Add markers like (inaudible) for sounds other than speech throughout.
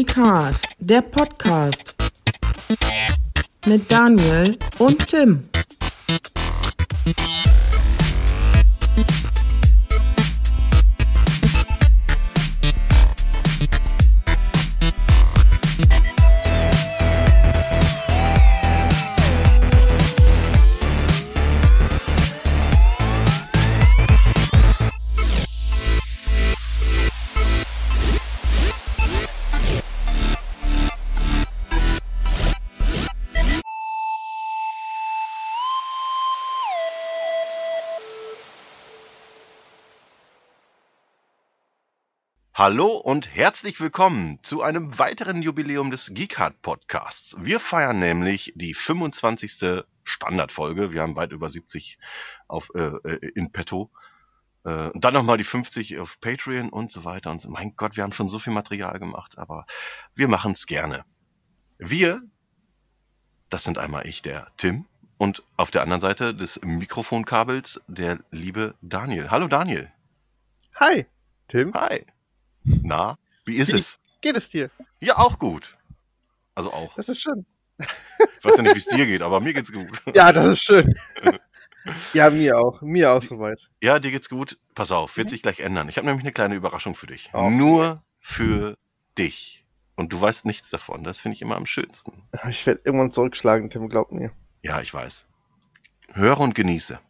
Hard, der Podcast mit Daniel und Tim. Hallo und herzlich willkommen zu einem weiteren Jubiläum des Geekhard Podcasts. Wir feiern nämlich die 25. Standardfolge. Wir haben weit über 70 auf, äh, äh, in petto. Äh, dann nochmal die 50 auf Patreon und so weiter und so. Mein Gott, wir haben schon so viel Material gemacht, aber wir machen es gerne. Wir, das sind einmal ich, der Tim, und auf der anderen Seite des Mikrofonkabels der liebe Daniel. Hallo Daniel. Hi, Tim. Hi. Na, wie ist Wie- es? Geht es dir? Ja, auch gut. Also auch. Das ist schön. Ich weiß ja nicht, wie es dir geht, aber mir geht's gut. (laughs) Ja, das ist schön. ja, mir auch. Mir auch soweit. Ja, dir geht's gut. Pass auf, wird sich gleich ändern. Ich habe nämlich eine kleine Überraschung für dich. Okay. Nur für dich. Und du weißt nichts davon. Das finde ich immer am schönsten. Ich werde irgendwann zurückschlagen, Tim, glaub mir. Ja, ich weiß. Höre und genieße.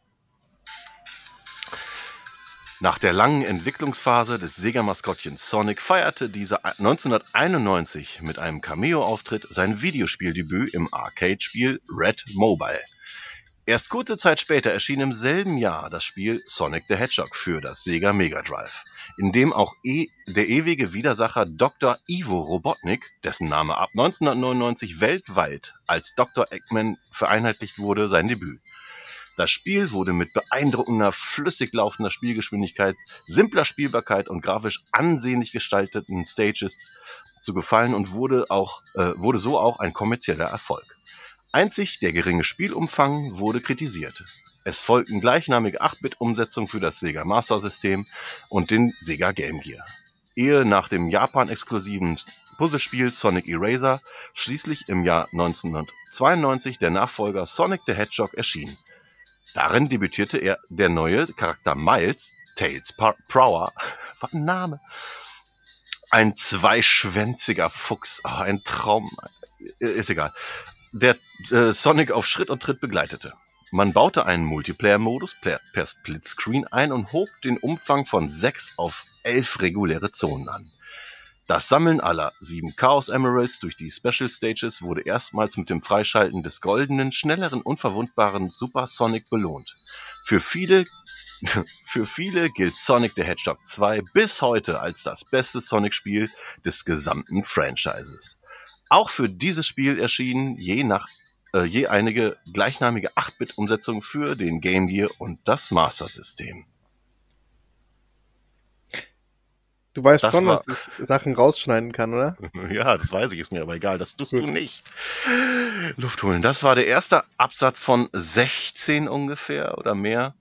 Nach der langen Entwicklungsphase des Sega-Maskottchens Sonic feierte dieser 1991 mit einem Cameo-Auftritt sein Videospieldebüt im Arcade-Spiel Red Mobile. Erst kurze Zeit später erschien im selben Jahr das Spiel Sonic the Hedgehog für das Sega Mega Drive, in dem auch e der ewige Widersacher Dr. Ivo Robotnik, dessen Name ab 1999 weltweit als Dr. Eggman vereinheitlicht wurde, sein Debüt. Das Spiel wurde mit beeindruckender, flüssig laufender Spielgeschwindigkeit, simpler Spielbarkeit und grafisch ansehnlich gestalteten Stages zu gefallen und wurde, auch, äh, wurde so auch ein kommerzieller Erfolg. Einzig der geringe Spielumfang wurde kritisiert. Es folgten gleichnamige 8-Bit-Umsetzungen für das Sega Master System und den Sega Game Gear. Ehe nach dem Japan-exklusiven Puzzlespiel Sonic Eraser schließlich im Jahr 1992 der Nachfolger Sonic the Hedgehog erschien. Darin debütierte er der neue Charakter Miles, Tails Prower, (laughs) was ein Name, ein zweischwänziger Fuchs, ah, ein Traum, ist egal, der äh, Sonic auf Schritt und Tritt begleitete. Man baute einen Multiplayer-Modus per, per Splitscreen ein und hob den Umfang von sechs auf elf reguläre Zonen an. Das Sammeln aller sieben Chaos Emeralds durch die Special Stages wurde erstmals mit dem Freischalten des goldenen, schnelleren, unverwundbaren Super Sonic belohnt. Für viele, (laughs) für viele gilt Sonic the Hedgehog 2 bis heute als das beste Sonic-Spiel des gesamten Franchises. Auch für dieses Spiel erschienen je nach äh, je einige gleichnamige 8-Bit-Umsetzungen für den Game Gear und das Master System. Du weißt Das schon, war- dass ich Sachen rausschneiden kann, oder? (laughs) Ja, das weiß ich, ist mir aber egal. Das tust du nicht. Luft holen. Das war der erste Absatz von 16 ungefähr oder mehr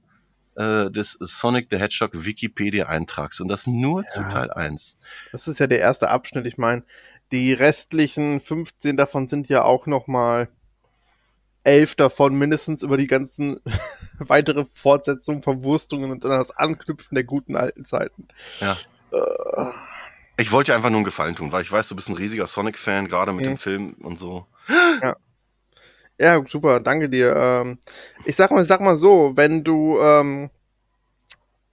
äh, des Sonic the Hedgehog Wikipedia-Eintrags und das nur zu Ja. Teil 1. Das ist ja der erste Abschnitt. Ich meine, die restlichen 15 davon sind ja auch nochmal elf davon mindestens über die ganzen (laughs) weitere Fortsetzungen, Verwurstungen und dann das Anknüpfen der guten alten Zeiten. Ja. Ich wollte dir einfach nur einen Gefallen tun, weil ich weiß, du bist ein riesiger Sonic-Fan, gerade mit Mhm. dem Film und so. Ja, super, danke dir. Ähm, ich sag mal, ich sag mal so, wenn du, ähm,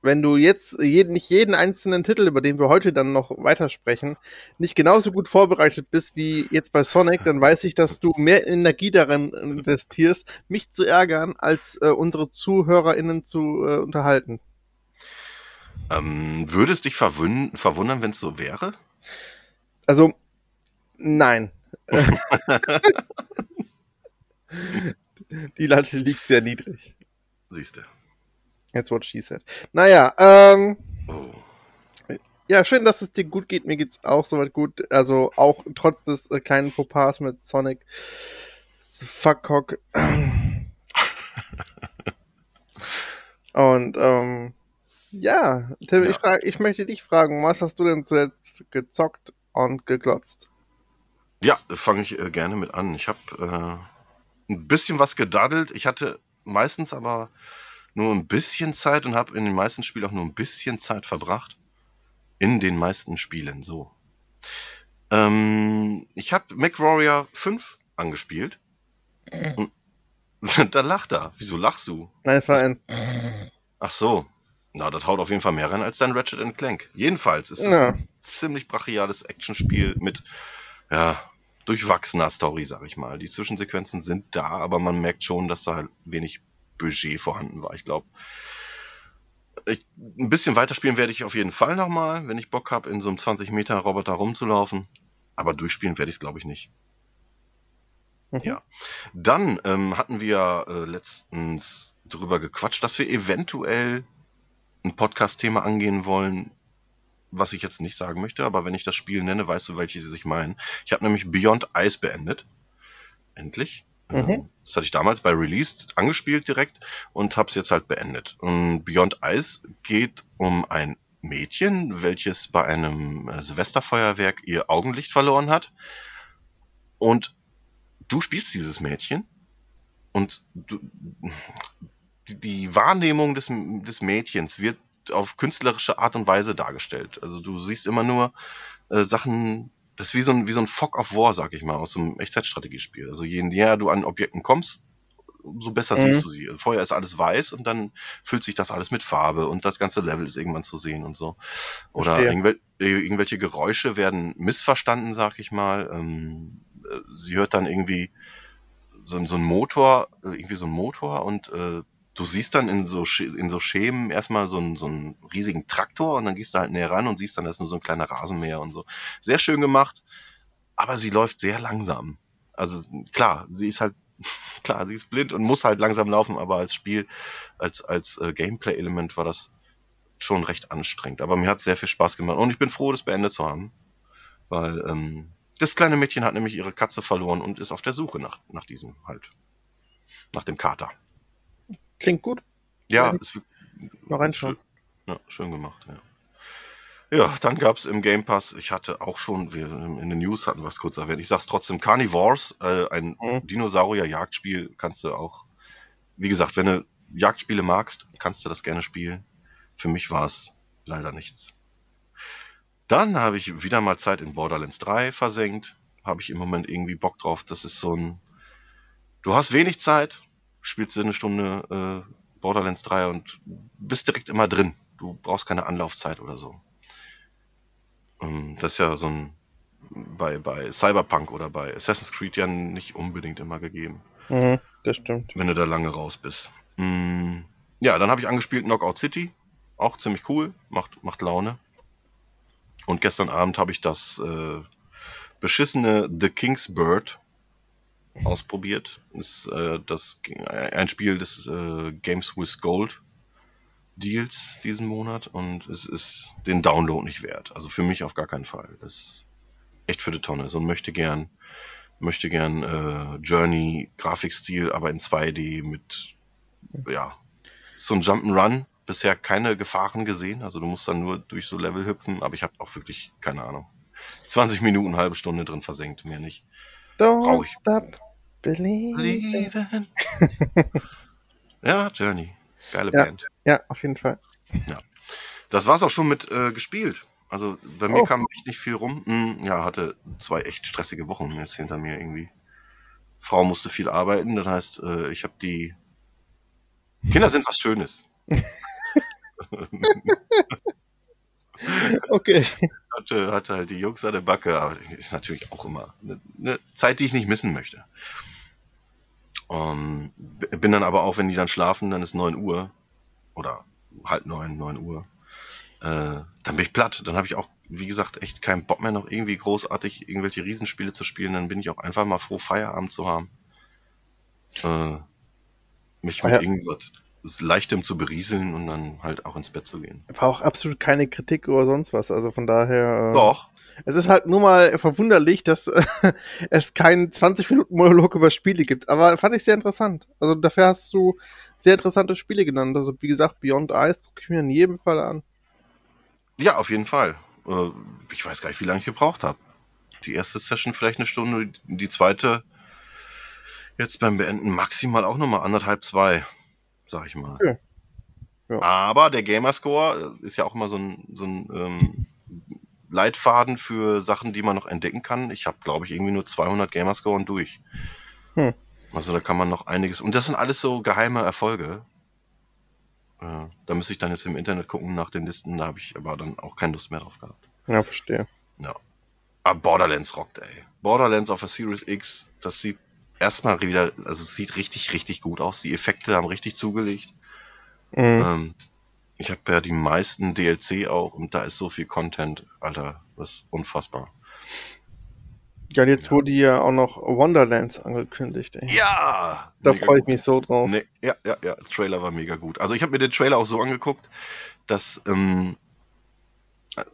wenn du jetzt jeden, nicht jeden einzelnen Titel, über den wir heute dann noch weitersprechen, nicht genauso gut vorbereitet bist wie jetzt bei Sonic, dann weiß ich, dass du mehr Energie darin investierst, mich zu ärgern, als äh, unsere ZuhörerInnen zu äh, unterhalten. Ähm, würde es dich verwun verwundern, wenn es so wäre? Also, nein. (laughs) Die Latte liegt sehr niedrig. Siehst du. That's what she said. Naja, ähm, Oh. Ja, schön, dass es dir gut geht. Mir geht's auch soweit gut. Also auch trotz des äh, kleinen Fauxpas mit Sonic. Fuckcock. (laughs) Und ähm, ja, Tim, Ja. Ich, frag, ich möchte dich fragen, was hast du denn zuletzt gezockt und geglotzt? Ja, fange ich äh, gerne mit an. Ich habe äh, ein bisschen was gedaddelt. Ich hatte meistens aber nur ein bisschen Zeit und habe in den meisten Spielen auch nur ein bisschen Zeit verbracht. In den meisten Spielen, so. Ähm, ich habe MacWarrior 5 angespielt. Und (laughs) da lacht er. Wieso lachst du? Nein, es war ein. Ach so. Na, das haut auf jeden Fall mehr rein als dein Ratchet Clank. Jedenfalls ist es Ja. ein ziemlich brachiales Actionspiel mit, ja, durchwachsener Story, sag ich mal. Die Zwischensequenzen sind da, aber man merkt schon, dass da halt wenig Budget vorhanden war. Ich glaube, ich, ein bisschen weiterspielen werde ich auf jeden Fall nochmal, wenn ich Bock habe, in so einem 20 Meter Roboter rumzulaufen. Aber durchspielen werde ich es, glaube ich, nicht. Mhm. Ja. Dann ähm, hatten wir äh, letztens drüber gequatscht, dass wir eventuell ein Podcast-Thema angehen wollen, was ich jetzt nicht sagen möchte, aber wenn ich das Spiel nenne, weißt du, welches ich meine. Ich habe nämlich Beyond Ice beendet. Endlich. Mhm. Ähm, Das hatte ich damals bei Release angespielt direkt und habe es jetzt halt beendet. Und Beyond Ice geht um ein Mädchen, welches bei einem äh, Silvesterfeuerwerk ihr Augenlicht verloren hat. Und du spielst dieses Mädchen und du, die, Wahrnehmung des, des Mädchens wird auf künstlerische Art und Weise dargestellt. Also du siehst immer nur äh, Sachen, das ist wie so ein, wie so ein Fog of War, sag ich mal, aus so einem Echtzeitstrategiespiel. Also je näher du an Objekten kommst, umso besser Mhm. siehst du sie. Vorher ist alles weiß und dann füllt sich das alles mit Farbe und das ganze Level ist irgendwann zu sehen und so. Oder irgendwel irgendwelche Geräusche werden missverstanden, sag ich mal. Ähm, äh, sie hört dann irgendwie so, ein- so ein Motor, äh, irgendwie so ein Motor und äh, du siehst dann in so, in so Schemen erstmal so einen, so einen riesigen Traktor und dann gehst du halt näher ran und siehst dann, das ist nur so ein kleiner Rasenmäher und so. Sehr schön gemacht, aber sie läuft sehr langsam. Also klar, sie ist halt, (laughs) klar, sie ist blind und muss halt langsam laufen, aber als Spiel, als, als äh, Gameplay-Element war das schon recht anstrengend. Aber mir hat sehr viel Spaß gemacht und ich bin froh, das beendet zu haben, weil ähm, das kleine Mädchen hat nämlich ihre Katze verloren und ist auf der Suche nach, nach diesem halt, nach dem Kater. Klingt gut. Ja, ist Mal reinschauen. Schön, ja, schön gemacht, ja. Ja, dann gab's im Game Pass, ich hatte auch schon, wir in den News hatten wir es kurz erwähnt, ich sag's trotzdem, Carnivores, äh, ein Mhm. Dinosaurier-Jagdspiel, kannst du auch, wie gesagt, wenn du Jagdspiele magst, kannst du das gerne spielen. Für mich war es leider nichts. Dann habe ich wieder mal Zeit in Borderlands 3 versenkt, habe ich im Moment irgendwie Bock drauf, das ist so ein, du hast wenig Zeit, spielst du eine Stunde äh, Borderlands 3 und bist direkt immer drin. Du brauchst keine Anlaufzeit oder so. Ähm, das ist ja so ein bei, bei Cyberpunk oder bei Assassin's Creed ja nicht unbedingt immer gegeben, Mhm, das stimmt. wenn du da lange raus bist. Mm, ja, dann habe ich angespielt Knockout City. Auch ziemlich cool, macht, macht Laune. Und gestern Abend habe ich das äh, beschissene The King's Bird ausprobiert. Ist äh, das ein Spiel des äh, Games with Gold Deals diesen Monat und es ist den Download nicht wert. Also für mich auf gar keinen Fall. Das ist echt für die Tonne. So ein möchte gern, möchte gern äh, Journey Grafikstil, aber in 2D mit ja so ein Jump'n'Run. Bisher keine Gefahren gesehen. Also du musst dann nur durch so Level hüpfen, aber ich habe auch wirklich keine Ahnung. 20 Minuten, halbe Stunde drin versenkt, mehr nicht. Don't Brauch ich. stop Belieben. (laughs) ja, Journey. Geile Ja. Band. Ja, auf jeden Fall. Das war's auch schon mit äh, gespielt. Also bei mir Oh. kam echt nicht viel rum. Hm, ja, hatte zwei echt stressige Wochen jetzt hinter mir irgendwie. Frau musste viel arbeiten, das heißt, äh, ich habe die Kinder sind was Schönes. (laughs) Okay. Hatte, hatte halt die Jungs an der Backe, aber das ist natürlich auch immer eine, eine Zeit, die ich nicht missen möchte. Ähm, b- bin dann aber auch, wenn die dann schlafen, dann ist 9 Uhr oder halb neun, 9 Uhr. Äh, dann bin ich platt. Dann habe ich auch, wie gesagt, echt keinen Bock mehr, noch irgendwie großartig irgendwelche Riesenspiele zu spielen. Dann bin ich auch einfach mal froh, Feierabend zu haben. Äh, mich mit Ja. Leichtem zu berieseln und dann halt auch ins Bett zu gehen. War auch absolut keine Kritik oder sonst was. Also von daher. äh, Doch, Es ist halt nur mal verwunderlich, dass äh, (laughs) es keinen 20 Minuten Monolog über Spiele gibt. Aber fand ich sehr interessant. Also dafür hast du sehr interessante Spiele genannt. Also wie gesagt, Beyond Ice gucke ich mir in jedem Fall an. Ja, auf jeden Fall. Äh, ich weiß gar nicht, wie lange ich gebraucht habe. die erste Session vielleicht eine Stunde, die zweite jetzt beim Beenden maximal auch nochmal anderthalb, zwei, sag ich mal. Okay. Ja. Aber der Gamerscore ist ja auch immer so ein, so ein ähm, Leitfaden für Sachen, die man noch entdecken kann. Ich habe, glaube ich, irgendwie nur 200 Gamerscore und durch. Hm. Also da kann man noch einiges. Und das sind alles so geheime Erfolge. Äh, da müsste ich dann jetzt im Internet gucken nach den Listen. Da habe ich aber dann auch keine Lust mehr drauf gehabt. Ja, verstehe. Ja. Aber Borderlands rockt, ey. Borderlands auf der Series X, das sieht erstmal wieder, also es sieht richtig, richtig gut aus. Die Effekte haben richtig zugelegt. Mhm. Ähm, ich habe ja die meisten DLC auch und da ist so viel Content, Alter, das ist unfassbar. Ja, jetzt Ja. wurde ja auch noch Wonderlands angekündigt, ey. Ja! Da freue ich gut. mich so drauf. Nee, ja, ja, ja, der Trailer war mega gut. Also ich habe mir den Trailer auch so angeguckt, dass ähm,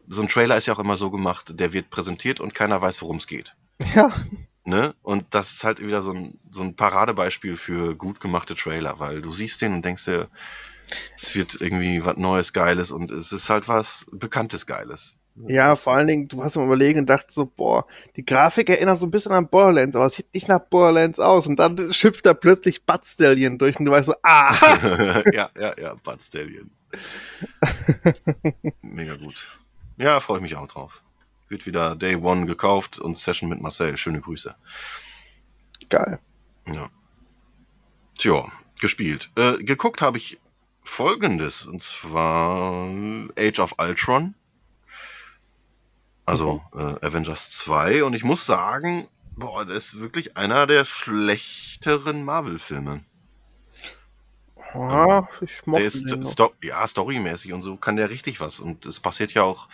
so ein Trailer ist ja auch immer so gemacht, der wird präsentiert und keiner weiß, worum es geht. Ja, Ne? Und das ist halt wieder so ein, so ein Paradebeispiel für gut gemachte Trailer, weil du siehst den und denkst dir, es wird irgendwie was Neues, Geiles und es ist halt was Bekanntes, Geiles. ja, vor allen Dingen, du hast am Überlegen und dachtest so, boah, die Grafik erinnert so ein bisschen an Borderlands, aber es sieht nicht nach Borderlands aus. Und dann schippt da plötzlich Bud Stallion durch und du weißt so, ah! (laughs) ja, ja, ja, Bud Stallion. (laughs) Mega gut. Ja, freue ich mich auch drauf. Wird wieder Day One gekauft und Session mit Marcel. Schöne Grüße. Geil. Ja. Tja, gespielt. Äh, geguckt habe ich folgendes, und zwar Age of Ultron. Also äh, Avengers 2. Und ich muss sagen, boah, das ist wirklich einer der schlechteren Marvel-Filme. Ja, ich Der mochte ist den noch. sto ja, storymäßig und so kann der richtig was. Und es passiert ja auch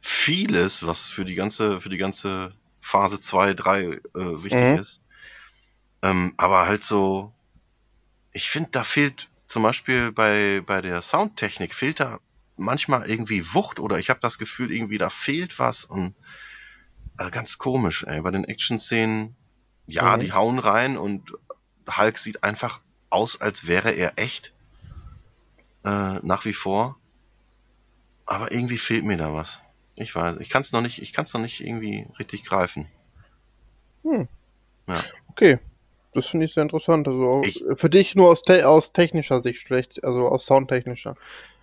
vieles, was für die ganze, für die ganze Phase 2, 3 äh, wichtig Mhm. ist. Ähm, aber halt so, ich finde, da fehlt zum Beispiel bei, bei der Soundtechnik fehlt da manchmal irgendwie Wucht oder ich habe das Gefühl, irgendwie da fehlt was und äh, ganz komisch, ey. Bei den Action-Szenen, ja, Mhm. die hauen rein und Hulk sieht einfach aus, als wäre er echt. Äh, nach wie vor. Aber irgendwie fehlt mir da was. Ich weiß, ich kann es noch nicht, ich kann es noch nicht irgendwie richtig greifen. Okay. Das finde ich sehr interessant. Also Ich- für dich nur aus, te aus technischer Sicht schlecht, also aus soundtechnischer.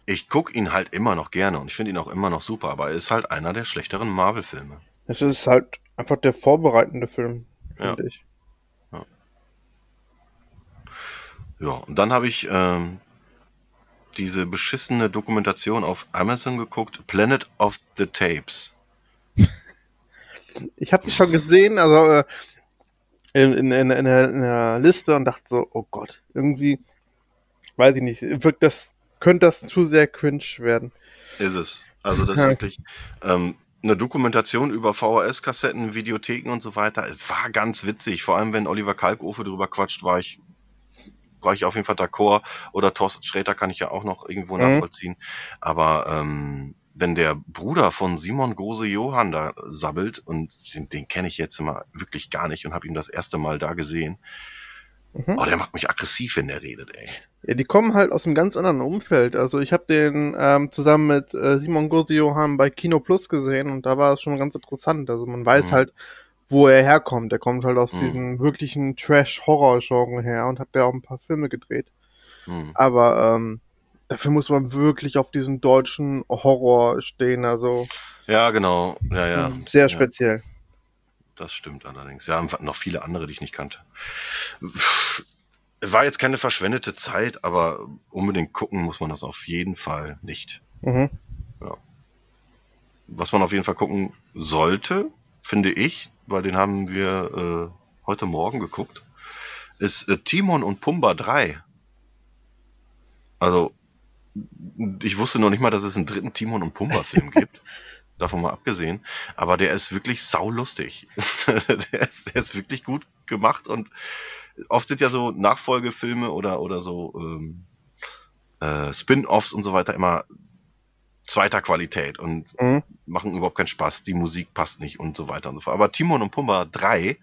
Ich gucke ihn halt immer noch gerne und ich finde ihn auch immer noch super, aber er ist halt einer der schlechteren Marvel-Filme. Es ist halt einfach der vorbereitende Film, Ja. finde ich. Ja, und dann habe ich ähm, diese beschissene Dokumentation auf Amazon geguckt, Planet of the Tapes. (laughs) Ich habe die schon gesehen, also äh, in, in, in, in, der, in der Liste und dachte so, oh Gott, irgendwie, weiß ich nicht, wirkt das, könnte das zu sehr cringe werden. Ist es. Also das (laughs) ist wirklich ähm, eine Dokumentation über VHS-Kassetten, Videotheken und so weiter. Es war ganz witzig, vor allem wenn Oliver Kalkofe drüber quatscht, war ich war ich auf jeden Fall d'accord. Oder Thorsten Sträter kann ich ja auch noch irgendwo Mhm. nachvollziehen. Aber ähm, wenn der Bruder von Simon Gose Johann da sabbelt, und den, den kenne ich jetzt mal wirklich gar nicht und habe ihn das erste Mal da gesehen, Mhm. oh, der macht mich aggressiv, wenn der redet, ey. Ja, die kommen halt aus einem ganz anderen Umfeld. Also ich habe den ähm, zusammen mit äh, Simon Gursi-Johann bei Kino Plus gesehen und da war es schon ganz interessant. Also man weiß Mhm. halt, wo er herkommt. Er kommt halt aus Mhm. diesem wirklichen Trash-Horror-Genre her und hat ja auch ein paar Filme gedreht. Hm. Aber ähm, dafür muss man wirklich auf diesen deutschen Horror stehen. Also Ja, genau. Ja, ja. sehr ja. speziell. Das stimmt allerdings. Ja, noch viele andere, die ich nicht kannte. War jetzt keine verschwendete Zeit, aber unbedingt gucken muss man das auf jeden Fall nicht. Mhm. Was man auf jeden Fall gucken sollte, finde ich, weil den haben wir äh, heute Morgen geguckt, ist äh, Timon und Pumba 3. Also, ich wusste noch nicht mal, dass es einen dritten Timon und Pumba-Film (laughs) gibt. Davon mal abgesehen. Aber der ist wirklich saulustig. (laughs) der, ist, der ist wirklich gut gemacht und oft sind ja so Nachfolgefilme oder, oder so ähm, äh, Spin-offs und so weiter immer zweiter Qualität und Mhm. machen überhaupt keinen Spaß. Die Musik passt nicht und so weiter und so fort. Aber Timon und Pumba 3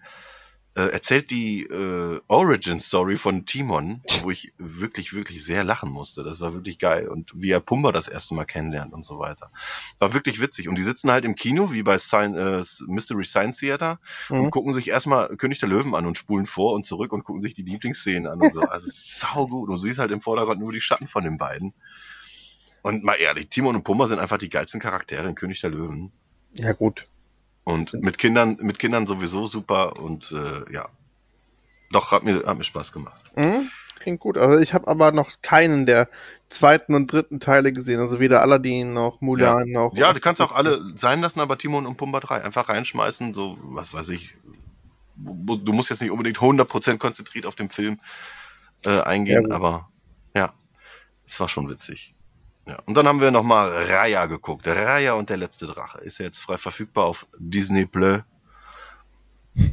äh, erzählt die äh, Origin Story von Timon, wo ich wirklich, wirklich sehr lachen musste. Das war wirklich geil. Und wie er Pumba das erste Mal kennenlernt und so weiter. War wirklich witzig. Und die sitzen halt im Kino, wie bei Science, äh, Mystery Science Theater, mhm. und gucken sich erstmal König der Löwen an und spulen vor und zurück und gucken sich die Lieblingsszenen an und so. Also (laughs) sau gut. Und du siehst halt im Vordergrund nur die Schatten von den beiden. Und mal ehrlich, Timon und Pumba sind einfach die geilsten Charaktere in König der Löwen. Ja, gut. Und mit Kindern, mit Kindern sowieso super und äh, ja. Doch, hat mir, hat mir Spaß gemacht. Mhm, klingt gut. Also ich habe aber noch keinen der zweiten und dritten Teile gesehen. Also weder Aladdin noch Mulan ja. noch. Ja, du kannst auch alle sein lassen, aber Timon und Pumba 3 einfach reinschmeißen, so, was weiß ich. Du musst jetzt nicht unbedingt 100% konzentriert auf den Film äh, eingehen, ja, aber ja, es war schon witzig. Ja, und dann haben wir nochmal Raya geguckt. Raya und der letzte Drache. Ist ja jetzt frei verfügbar auf Disney Plus. (laughs)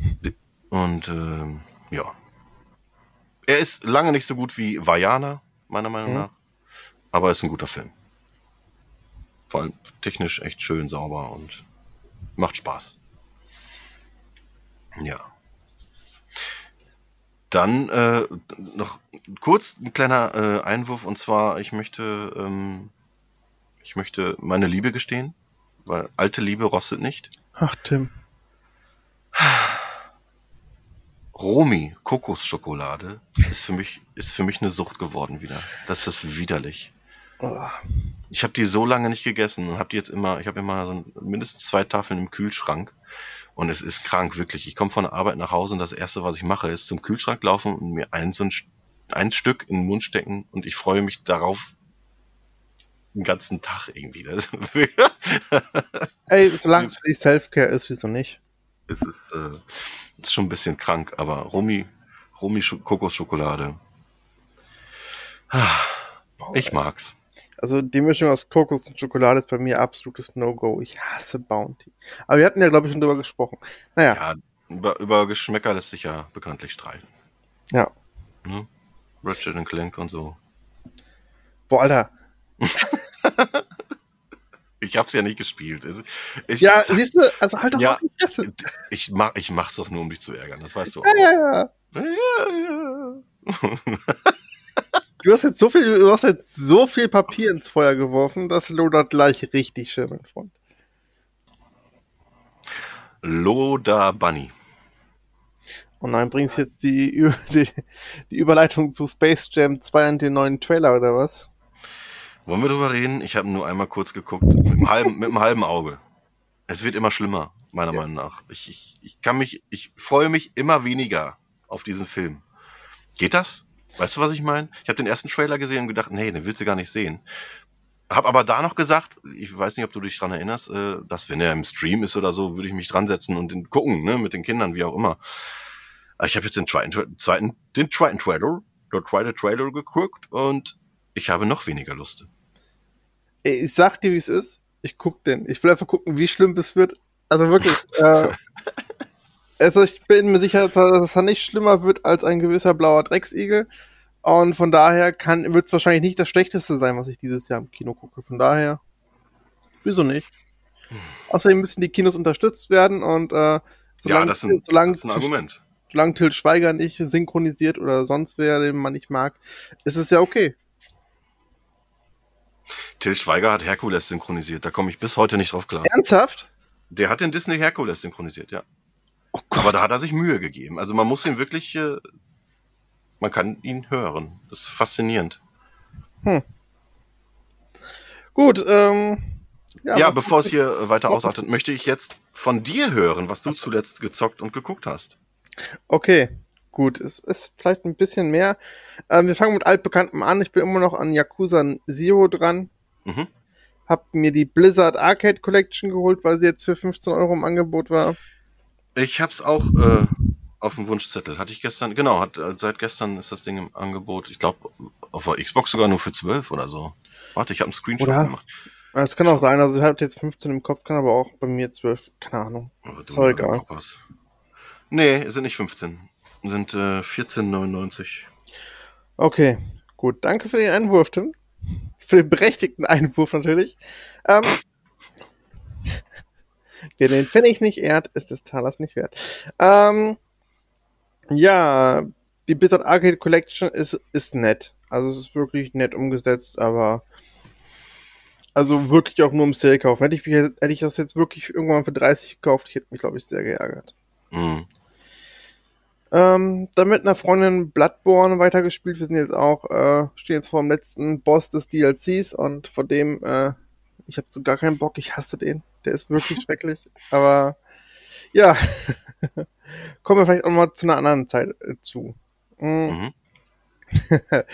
Und ähm, ja. Er ist lange nicht so gut wie Vajana, meiner Meinung mhm. nach. Aber ist ein guter Film. Vor allem technisch echt schön sauber und macht Spaß. Ja. Dann äh, noch kurz ein kleiner äh, Einwurf und zwar, ich möchte, ähm, ich möchte meine Liebe gestehen, weil alte Liebe rostet nicht. Ach, Tim. Romi Kokosschokolade ist für mich ist für mich eine Sucht geworden wieder. Das ist widerlich. Oh. Ich habe die so lange nicht gegessen und habe die jetzt immer, ich habe immer so mindestens zwei Tafeln im Kühlschrank und es ist krank, wirklich. Ich komme von der Arbeit nach Hause und das Erste, was ich mache, ist zum Kühlschrank laufen und mir ein, so ein, ein Stück in den Mund stecken und ich freue mich darauf den ganzen Tag irgendwie. Ey, solange (laughs) es für die Selfcare ist, wieso nicht? Es ist, äh, ist schon ein bisschen krank, aber Romy, Romy Kokosschokolade. Ich mag's. Also die Mischung aus Kokos und Schokolade ist bei mir absolutes No-Go. Ich hasse Bounty. Aber wir hatten ja, glaube ich, schon drüber gesprochen. Naja. Ja, über, über Geschmäcker lässt sich ja bekanntlich streiten. Ja. Hm? Ratchet Clank und so. Boah, Alter. (laughs) ich hab's ja nicht gespielt. Ich, ja, sag, siehst du, also halt doch ja, die Fresse. Ich, mach, ich mach's doch nur, um dich zu ärgern, das weißt du auch. Ja, ja, ja. ja, ja. (laughs) Du hast jetzt so viel, du hast jetzt so viel Papier ins Feuer geworfen, das lodert gleich richtig schön, mein Freund. Loda Bunny. Und dann bringst du jetzt die, die, die, Überleitung zu Space Jam 2 und den neuen Trailer, oder was? Wollen wir drüber reden? Ich habe nur einmal kurz geguckt, mit einem halben, mit einem halben Auge. Es wird immer schlimmer, meiner ja. Meinung nach. Ich, ich, ich kann mich, ich freue mich immer weniger auf diesen Film. Geht das? Weißt du, was ich meine? Ich habe den ersten Trailer gesehen und gedacht, nee, den willst du gar nicht sehen. Hab aber da noch gesagt, ich weiß nicht, ob du dich dran erinnerst, äh, dass wenn er im Stream ist oder so, würde ich mich dran setzen und den gucken, ne, mit den Kindern, wie auch immer. Ich habe jetzt den zweiten, zweiten, den zweiten Trailer, der zweite Trailer geguckt und ich habe noch weniger Lust. Ey, ich sag dir, wie es ist. Ich guck den. Ich will einfach gucken, wie schlimm es wird. Also wirklich. (laughs) äh, also ich bin mir sicher, dass er nicht schlimmer wird als ein gewisser blauer Drecksigel. Und von daher wird es wahrscheinlich nicht das Schlechteste sein, was ich dieses Jahr im Kino gucke. Von daher, wieso nicht? Außerdem müssen die Kinos unterstützt werden und äh, solange, ja, das, ist ein, solange, das ist ein Argument. Solange Till Schweiger nicht synchronisiert oder sonst wer, den man nicht mag, ist es ja okay. Till Schweiger hat Herkules synchronisiert, da komme ich bis heute nicht drauf klar. Ernsthaft? Der hat den Disney Herkules synchronisiert, ja. Oh Aber da hat er sich Mühe gegeben. Also man muss ihn wirklich, äh, man kann ihn hören. Das ist faszinierend. Hm. Gut, ähm, ja, ja bevor es hier weiter ausartet, möchte ich jetzt von dir hören, was du also. zuletzt gezockt und geguckt hast. Okay, gut. Es ist vielleicht ein bisschen mehr. Ähm, wir fangen mit altbekanntem an. Ich bin immer noch an Yakuza Zero dran. Mhm. Hab mir die Blizzard Arcade Collection geholt, weil sie jetzt für 15 Euro im Angebot war. Ich hab's auch äh, auf dem Wunschzettel. Hatte ich gestern, genau, hat, äh, seit gestern ist das Ding im Angebot. Ich glaube, auf der Xbox sogar nur für 12 oder so. Warte, ich habe einen Screenshot oder? gemacht. Es kann auch sein, also ich habe jetzt 15 im Kopf, kann aber auch bei mir 12, keine Ahnung. Oh, ist auch egal. Papas. Nee, es sind nicht 15. Es sind äh, 14,99. Okay, gut. Danke für den Einwurf, Tim. Für den berechtigten Einwurf natürlich. Ähm, Wer den Pfennig nicht ehrt, ist des Talers nicht wert. Ähm, Ja, die Blizzard Arcade Collection ist, ist nett. Also es ist wirklich nett umgesetzt, aber also wirklich auch nur im Sale kaufen. Hätte ich, hätte ich das jetzt wirklich irgendwann für 30 gekauft, ich hätte mich, glaube ich, sehr geärgert. Mhm. Ähm, dann mit einer Freundin Bloodborne weitergespielt. Wir sind jetzt auch, äh, stehen jetzt vor dem letzten Boss des DLCs und vor dem, äh, ich habe so gar keinen Bock, ich hasse den. Der ist wirklich schrecklich. Aber ja, kommen wir vielleicht auch mal zu einer anderen Zeit äh, zu. Mm. Mhm. (laughs)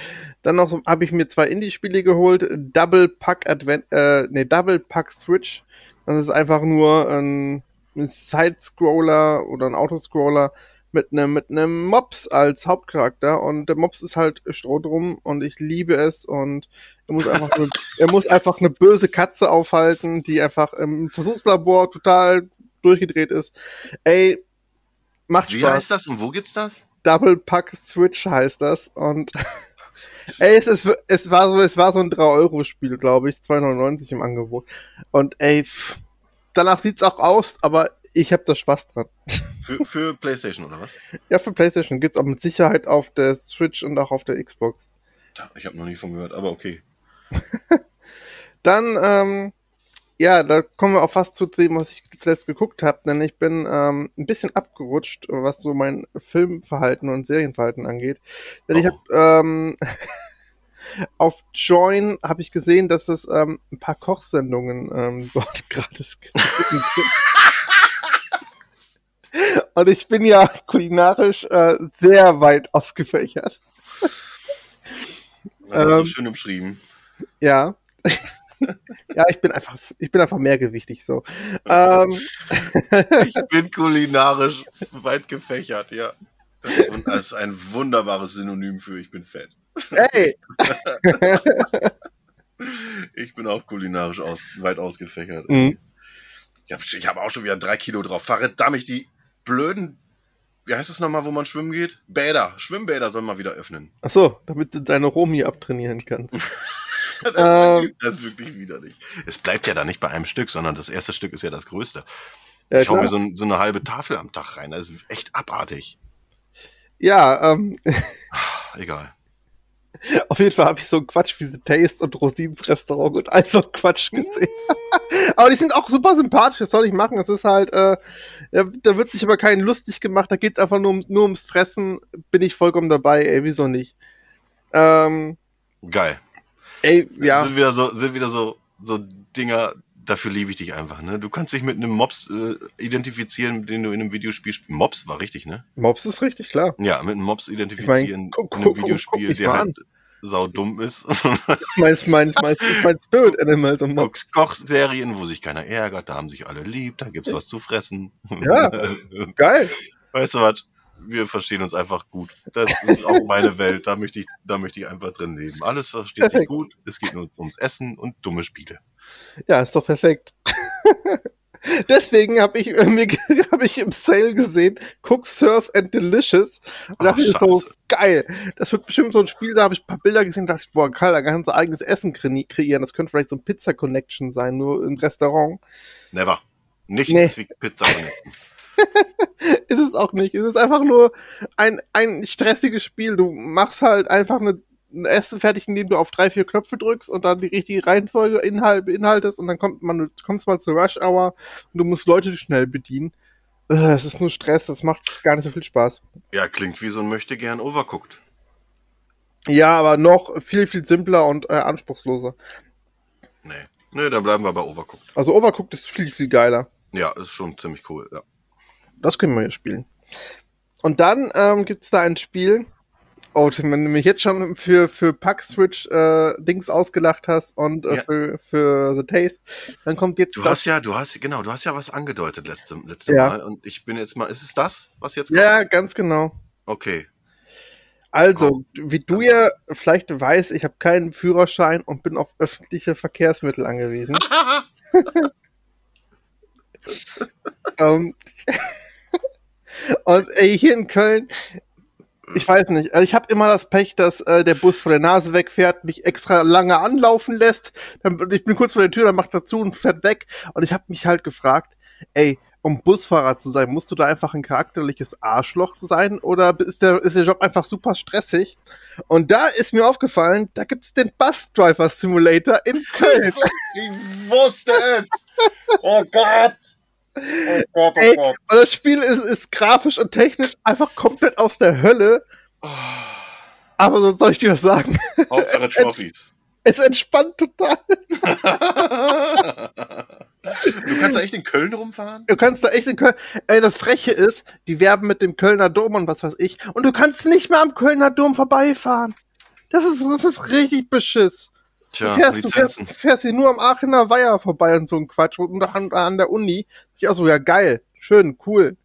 Dann noch habe ich mir zwei Indie-Spiele geholt. Double Pack Advent, äh, nee, Double Pack Switch. Das ist einfach nur ein, ein Side-Scroller oder ein Autoscroller mit einem mit einem Mops als Hauptcharakter und der Mops ist halt Strohdrum und ich liebe es und er muss einfach eine, (laughs) er muss einfach eine böse Katze aufhalten, die einfach im Versuchslabor total durchgedreht ist. Ey, macht Wie Spaß. heißt das und wo gibt's das? Double Pack Switch heißt das. Und (laughs) ey, es, ist, es war so, es war so ein 3-Euro-Spiel, glaube ich, 2,99 im Angebot. Und ey, pff, danach sieht's auch aus, aber ich habe da Spaß dran. Für, für PlayStation oder was? Ja, für PlayStation gibt's auch mit Sicherheit auf der Switch und auch auf der Xbox. Ich habe noch nie von gehört, aber okay. (laughs) Dann, ähm, ja, da kommen wir auch fast zu dem, was ich zuletzt geguckt habe, denn ich bin ähm, ein bisschen abgerutscht, was so mein Filmverhalten und Serienverhalten angeht. Denn ich Oh. habe ähm, (laughs) auf Join habe ich gesehen, dass es ähm, ein paar Kochsendungen ähm, (laughs) dort gratis gibt. Und ich bin ja kulinarisch äh, sehr weit ausgefächert. Das du Ähm. schön umschrieben. Ja. (laughs) ja, ich bin einfach, ich bin einfach mehrgewichtig so. Ähm, Ich bin kulinarisch weit gefächert, ja. Das ist das ein wunderbares Synonym für ich bin fett. ey, (laughs) Ich bin auch kulinarisch aus, weit ausgefächert. Mhm. Ich habe hab auch schon wieder drei Kilo drauf. Verdammt, ich die blöden, wie heißt es nochmal, wo man schwimmen geht? Bäder, Schwimmbäder sollen mal wieder öffnen. ach so, damit du deine Romi abtrainieren kannst. (laughs) Das, Ähm. ist, das ist wirklich widerlich. Es bleibt ja da nicht bei einem Stück, sondern das erste Stück ist ja das größte. Ja, ich hau mir so, so eine halbe Tafel am Tag rein. Das ist echt abartig. Ja ähm, Egal. (laughs) auf jeden Fall habe ich so einen Quatsch wie The Taste und Rosins Restaurant und all so Quatsch gesehen. (laughs) aber die sind auch super sympathisch, das soll ich machen. Es ist halt, äh, da, da wird sich aber keinen lustig gemacht, da geht einfach nur, um, nur ums Fressen, bin ich vollkommen dabei, ey, wieso nicht? Ähm, Geil. ey, ja. Sind wieder so, sind wieder so, so Dinger, dafür liebe ich dich einfach, ne? Du kannst dich mit einem Mops äh, identifizieren, den du in einem Videospiel spielst. Mops war richtig, ne? Mops ist richtig klar. Ja, mit einem Mops identifizieren guck- in einem guck- Videospiel, guck der halt sau dumm ist. (laughs) Das ist mein, mein, mein, mein Spirit Animal, so ein Mops. Guckst Kochserien, wo sich keiner ärgert, da haben sich alle lieb, da gibt's was zu fressen. Ja. (laughs) Geil. weißt du was? Wir verstehen uns einfach gut. Das ist auch meine Welt. Da möchte ich, da möchte ich einfach drin leben. Alles versteht sich gut. Es geht nur ums Essen und dumme Spiele. Ja, ist doch perfekt. (laughs) Deswegen habe ich, äh, mir, (laughs) hab ich im Sale gesehen, Cook, Surf and Delicious. Und Ach, dachte mir so, geil. Das wird bestimmt so ein Spiel, da habe ich ein paar Bilder gesehen, dachte ich, boah, geil, da kannst du eigenes Essen kre kreieren. Das könnte vielleicht so ein Pizza-Connection sein, nur im Restaurant. Never. Nichts Nee. wie Pizza. connecten. (laughs) Ist es auch nicht. Es ist einfach nur ein, ein stressiges Spiel. Du machst halt einfach eine, ein Essen fertig, indem du auf drei, vier Knöpfe drückst und dann die richtige Reihenfolge Inhalt, beinhaltest und dann kommt man, du kommst mal zur Rush Hour und du musst Leute schnell bedienen. Äh, Es ist nur Stress, das macht gar nicht so viel Spaß. ja, klingt wie so ein möchte gern overcooked. Ja, aber noch viel, viel simpler und äh, anspruchsloser. Nee. Nee, dann bleiben wir bei overcooked. Also Overcooked ist viel, viel geiler. Ja, ist schon ziemlich cool. Ja. Das können wir hier spielen. Und dann ähm, gibt es da ein Spiel. Oh, Tim, wenn du mich jetzt schon für, für Pack Switch äh, Dings ausgelacht hast und äh, Ja. für, für The Taste, dann kommt jetzt Du hast ja, du hast, genau, du hast ja was angedeutet letzte, letzte Ja. Mal. Und ich bin jetzt mal, ist es das, was jetzt Ja, ganz genau. Okay. Also, wie du ja vielleicht weißt, ich habe keinen Führerschein und bin auf öffentliche Verkehrsmittel angewiesen. (laughs) (laughs) und ey, hier in Köln, ich weiß nicht, also ich habe immer das Pech, dass äh, der Bus vor der Nase wegfährt, mich extra lange anlaufen lässt. Dann, ich bin kurz vor der Tür, dann macht er zu und fährt weg. Und ich habe mich halt gefragt, ey, um Busfahrer zu sein, musst du da einfach ein charakterliches Arschloch sein oder ist der, ist der Job einfach super stressig? Und da ist mir aufgefallen, da gibt's den Bus Driver Simulator in Köln. Ich wusste es! Oh Gott! Oh Gott, oh Ey, Gott. und das Spiel ist, ist grafisch und technisch einfach komplett aus der Hölle. Aber sonst soll ich dir was sagen. (laughs) Hauptsache Trophies. Es entspannt total. Du kannst da echt in Köln rumfahren? Du kannst da echt in Köln. Ey, das Freche ist, die werben mit dem Kölner Dom und was weiß ich. Und du kannst nicht mehr am Kölner Dom vorbeifahren. Das ist, das ist richtig beschiss. Tja, du, fährst, du fährst, fährst hier nur am Aachener Weiher vorbei und so ein Quatsch. Und an, an der Uni. Ich auch so, ja geil, schön, cool.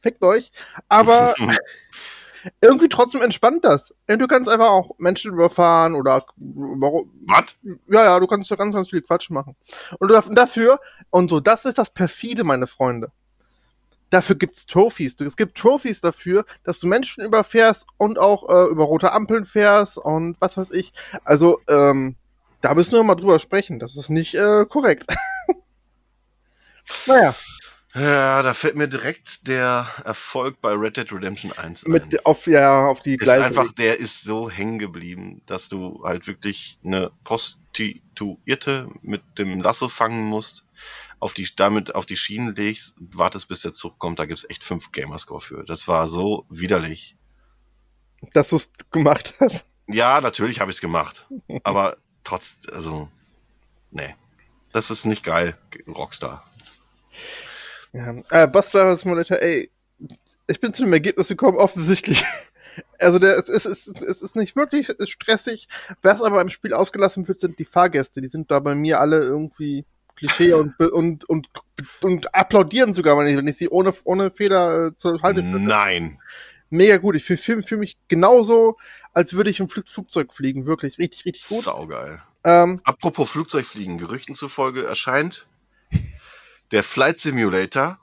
Fickt euch. Aber (laughs) irgendwie trotzdem entspannt das. Und du kannst einfach auch Menschen überfahren oder Was? ja, ja, du kannst ja ganz, ganz viel Quatsch machen. Und dafür, und so, das ist das perfide, meine Freunde. Dafür gibt's Trophies. Es gibt Trophies dafür, dass du Menschen überfährst und auch äh, über rote Ampeln fährst und was weiß ich. Also, ähm, da müssen wir mal drüber sprechen. Das ist nicht äh, korrekt. (laughs) naja, Ja, da fällt mir direkt der Erfolg bei Red Dead Redemption 1 ein. mit auf, ja, auf die ist gleiche. einfach, der ist so hängen geblieben, dass du halt wirklich eine Prostituierte mit dem Lasso fangen musst, auf die, damit auf die Schienen legst, wartest bis der Zug kommt, da gibt's echt fünf Gamerscore für. Das war so widerlich. dass du es gemacht hast. Ja, natürlich habe ich's gemacht, aber trotz, also, nee. Das ist nicht geil, Rockstar. Ja, äh, Bus Driver Simulator, ey, ich bin zu dem Ergebnis gekommen, offensichtlich. (laughs) Also der, es, ist, es, ist, es ist nicht wirklich stressig. Was aber im Spiel ausgelassen wird, sind die Fahrgäste. Die sind da bei mir alle irgendwie Klischee (laughs) und, und, und, und applaudieren sogar, wenn ich, wenn ich sie ohne, ohne Feder äh, zur Haltestelle. Nein. Mega gut. Ich fühle fühl, fühl mich genauso, als würde ich im Flug, Flugzeug fliegen. Wirklich richtig, richtig gut. Saugeil. Ähm, Apropos Flugzeugfliegen, Gerüchten zufolge erscheint der Flight Simulator,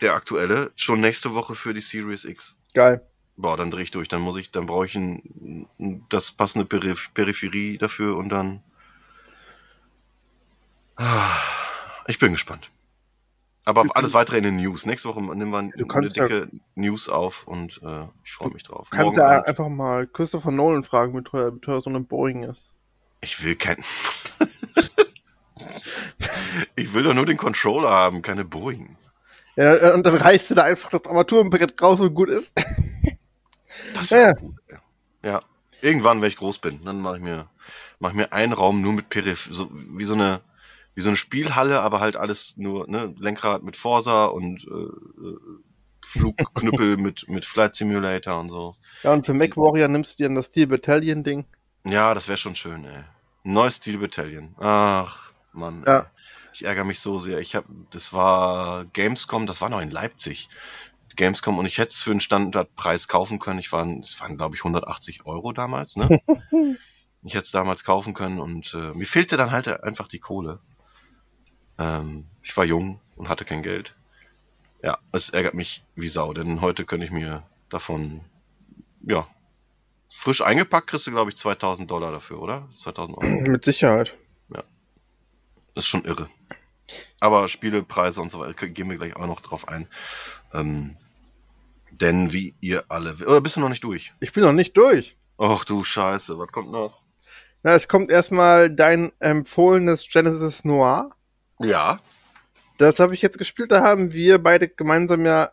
der aktuelle, schon nächste Woche für die Series X. geil. Boah, dann dreh ich durch, dann muss ich, dann brauche ich ein, das passende Periph Peripherie dafür und dann. Ah, Ich bin gespannt. Aber alles weitere in den News. Nächste Woche nehmen wir Du eine kannst ja- dicke News auf und äh, ich freue mich drauf. Du kannst Morgen ja Abend. einfach mal Christopher Nolan fragen, wie teuer, wie teuer so eine Boeing ist. Ich will kein. (laughs) ich will doch nur den Controller haben, keine Boeing. Ja, und dann reißt du da einfach das Armaturenbrett raus und gut ist. (laughs) Das Ja, wäre ja. gut. Ja. Irgendwann, wenn ich groß bin, dann mache ich mir, mach ich mir einen Raum nur mit Periph, so wie so eine, wie so eine Spielhalle, aber halt alles nur, ne, Lenkrad mit Forsa und äh, äh, Flugknüppel (laughs) mit, mit Flight Simulator und so. Ja, und für MacWarrior nimmst du dir dann das Steel Battalion Ding. Ja, das wäre schon schön, ey. Neues Steel Battalion. Ach, Mann. Ja. Ey. Ich ärgere mich so sehr. Ich habe, das war Gamescom, das war noch in Leipzig. Gamescom und ich hätte es für einen Standardpreis kaufen können. Ich war, es waren glaube ich 180 Euro damals, ne? (laughs) ich hätte es damals kaufen können und äh, mir fehlte dann halt einfach die Kohle. Ähm, ich war jung und hatte kein Geld. Ja, es ärgert mich wie Sau, denn heute könnte ich mir davon, ja, frisch eingepackt kriegst du glaube ich 2000 Dollar dafür, oder? 2000 Euro. (clears throat) Mit Sicherheit. Das ist schon irre. Aber Spielepreise und so weiter gehen wir gleich auch noch drauf ein. Ähm, denn wie ihr alle. Oder bist du noch nicht durch? Ich bin noch nicht durch. Ach du Scheiße, was kommt noch? Na, es kommt erstmal dein empfohlenes Genesis Noir. Ja. Das habe ich jetzt gespielt. Da haben wir beide gemeinsam ja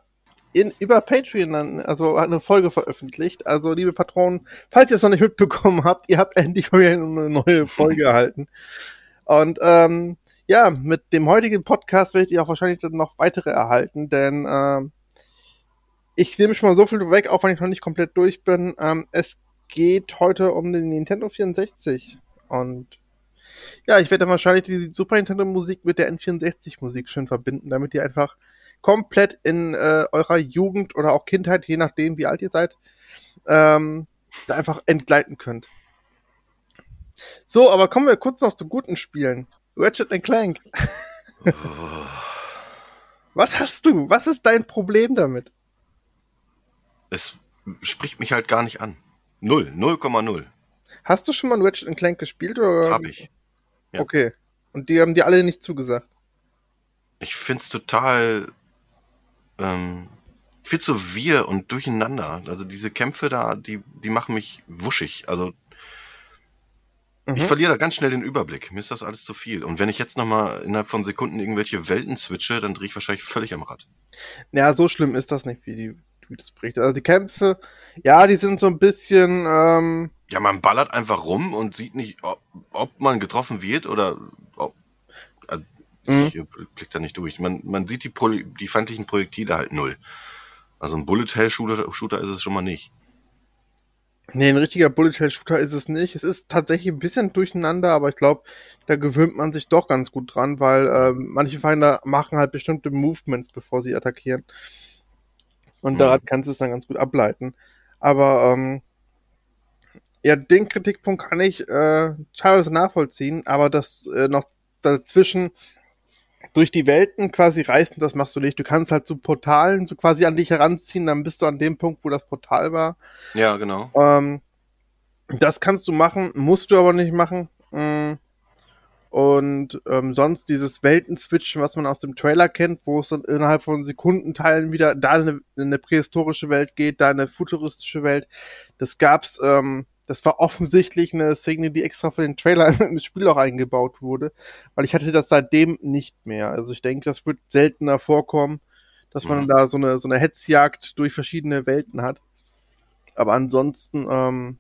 in, über Patreon dann, also eine Folge veröffentlicht. Also, liebe Patronen, falls ihr es noch nicht mitbekommen habt, ihr habt endlich mal wieder eine neue (laughs) Folge erhalten. Und ähm, ja, mit dem heutigen Podcast werdet ihr auch wahrscheinlich dann noch weitere erhalten, denn ähm, ich nehme schon mal so viel weg, auch wenn ich noch nicht komplett durch bin. Ähm, es geht heute um den Nintendo 64 und ja, ich werde dann wahrscheinlich die Super Nintendo Musik mit der N64 Musik schön verbinden, damit ihr einfach komplett in äh, eurer Jugend oder auch Kindheit, je nachdem wie alt ihr seid, ähm, da einfach entgleiten könnt. So, aber kommen wir kurz noch zu guten Spielen. Ratchet Clank. Oh, (laughs) Was hast du? Was ist dein Problem damit? es spricht mich halt gar nicht an. Null. 0,0. Hast du schon mal ein Ratchet Clank gespielt oder? Hab ich. ja. Okay. Und die haben dir alle nicht zugesagt. Ich find's total ähm, viel zu wir und durcheinander. Also diese Kämpfe da, die, die machen mich wuschig. Also ich Mhm. verliere da ganz schnell den Überblick. Mir ist das alles zu viel. Und wenn ich jetzt nochmal innerhalb von Sekunden irgendwelche Welten switche, dann drehe ich wahrscheinlich völlig am Rad. Ja, so schlimm ist das nicht, wie die wie das berichtet. Also die Kämpfe, ja, die sind so ein bisschen, ähm, Ja, man ballert einfach rum und sieht nicht, ob, ob man getroffen wird oder ob. Äh, Mhm. ich äh, blick da nicht durch. Man, man sieht die, Pro die feindlichen Projektile halt null. Also ein Bullet-Hell-Shooter Shooter ist es schon mal nicht. nee, ein richtiger Bullet-Hell-Shooter ist es nicht. Es ist tatsächlich ein bisschen durcheinander, aber ich glaube, da gewöhnt man sich doch ganz gut dran, weil ähm, manche Feinde machen halt bestimmte Movements, bevor sie attackieren. Und Mhm. daran kannst du es dann ganz gut ableiten. Aber ähm, ja, den Kritikpunkt kann ich äh, teilweise nachvollziehen, aber das äh, noch dazwischen durch die Welten quasi reißen, das machst du nicht. Du kannst halt so Portalen so quasi an dich heranziehen, dann bist du an dem Punkt, wo das Portal war. Ja, genau. Ähm, das kannst du machen, musst du aber nicht machen. Mm. Und ähm, sonst dieses Welten-Switchen, was man aus dem Trailer kennt, wo es dann innerhalb von Sekundenteilen wieder da in eine, in eine prähistorische Welt geht, da in eine futuristische Welt, das gab's, ähm, das war offensichtlich eine Szene, die extra für den Trailer (laughs) in das Spiel auch eingebaut wurde, weil ich hatte das seitdem nicht mehr. Also ich denke, das wird seltener vorkommen, dass man Mhm. da so eine, so eine Hetzjagd durch verschiedene Welten hat. Aber ansonsten ähm,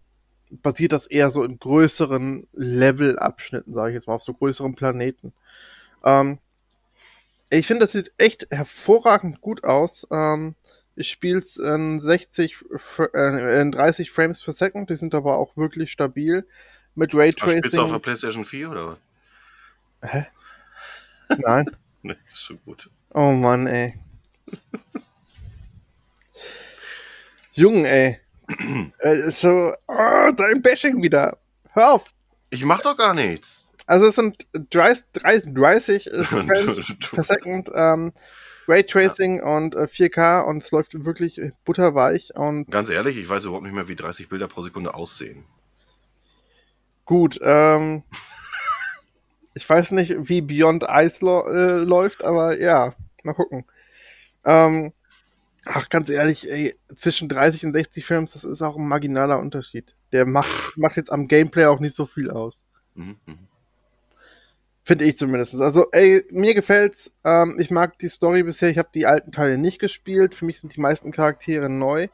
basiert das eher so in größeren Levelabschnitten, sage ich jetzt mal, auf so größeren Planeten. Ähm, ich finde, das sieht echt hervorragend gut aus. Ähm, ich spiele es in 60, Fr- äh, in 30 Frames per Second, die sind aber auch wirklich stabil. Mit Ach, spielst du auf der Raytracing. PlayStation 4 oder was? Hä? Nein. (laughs) Ne, ist schon gut. Oh Mann, ey. Jungen, ey. (clears throat) äh, so, oh, dein Bashing wieder. Hör auf. Ich mach doch gar nichts. Also es sind 30, 30, 30 äh, Frames per Second, ähm, Raytracing und äh, 4K und es läuft wirklich butterweich und Ganz ehrlich, ich weiß überhaupt nicht mehr, wie 30 Bilder pro Sekunde aussehen. gut. Ähm, (laughs) ich weiß nicht, wie Beyond Ice äh, läuft, aber ja, mal gucken. Ähm, ach, ganz ehrlich, ey, zwischen 30 und 60 Frames, das ist auch ein marginaler Unterschied. Der macht, (laughs) macht jetzt am Gameplay auch nicht so viel aus. Mhm, mhm. Finde ich zumindest. Also, ey, mir gefällt's. Ähm, ich mag die Story bisher. Ich habe die alten Teile nicht gespielt. Für mich sind die meisten Charaktere neu.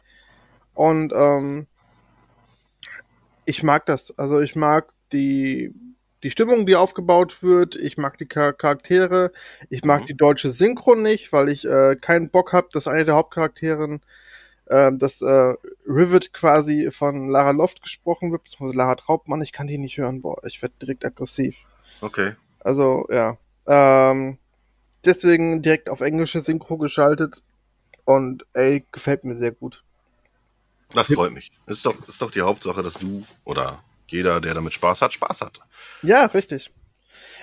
Und ähm, ich mag das. Also, ich mag die, die Stimmung, die aufgebaut wird. Ich mag die Char Charaktere. Ich mag Mhm. die deutsche Synchro nicht, weil ich äh, keinen Bock habe, dass eine der Hauptcharakterin, ähm, dass äh, Rivet quasi von Lara Loft gesprochen wird, beziehungsweise Lara Traubmann. Ich kann die nicht hören. Boah, ich werde direkt aggressiv. Okay. Also, ja. Ähm, deswegen direkt auf englische Synchro geschaltet. Und ey, gefällt mir sehr gut. Das freut mich. Ist doch, ist doch die Hauptsache, dass du oder jeder, der damit Spaß hat, Spaß hat. Ja, richtig.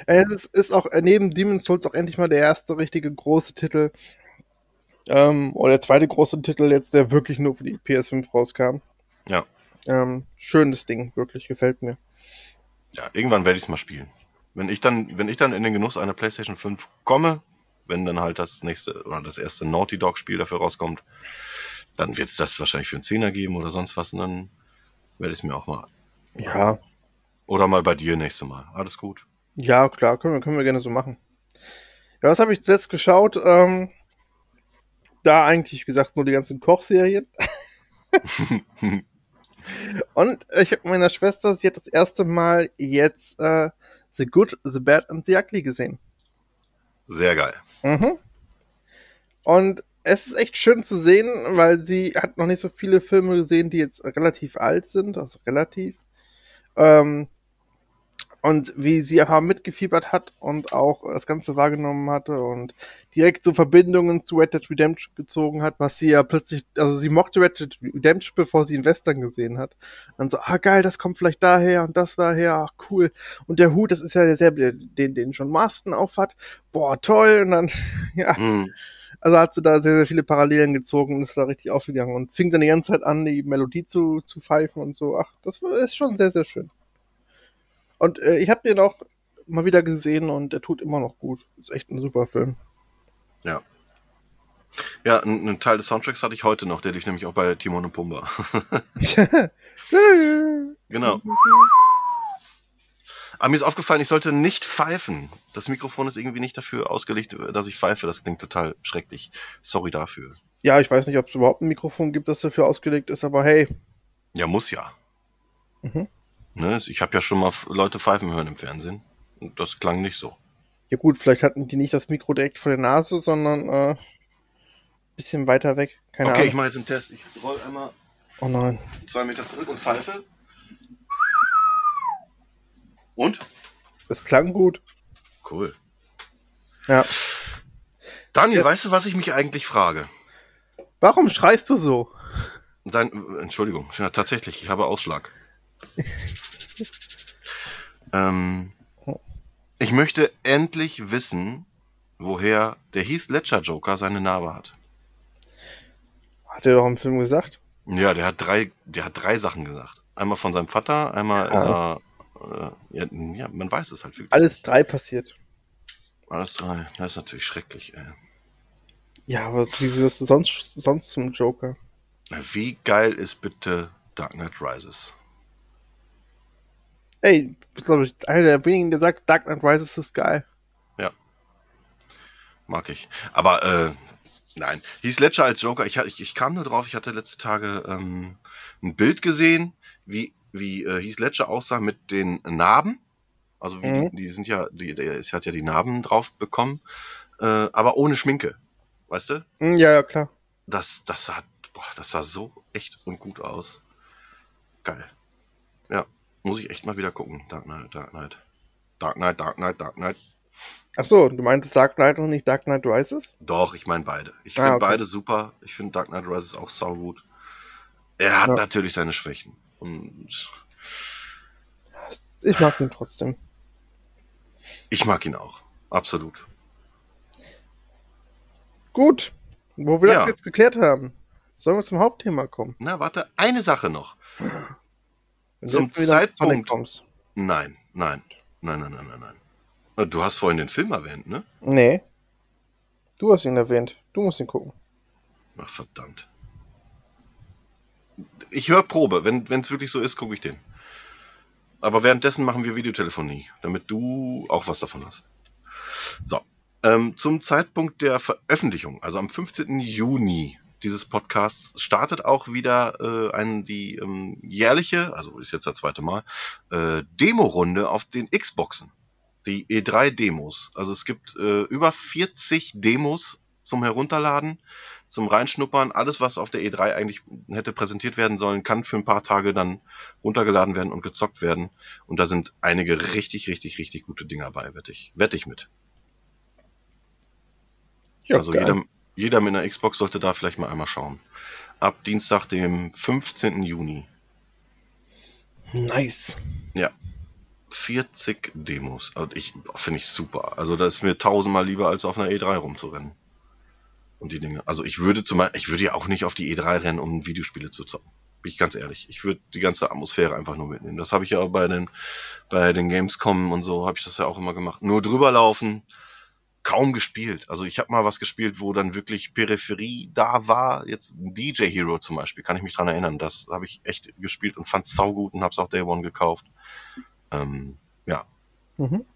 Es ist, ist auch äh, neben Demon's Souls auch endlich mal der erste richtige große Titel. Ähm, oder der zweite große Titel jetzt, der wirklich nur für die PS5 rauskam. Ja. Ähm, schönes Ding, wirklich, gefällt mir. Ja, irgendwann werde ich es mal spielen. Wenn ich dann, wenn ich dann in den Genuss einer PlayStation 5 komme, wenn dann halt das nächste oder das erste Naughty Dog Spiel dafür rauskommt, dann wird es das wahrscheinlich für einen Zehner geben oder sonst was und dann werde ich es mir auch mal. Ja, Oder mal bei dir nächste Mal. Alles gut. ja, klar, können wir, können wir gerne so machen. Ja, was habe ich zuletzt geschaut? Ähm, da eigentlich, wie gesagt, nur die ganzen Kochserien. (laughs) Und ich habe meiner Schwester, sie hat das erste Mal jetzt äh, The Good, The Bad and The Ugly gesehen. Sehr geil. Mhm. Und es ist echt schön zu sehen, weil sie hat noch nicht so viele Filme gesehen, die jetzt relativ alt sind, also relativ. Ähm, und wie sie aber mitgefiebert hat und auch das Ganze wahrgenommen hatte und direkt so Verbindungen zu Red Dead Redemption gezogen hat, was sie ja plötzlich, also sie mochte Red Dead Redemption, bevor sie den Western gesehen hat. Und so, ah geil, das kommt vielleicht daher und das daher, ach cool. Und der Hut, das ist ja derselbe, den, den John Marston aufhat. Boah, toll. Und dann, (laughs) ja, Hm. also hat sie da sehr, sehr viele Parallelen gezogen und ist da richtig aufgegangen und fing dann die ganze Zeit an, die Melodie zu, zu pfeifen und so. Ach, das ist schon sehr, sehr schön. Und äh, ich habe den auch mal wieder gesehen und der tut immer noch gut. Ist echt ein super Film. Ja. Ja, ein, ein Teil des Soundtracks hatte ich heute noch, der lief nämlich auch bei Timon und Pumba. (laughs) genau. Aber mir ist aufgefallen, ich sollte nicht pfeifen. Das Mikrofon ist irgendwie nicht dafür ausgelegt, dass ich pfeife. Das klingt total schrecklich. Sorry dafür. Ja, ich weiß nicht, ob es überhaupt ein Mikrofon gibt, das dafür ausgelegt ist, aber hey. Ja, muss ja. Mhm. Ne? Ich habe ja schon mal Leute pfeifen hören im Fernsehen. Und das klang nicht so. Ja gut, vielleicht hatten die nicht das Mikro direkt vor der Nase, sondern äh, bisschen weiter weg. Keine okay, Ahnung. ich mache jetzt einen Test. Ich roll einmal Oh nein. zwei Meter zurück und pfeife. Und? Das klang gut. Cool. Ja. Daniel, Ja. weißt du, was ich mich eigentlich frage? Warum schreist du so? Dein, Entschuldigung, ja, tatsächlich, ich habe Ausschlag. Ähm, ich möchte endlich wissen, woher der Heath Ledger Joker seine Narbe hat. Hat er doch im Film gesagt. Ja, der hat drei, der hat drei Sachen gesagt. Einmal von seinem Vater, einmal Ja. ist er, äh, ja, ja, man weiß es halt wirklich. Alles drei passiert. Alles drei. Das ist natürlich schrecklich, ey. Ja, aber wie wirst du sonst, sonst zum Joker? Wie geil ist bitte Dark Knight Rises? Ey, ich glaube ich, einer der wenigen, der sagt, Dark Knight Rises ist geil. Mag ich. Aber äh, nein. Heath Ledger als Joker, ich, ich, ich kam nur drauf, ich hatte letzte Tage ähm, ein Bild gesehen, wie, wie äh, Heath Ledger aussah mit den Narben. Also wie Mhm. die, die sind ja, die, der ist, hat ja die Narben drauf bekommen, äh, aber ohne Schminke. Weißt du? Hm, ja, ja, klar. Das, das sah, boah, das sah so echt und gut aus. Geil. Ja, muss ich echt mal wieder gucken. Dark Knight, Dark Knight. Dark Knight, Dark Knight, Dark Knight. Ach so, du meintest Dark Knight und nicht Dark Knight Rises? Doch, ich meine beide. Ich Ah, finde okay. beide super. Ich finde Dark Knight Rises auch saugut. Er hat Ja. natürlich seine Schwächen. Und Ich mag ihn trotzdem. ich mag ihn auch. Absolut. Gut. Wo wir Ja. das jetzt geklärt haben, sollen wir zum Hauptthema kommen. Na, warte, eine Sache noch. Zum Zeitpunkt-. Nein, nein, nein, nein, nein, nein, nein. Äh, Du hast vorhin den Film erwähnt, ne? Nee. Du hast ihn erwähnt. Du musst ihn gucken. Ach, verdammt. Ich höre Probe. Wenn es wirklich so ist, gucke ich den. Aber währenddessen machen wir Videotelefonie, damit du auch was davon hast. So. Ähm, zum Zeitpunkt der Veröffentlichung, also am 15. Juni dieses Podcasts, startet auch wieder äh, ein, die ähm, jährliche, also ist jetzt das zweite Mal, äh, Demo-Runde auf den Xboxen. Die E3-Demos. Also es gibt äh, über 40 Demos zum Herunterladen zum Reinschnuppern. Alles, was auf der E3 eigentlich hätte präsentiert werden sollen, kann für ein paar Tage dann runtergeladen werden und gezockt werden. Und da sind einige richtig, richtig, richtig gute Dinger bei, wette ich. Wette ich mit. Ja, also geil. jeder, jeder mit einer Xbox sollte da vielleicht mal einmal schauen. Ab Dienstag, dem 15. Juni. Nice. 40 Demos. Also ich finde ich super. Also das ist mir tausendmal lieber, als auf einer E3 rumzurennen. Und die Dinge. Also ich würde zum ich würde ja auch nicht auf die E3 rennen, um Videospiele zu zocken. Bin ich ganz ehrlich. Ich würde die ganze Atmosphäre einfach nur mitnehmen. Das habe ich ja auch bei den, bei den Gamescom und so, habe ich das ja auch immer gemacht. Nur drüber laufen, kaum gespielt. Also ich habe mal was gespielt, wo dann wirklich Peripherie da war. Jetzt DJ Hero zum Beispiel, kann ich mich dran erinnern. Das habe ich echt gespielt und fand es saugut und habe es auch Day One gekauft. Ähm, ja, Mhm.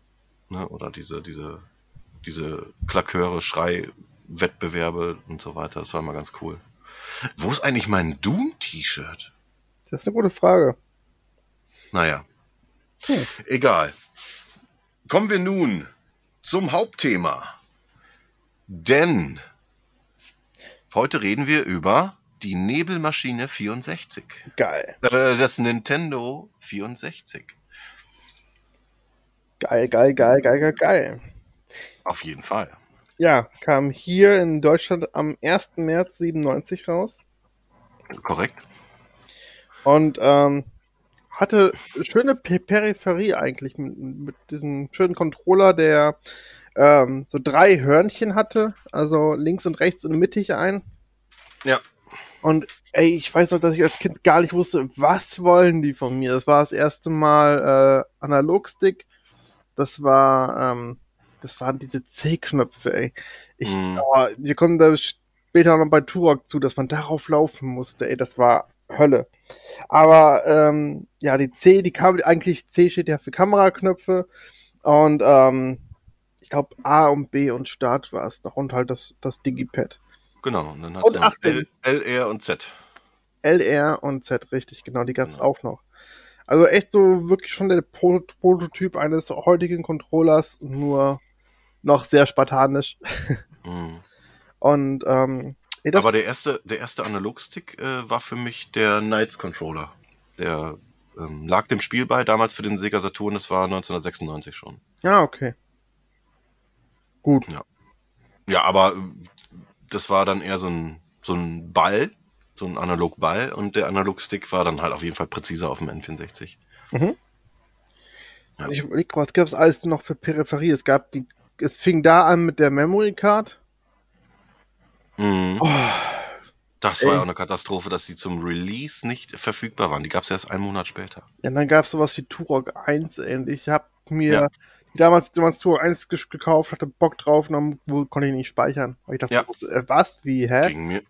ne, oder diese, diese, diese Klaköre, Schrei-Wettbewerbe und so weiter. Das war immer ganz cool. Wo ist eigentlich mein Doom-T-Shirt? Das ist eine gute Frage. Naja, Hm. egal. Kommen wir nun zum Hauptthema. Denn heute reden wir über die Nebelmaschine 64. Geil. Äh, das Nintendo 64. Geil, geil, geil, geil, geil, geil. Auf jeden Fall. Ja, kam hier in Deutschland am 1. März 97 raus Korrekt. und ähm, hatte schöne Pe- Peripherie eigentlich mit, mit diesem schönen Controller, der ähm, so drei Hörnchen hatte, also links und rechts und mittig ein. Ja. Und ey, ich weiß noch, dass ich als Kind gar nicht wusste, was wollen die von mir. Das war das erste Mal äh, Analogstick. Das war ähm, das waren diese C-Knöpfe, ey. Ich, Mhm. oh, wir kommen da später noch bei Turok zu, dass man darauf laufen musste, ey, das war Hölle. Aber ähm, ja, die C, die kam eigentlich, C steht ja für Kameraknöpfe und ähm, ich glaube A und B und Start war es noch und halt das, das Digipad. Genau, und dann hat Und achten. L, L, R und Z. LR und Z, richtig, genau, die gab es Genau. auch noch. Also echt so wirklich schon der Pro Prototyp eines heutigen Controllers, nur noch sehr spartanisch. Mhm. (laughs) Und ähm, nee, Aber der erste, der erste Analogstick äh, war für mich der Knights Controller. Der ähm, lag dem Spiel bei, damals für den Sega Saturn, das war 1996 schon. ja, okay. Gut. Ja, aber äh, das war dann eher so ein, so ein Ball, so ein Analog-Ball und der Analogstick war dann halt auf jeden Fall präziser auf dem N64. Ja. Ich überlege, was gab es alles noch für Peripherie? Es gab die, es fing da an mit der Memory Card. Mhm. Oh, Das war ja auch eine Katastrophe, dass die zum Release nicht verfügbar waren. Die gab es erst einen Monat später. ja, dann gab es sowas wie Turok 1 ähnlich. Ich habe mir Ja. damals, damals Turok 1 ges- gekauft, hatte Bock drauf und dann konnte ich nicht speichern. Und ich dachte, Ja. äh, was? Wie? Hä? Ging mir,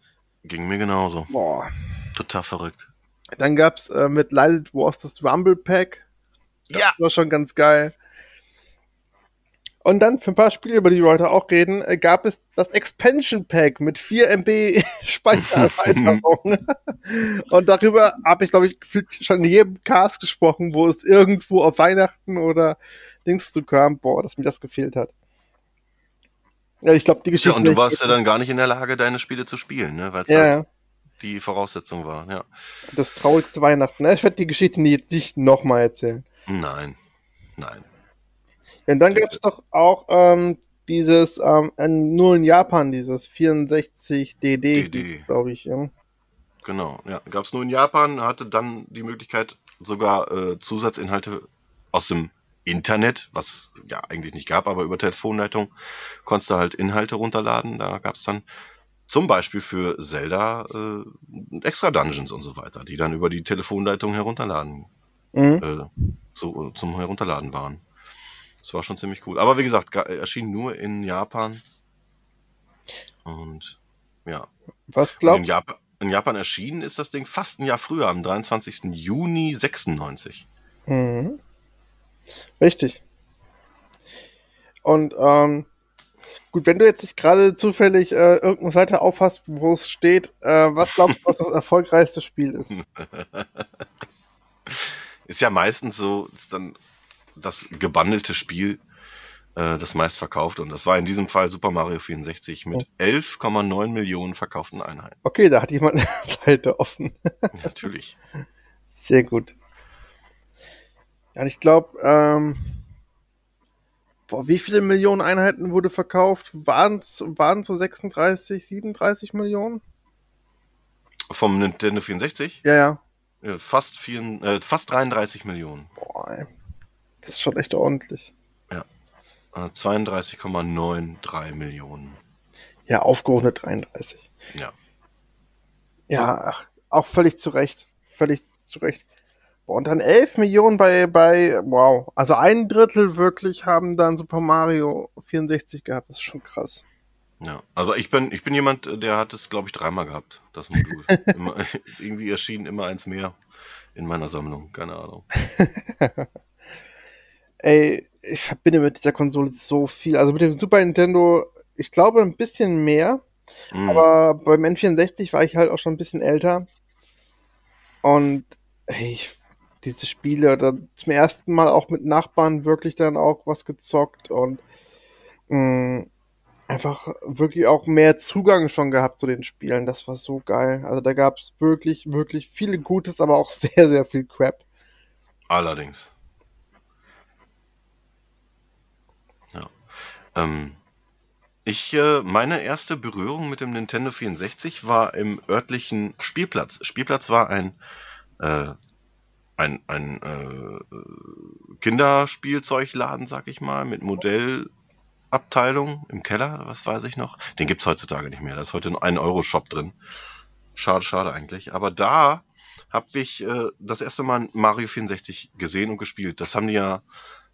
ging mir genauso. Boah. Total verrückt. Dann gab's äh, mit Light Wars das Rumble Pack. Das Ja. war schon ganz geil. Und dann für ein paar Spiele, über die wir heute auch reden, äh, gab es das Expansion Pack mit 4 MB (laughs) Speichererweiterung. (laughs) Und darüber habe ich, glaube ich, schon in jedem Cast gesprochen, wo es irgendwo auf Weihnachten oder Dings zu kam. Boah, dass mir das gefehlt hat. Ja, ich glaube, die Geschichte. Ja, und du warst ja dann gar nicht in der Lage, deine Spiele zu spielen, ne? weil es Ja, halt die Voraussetzung war. Ja. das traurigste Weihnachten. ne? Ich werde die Geschichte nicht, nicht nochmal erzählen. Nein, nein. Und dann gab es doch auch ähm, dieses, ähm, in- nur in Japan, dieses 64DD, DD. glaube ich. Ja. Genau, ja. Gab es nur in Japan, hatte dann die Möglichkeit, sogar äh, Zusatzinhalte aus dem Internet, was ja eigentlich nicht gab, aber über Telefonleitung konntest du halt Inhalte runterladen. Da gab es dann zum Beispiel für Zelda äh, extra Dungeons und so weiter, die dann über die Telefonleitung herunterladen, Mhm. äh, so äh, zum Herunterladen waren. Das war schon ziemlich cool. Aber wie gesagt, ga- erschien nur in Japan. Und ja, Was und in, glaubst Japan, in Japan erschienen ist das Ding fast ein Jahr früher, am 23. Juni 96. du? Mhm. Richtig. Und ähm, gut, wenn du jetzt nicht gerade zufällig äh, irgendeine Seite aufhast, wo es steht, äh, was glaubst du, was das (laughs) erfolgreichste Spiel ist? (laughs) Ist ja meistens so dann das gebandelte Spiel, äh, das meistverkauft. Und das war in diesem Fall Super Mario 64 mit 11,9 Millionen verkauften Einheiten. Okay, da hat jemand (laughs) eine Seite offen. (laughs) Natürlich. Sehr gut. Ja, ich glaube, ähm, boah, wie viele Millionen Einheiten wurde verkauft? Waren es so 36, 37 Millionen? Vom Nintendo 64 Ja, ja. äh, fast, vier, äh, fast 33 Millionen. Boah, ey. Das ist schon echt ordentlich. Äh, 32,93 Millionen. Ja, aufgerundet 33. Ja. Ja, ach, auch völlig zu Recht. Völlig zu Recht. Und dann 11 Millionen bei, bei, wow. Also ein Drittel wirklich haben dann Super Mario 64 gehabt. Das ist schon krass. Ja, also ich bin, ich bin jemand, der hat es, glaube ich, dreimal gehabt, das Modul. (laughs) immer, irgendwie erschien immer eins mehr in meiner Sammlung, keine Ahnung. (laughs) Ey, ich verbinde mit dieser Konsole so viel. Also mit dem Super Nintendo, ich glaube ein bisschen mehr. Mhm. Aber beim N64 war ich halt auch schon ein bisschen älter. Und ey, ich, diese Spiele, da zum ersten Mal auch mit Nachbarn wirklich dann auch was gezockt und mh, einfach wirklich auch mehr Zugang schon gehabt zu den Spielen. Das war so geil. Also da gab es wirklich, wirklich viel Gutes, aber auch (laughs) sehr, sehr viel Crap. Allerdings. Ähm, ich, äh, meine erste Berührung mit dem Nintendo 64 war im örtlichen Spielplatz. Spielplatz war ein, äh, ein, ein äh, Kinderspielzeugladen, sag ich mal, mit Modellabteilung im Keller, was weiß ich noch. Den gibt's heutzutage nicht mehr. Da ist heute ein Euro-Shop drin. Schade, schade eigentlich. Aber da habe ich äh, das erste Mal Mario 64 gesehen und gespielt. Das haben die ja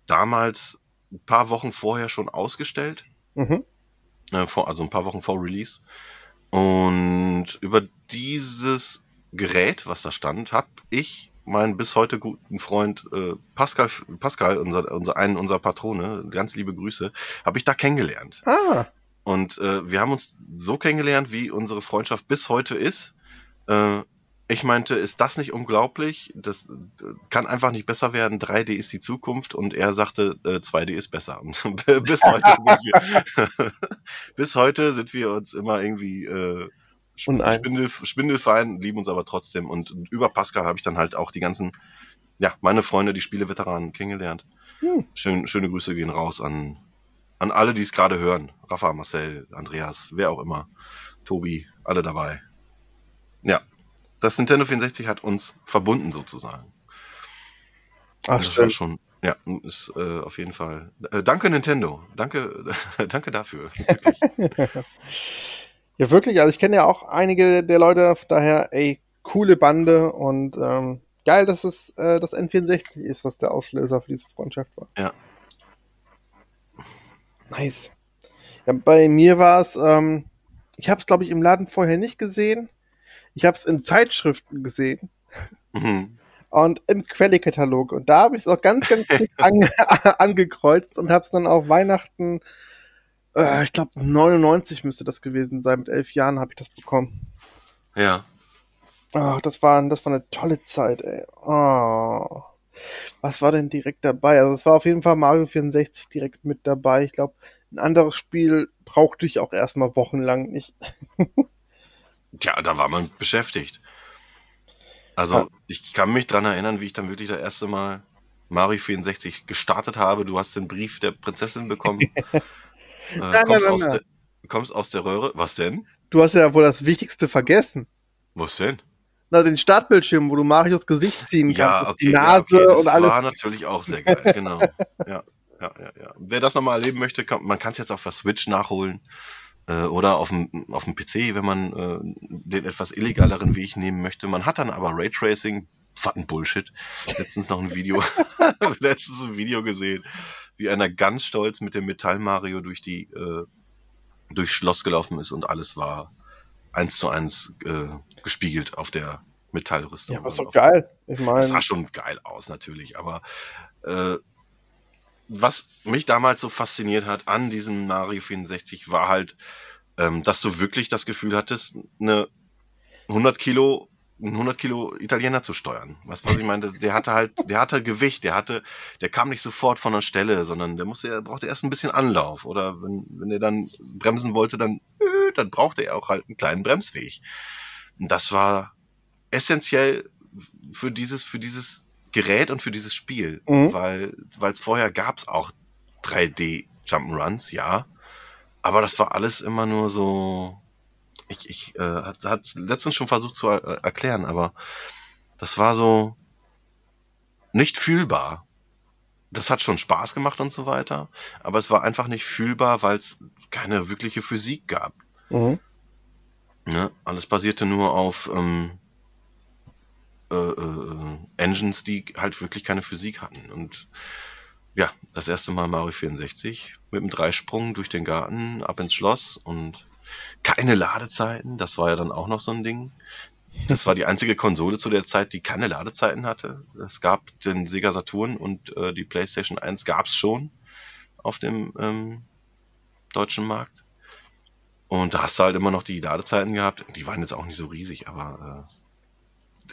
damals ein paar Wochen vorher schon ausgestellt. Mhm. Äh, also ein paar Wochen vor Release. Und über dieses Gerät, was da stand, habe ich meinen bis heute guten Freund äh, Pascal, Pascal, unser, unser einen unserer Patrone, ganz liebe Grüße, habe ich da kennengelernt. Ah, Und äh, wir haben uns so kennengelernt, wie unsere Freundschaft bis heute ist. Äh, ich meinte, ist das nicht unglaublich? Das äh, kann einfach nicht besser werden. 3D ist die Zukunft und er sagte, äh, 2D ist besser. (laughs) Und bis heute sind wir, (laughs) bis heute sind wir uns immer irgendwie äh. Spindel, Spindelfein, lieben uns aber trotzdem. Und über Pascal habe ich dann halt auch die ganzen, ja, meine Freunde, die Spieleveteranen kennengelernt. Hm. Schön, schöne Grüße gehen raus an, an alle, die es gerade hören. Rafa, Marcel, Andreas, wer auch immer. Tobi, alle dabei. Ja, das Nintendo 64 hat uns verbunden sozusagen. ach das schön. schon, ja, ist äh, auf jeden Fall. Äh, danke Nintendo, danke, (laughs) danke dafür. Wirklich. (laughs) Ja, wirklich. Also ich kenne ja auch einige der Leute, daher, ey, coole Bande und ähm, geil, dass es äh, das N64 ist, was der Auslöser für diese Freundschaft war. Ja. Nice. Ja, bei mir war es, ähm, ich habe es, glaube ich, im Laden vorher nicht gesehen. Ich habe es in Zeitschriften gesehen Mhm. und im Quellekatalog. Und da habe ich es auch ganz, ganz dick (laughs) an, (laughs) angekreuzt und habe es dann auf Weihnachten, äh, ich glaube 99 müsste das gewesen sein, mit elf Jahren habe ich das bekommen. Ja, Ach, das war, das war eine tolle Zeit, ey. Oh. Was war denn direkt dabei? Also es war auf jeden Fall Mario 64 direkt mit dabei. Ich glaube, ein anderes Spiel brauchte ich auch erstmal wochenlang nicht. (laughs) Tja, da war man beschäftigt. Also, Ja. ich kann mich dran erinnern, wie ich dann wirklich das erste Mal Mario 64 gestartet habe. Du hast den Brief der Prinzessin bekommen. (laughs) äh, nein, kommst, nein, aus nein. Der, kommst aus der Röhre. Was denn? Du hast ja wohl das Wichtigste vergessen. Was denn? Na, den Startbildschirm, wo du Marios Gesicht ziehen Ja, kannst. okay. die ja, Nase okay. Das und alles. war natürlich auch sehr geil. Genau. (laughs) ja, ja, ja, ja. Wer das nochmal erleben möchte, kann, man kann es jetzt auf der Switch nachholen. Äh, oder auf dem, auf dem PC, wenn man äh, den etwas illegaleren Weg nehmen möchte. Man hat dann aber Raytracing. Was ein Bullshit. Letztens noch ein Video, (laughs) letztens ein Video gesehen, wie einer ganz stolz mit dem Metall Mario durch die, äh, durchs Schloss gelaufen ist und alles war eins zu eins äh, gespiegelt auf der Metallrüstung. Ja, Und doch geil. Ich das meine, sah schon geil aus, natürlich. Aber äh, was mich damals so fasziniert hat an diesem Mario 64 war halt, ähm, dass du wirklich das Gefühl hattest, eine 100 Kilo, einen 100 Kilo Italiener zu steuern. Was, was ich meinte, der hatte halt, der hatte Gewicht, der hatte, der kam nicht sofort von der Stelle, sondern der musste, er brauchte erst ein bisschen Anlauf. Oder wenn, wenn er dann bremsen wollte, dann, äh, dann brauchte er auch halt einen kleinen Bremsweg. Und das war essentiell für dieses, für dieses Gerät und für dieses Spiel, Mhm. weil weil es vorher gab es auch 3D Jump'n'Runs, ja, aber das war alles immer nur so. Ich, ich äh, hat hat's letztens schon versucht zu er erklären, aber das war so nicht fühlbar. Das hat schon Spaß gemacht und so weiter, aber es war einfach nicht fühlbar, weil es keine wirkliche Physik gab. mhm. Ne? Alles basierte nur auf ähm, äh, äh, Engines, die halt wirklich keine Physik hatten. Und ja, das erste Mal Mario 64 mit dem Dreisprung durch den Garten ab ins Schloss und keine Ladezeiten. Das war ja dann auch noch so ein Ding. Das war die einzige Konsole zu der Zeit, die keine Ladezeiten hatte. Es gab den Sega Saturn und äh, die PlayStation 1 gab es schon auf dem ähm, deutschen Markt. Und da hast du halt immer noch die Ladezeiten gehabt. Die waren jetzt auch nicht so riesig, aber äh,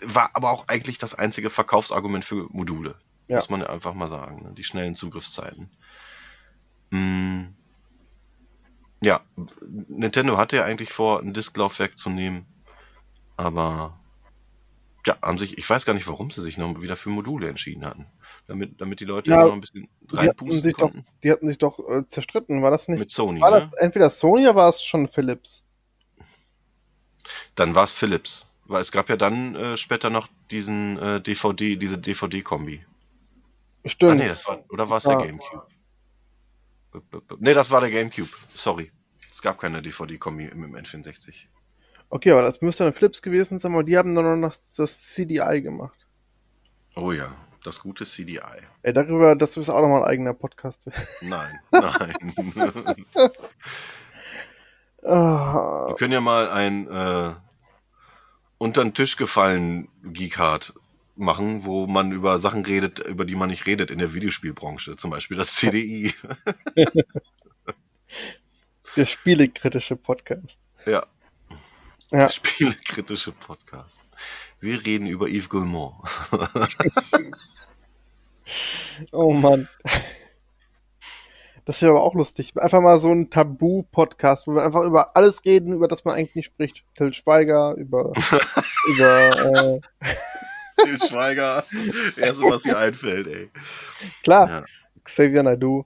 war aber auch eigentlich das einzige Verkaufsargument für Module. Ja. Muss man ja einfach mal sagen. Ne? Die schnellen Zugriffszeiten. Mm. Ja, Nintendo hatte ja eigentlich vor, ein Disklaufwerk zu nehmen. Aber ja, haben sich, ich weiß gar nicht, warum sie sich noch wieder für Module entschieden hatten. Damit, damit die Leute Ja, noch ein bisschen die reinpusten doch, konnten. die hatten sich doch äh, zerstritten, war das nicht? Mit Sony, war ne? das entweder Sony oder war es schon Philips? Dann war es Philips. Weil es gab ja dann äh, später noch diesen äh, DVD, diese DVD-Kombi. Stimmt. Ah nee, das war, oder war es Ja. der Gamecube? Nee, das war der Gamecube. Sorry. Es gab keine DVD-Kombi im im N64. Okay, aber das müsste dann Philips gewesen sein, weil die haben dann noch das CDI gemacht. Oh ja. das gute CDI. Ey, darüber, das ist auch nochmal ein eigener Podcast. Nein, (laughs) nein. (laughs) Ah, Wir können ja mal ein äh, unter den Tisch gefallen Geekart machen, wo man über Sachen redet, über die man nicht redet in der Videospielbranche. Zum Beispiel das CDI. (laughs) der spielekritische Podcast. ja, Ja, spielekritische Podcast. Wir reden über Yves Guillemot. (laughs) oh Mann. (laughs) Das wäre aber auch lustig. Einfach mal so ein Tabu-Podcast, wo wir einfach über alles reden, über das man eigentlich nicht spricht. Till Schweiger, über, (laughs) über, äh, (laughs) Til Schweiger. Erste, was dir einfällt, ey. klar, Ja. Xavier Naidoo.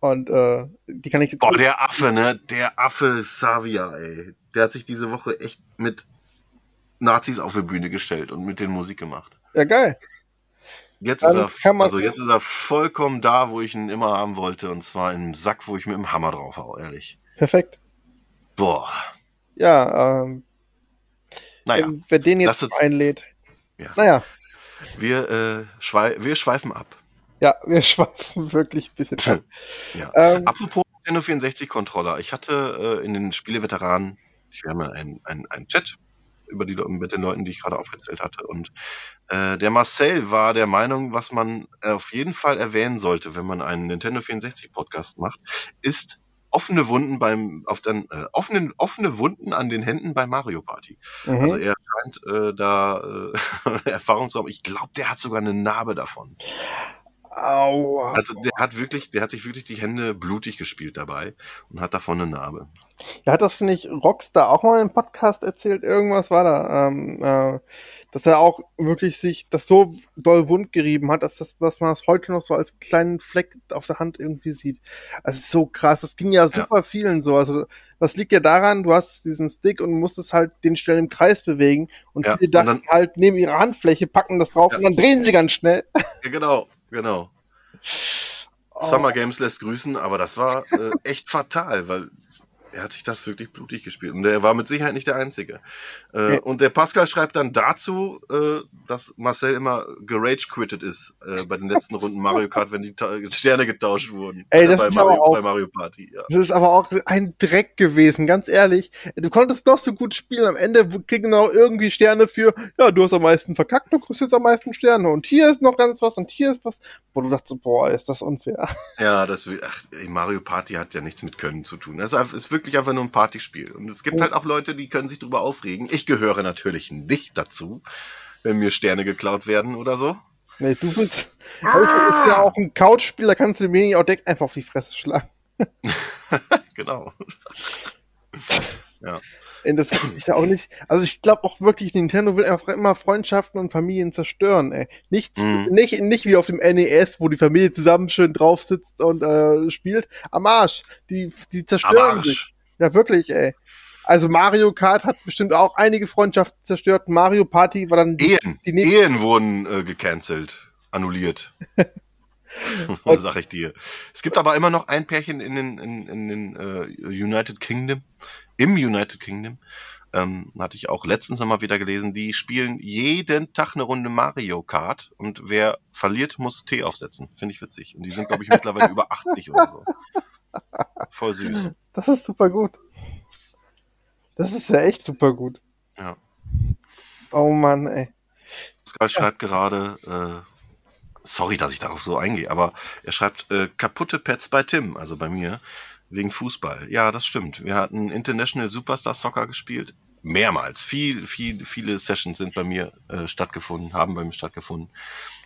Und, äh, die kann ich jetzt Boah, der Affe, ne? Der Affe Savia, ey. Der hat sich diese Woche echt mit Nazis auf die Bühne gestellt und mit denen Musik gemacht. Ja, geil. Jetzt Dann ist er, also jetzt ist er vollkommen da, wo ich ihn immer haben wollte, und zwar im Sack, wo ich mit dem Hammer drauf hau, ehrlich. Perfekt. Boah. Ja, ähm, Naja, wenn, wer den jetzt einlädt. Ja. Naja, wir, äh, schwei wir schweifen ab. ja, (laughs) wir schweifen wirklich ein bisschen ab. (laughs) Ja. Ähm, Apropos Nintendo 64 Controller. Ich hatte äh, in den Spieleveteranen, ich wir haben ja einen ein Chat über die, mit den Leuten, die ich gerade aufgezählt hatte. Und äh, der Marcel war der Meinung, was man auf jeden Fall erwähnen sollte, wenn man einen Nintendo 64 Podcast macht, ist offene Wunden beim auf den äh, offenen offene Wunden an den Händen bei Mario Party. mhm. Also er scheint äh, da äh, (laughs) Erfahrung zu haben. Ich glaube, der hat sogar eine Narbe davon. Aua. Also der hat wirklich, der hat sich wirklich die Hände blutig gespielt dabei und hat davon eine Narbe. Ja, hat das nicht Rockstar auch mal im Podcast erzählt? Irgendwas war da, ähm, äh, dass er auch wirklich sich das so doll wund gerieben hat, dass, das, dass man das heute noch so als kleinen Fleck auf der Hand irgendwie sieht. Also es ist so krass. Das ging ja super vielen so. Also das liegt ja daran, du hast diesen Stick und musstest halt den schnell im Kreis bewegen und Ja, viele dachten dann- halt neben ihrer Handfläche, packen das drauf Ja. und dann drehen sie ganz schnell. Ja, genau, genau. Oh. Summer Games lässt grüßen, aber das war äh, echt fatal, weil er hat sich das wirklich blutig gespielt. Und er war mit Sicherheit nicht der Einzige. Äh, Ja. Und der Pascal schreibt dann dazu, äh, dass Marcel immer gerage-quittet ist äh, bei den letzten Runden Mario Kart, wenn die Ta Sterne getauscht wurden. Ey, Äh, das bei, ist aber Mario, auch- bei Mario Party. Ja. Das ist aber auch ein Dreck gewesen, ganz ehrlich. Du konntest noch so gut spielen. Am Ende kriegen noch irgendwie Sterne für, ja, du hast am meisten verkackt, du kriegst jetzt am meisten Sterne. Und hier ist noch ganz was und hier ist was. Wo du dachtest, boah, ist das unfair. Ja, das ach, Mario Party hat ja nichts mit Können zu tun. Das ist ist wirklich einfach nur ein Partyspiel. Und es gibt Oh. halt auch Leute, die können sich darüber aufregen. Ich gehöre natürlich nicht dazu, wenn mir Sterne geklaut werden oder so. Nee, du bist, das ist ja auch ein Couchspiel, da kannst du mir nicht auch direkt einfach auf die Fresse schlagen. (laughs) Genau. Ey, Das hat ich ja auch nicht. Also ich glaube auch wirklich, Nintendo will einfach immer Freundschaften und Familien zerstören, ey. Nichts, Mhm. nicht, nicht wie auf dem NES, wo die Familie zusammen schön drauf sitzt und äh, spielt. Am Arsch. Die, die Am zerstören sich. Ja, wirklich, ey. Also Mario Kart hat bestimmt auch einige Freundschaften zerstört. Mario Party war dann die, Ehen. die Ehen wurden äh, gecancelt, annulliert. (laughs) (laughs) Sag ich dir. Es gibt aber immer noch ein Pärchen in den, in, in den äh, United Kingdom, im United Kingdom, ähm, hatte ich auch letztens noch mal wieder gelesen, die spielen jeden Tag eine Runde Mario Kart und wer verliert, muss Tee aufsetzen. Finde ich witzig. Und die sind, glaube ich, mittlerweile (laughs) über 80 oder so. Voll süß. Das ist super gut. Das ist ja echt super gut. Ja. Oh Mann, ey. Pascal schreibt gerade, äh, sorry, dass ich darauf so eingehe, aber er schreibt äh, kaputte Pets bei Tim, also bei mir, wegen Fußball. Ja, das stimmt. Wir hatten International Superstar Soccer gespielt. Mehrmals. Viel, viel, viele Sessions sind bei mir äh, stattgefunden, haben bei mir stattgefunden.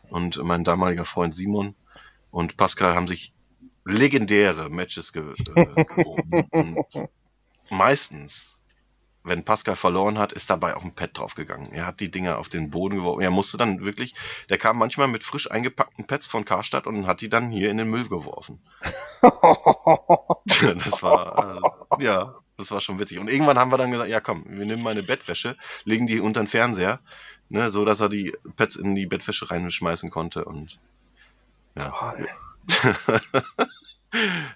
Und mein damaliger Freund Simon und Pascal haben sich legendäre Matches ge äh, gewonnen. Meistens wenn Pascal verloren hat, ist dabei auch ein Pad draufgegangen. Er hat die Dinger auf den Boden geworfen. Er musste dann wirklich, der kam manchmal mit frisch eingepackten Pads von Karstadt und hat die dann hier in den Müll geworfen. (laughs) Das war, äh, ja, das war schon witzig. Und irgendwann haben wir dann gesagt, ja komm, wir nehmen meine Bettwäsche, legen die unter den Fernseher, ne, so dass er die Pads in die Bettwäsche reinschmeißen konnte und ja. Ey. (laughs)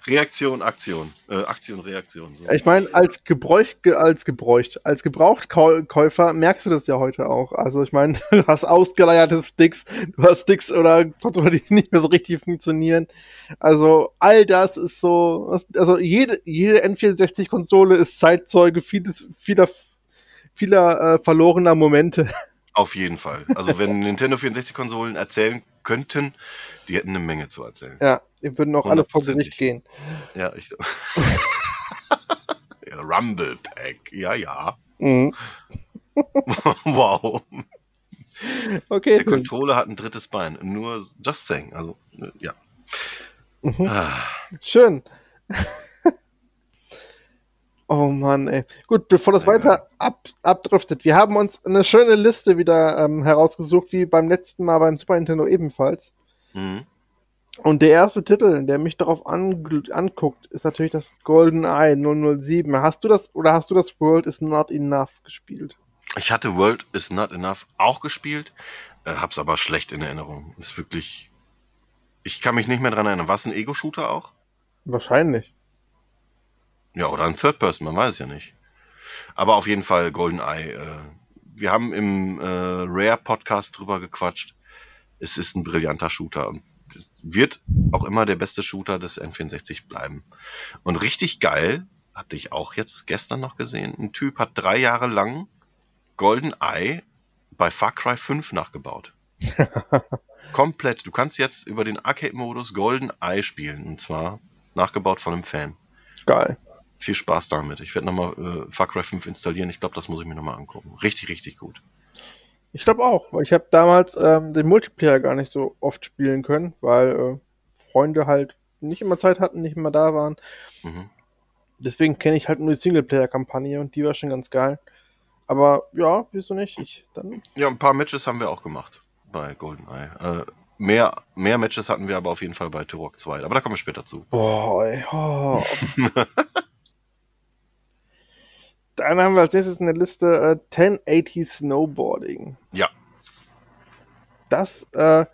Reaktion, Aktion. Äh, Aktion, Reaktion. So. Ich meine, als gebräucht, ge- als gebräucht, als Gebrauchtkäufer merkst du das ja heute auch. Also ich meine, (laughs) du hast ausgeleierte Sticks, du hast Sticks oder Controller, die (laughs) nicht mehr so richtig funktionieren. Also all das ist so, also jede, jede N64-Konsole ist Zeitzeuge vieles, vieler, vieler äh, verlorener Momente. Auf jeden Fall. Also wenn Nintendo 64-Konsolen erzählen könnten, die hätten eine Menge zu erzählen. Ja, die würden auch alle vor Gericht gehen. Ja, ich. (laughs) ja, Rumble Pack, ja, ja. Mhm. (laughs) wow. Okay. Der Controller hat ein drittes Bein. Nur just saying. Also, äh, ja. Mhm. Ah, Schön. Oh Mann, ey. Gut, bevor das weiter ab, abdriftet, wir haben uns eine schöne Liste wieder ähm, herausgesucht, wie beim letzten Mal beim Super Nintendo ebenfalls. mhm. Und der erste Titel, der mich darauf an, anguckt, ist natürlich das Golden Eye 007. Hast du das oder hast du das World is Not Enough gespielt? Ich hatte World is Not Enough auch gespielt, äh, hab's aber schlecht in Erinnerung. Ist wirklich. Ich kann mich nicht mehr dran erinnern. War es ein Ego-Shooter auch? Wahrscheinlich. Ja, oder ein Third Person, man weiß ja nicht. Aber auf jeden Fall GoldenEye. Äh, wir haben im äh, Rare-Podcast drüber gequatscht. Es ist ein brillanter Shooter und es wird auch immer der beste Shooter des N64 bleiben. Und richtig geil, hatte ich auch jetzt gestern noch gesehen, ein Typ hat drei Jahre lang GoldenEye bei Far Cry 5 nachgebaut. (laughs) Komplett. Du kannst jetzt über den Arcade-Modus GoldenEye spielen. Und zwar nachgebaut von einem Fan. Geil. Viel Spaß damit. Ich werde nochmal äh, Far Cry 5 installieren. Ich glaube, das muss ich mir nochmal angucken. Richtig, richtig gut. Ich glaube auch, weil ich habe damals ähm, den Multiplayer gar nicht so oft spielen können, weil äh, Freunde halt nicht immer Zeit hatten, nicht immer da waren. Mhm. Deswegen kenne ich halt nur die Singleplayer-Kampagne und die war schon ganz geil. Aber ja, wieso nicht? Ich dann. Ja, ein paar Matches haben wir auch gemacht bei GoldenEye. Äh, mehr, mehr Matches hatten wir aber auf jeden Fall bei Turok 2. Aber da kommen wir später zu. Boah, ey, oh. (laughs) Dann haben wir als nächstes in der Liste äh, 1080 Snowboarding. Ja. Das, äh,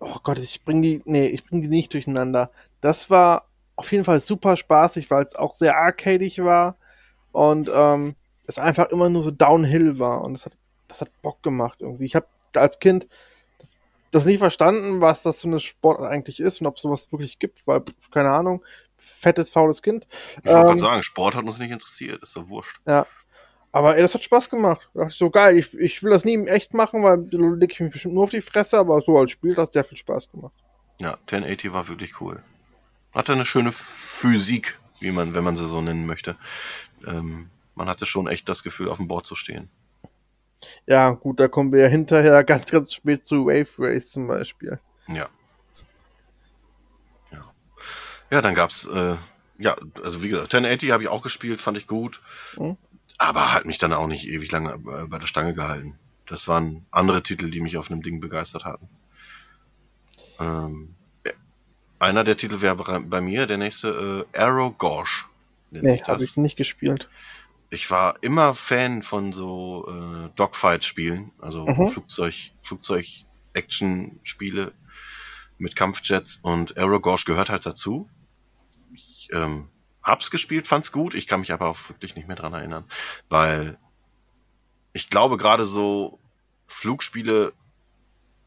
oh Gott, ich bring die, nee, ich bring die nicht durcheinander. Das war auf jeden Fall super spaßig, weil es auch sehr arcadig war und ähm, es einfach immer nur so Downhill war und das hat, das hat Bock gemacht irgendwie. Ich habe als Kind das, das nie verstanden, was das für eine Sportart eigentlich ist und ob es sowas wirklich gibt, weil, keine Ahnung, fettes, faules Kind. Ich wollte Ähm, gerade sagen, Sport hat uns nicht interessiert. Ist doch wurscht. Aber ey, das hat Spaß gemacht. Da dachte ich so, geil, ich, ich will das nie in echt machen, weil da leg ich mich bestimmt nur auf die Fresse, aber so als Spiel hat das sehr viel Spaß gemacht. Ja, 1080 war wirklich cool. Hatte eine schöne Physik, wie man, wenn man sie so nennen möchte. Ähm, man hatte schon echt das Gefühl, auf dem Board zu stehen. Ja, gut, da kommen wir ja hinterher (laughs) ganz, ganz spät zu Wave Race zum Beispiel. Ja. Ja, ja dann gab's, äh, ja, also wie gesagt, 1080 habe ich auch gespielt, fand ich gut. Mhm. Aber hat mich dann auch nicht ewig lange äh, bei der Stange gehalten. Das waren andere Titel, die mich auf einem Ding begeistert hatten. Ähm, äh, einer der Titel wäre bei- mir, der nächste äh, Arrow Gorge. Nee, habe ich nicht gespielt. Ich war immer Fan von so äh, Dogfight-Spielen, also Mhm. Flugzeug, Flugzeug-Action-Spiele mit Kampfjets und Arrow Gorge gehört halt dazu. Ähm, hab's gespielt, fand's gut, ich kann mich aber auch wirklich nicht mehr dran erinnern, weil ich glaube gerade so Flugspiele,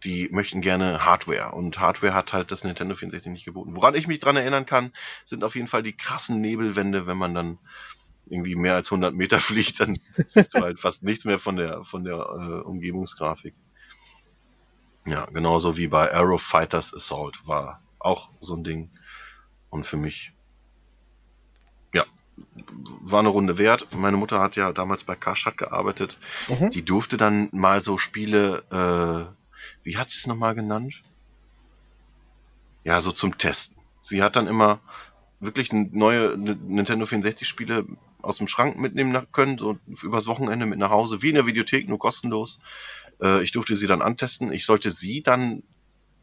die möchten gerne Hardware und Hardware hat halt das Nintendo 64 nicht geboten. Woran ich mich dran erinnern kann, sind auf jeden Fall die krassen Nebelwände, wenn man dann irgendwie mehr als 100 Meter (laughs) fliegt, dann siehst du halt fast nichts mehr von der, von der äh, Umgebungsgrafik. Ja, genauso wie bei Aero Fighters Assault war auch so ein Ding. Und für mich, war eine Runde wert. Meine Mutter hat ja damals bei Karstadt gearbeitet. Mhm. Die durfte dann mal so Spiele, äh, wie hat sie es nochmal genannt? Ja, so zum Testen. Sie hat dann immer wirklich neue Nintendo 64 Spiele aus dem Schrank mitnehmen können, so übers Wochenende mit nach Hause, wie in der Videothek, nur kostenlos. Äh, ich durfte sie dann antesten. Ich sollte sie dann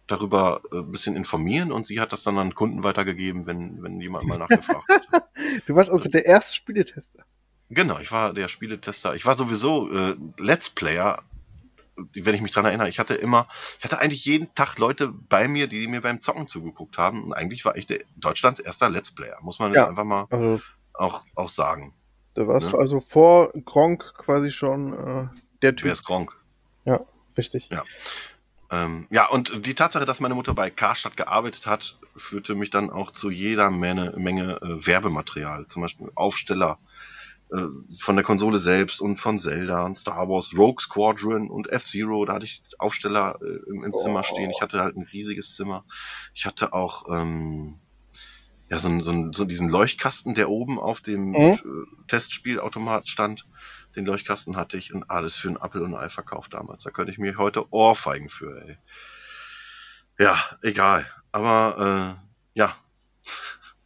darüber äh, ein bisschen informieren und sie hat das dann an Kunden weitergegeben, wenn, wenn jemand mal nachgefragt hat. (laughs) Du warst also der erste Spieletester. Genau, ich war der Spieletester. Ich war sowieso äh, Let's Player wenn ich mich dran erinnere, ich hatte immer, ich hatte eigentlich jeden Tag Leute bei mir, die mir beim Zocken zugeguckt haben. Und eigentlich war ich der Deutschlands erster Let's Player, muss man jetzt Ja, einfach mal Also, auch, auch sagen. da warst Ne? du also vor Gronk quasi schon äh, der Typ. Wer ist Gronk? Richtig. Ja. Ähm, ja, und die Tatsache, dass meine Mutter bei Karstadt gearbeitet hat, führte mich dann auch zu jeder Menge, Menge äh, Werbematerial. Zum Beispiel Aufsteller äh, von der Konsole selbst und von Zelda und Star Wars, Rogue Squadron und F-Zero. Da hatte ich Aufsteller äh, im, im Zimmer Oh. stehen. Ich hatte halt ein riesiges Zimmer. Ich hatte auch ähm, ja, so, so, so diesen Leuchtkasten, der oben auf dem Mhm. äh, Testspielautomat stand. Den Leuchtkasten hatte ich und alles für einen Apfel und ein Ei verkauft damals. Da könnte ich mir heute Ohrfeigen für, ey. Ja, egal. Aber äh, ja,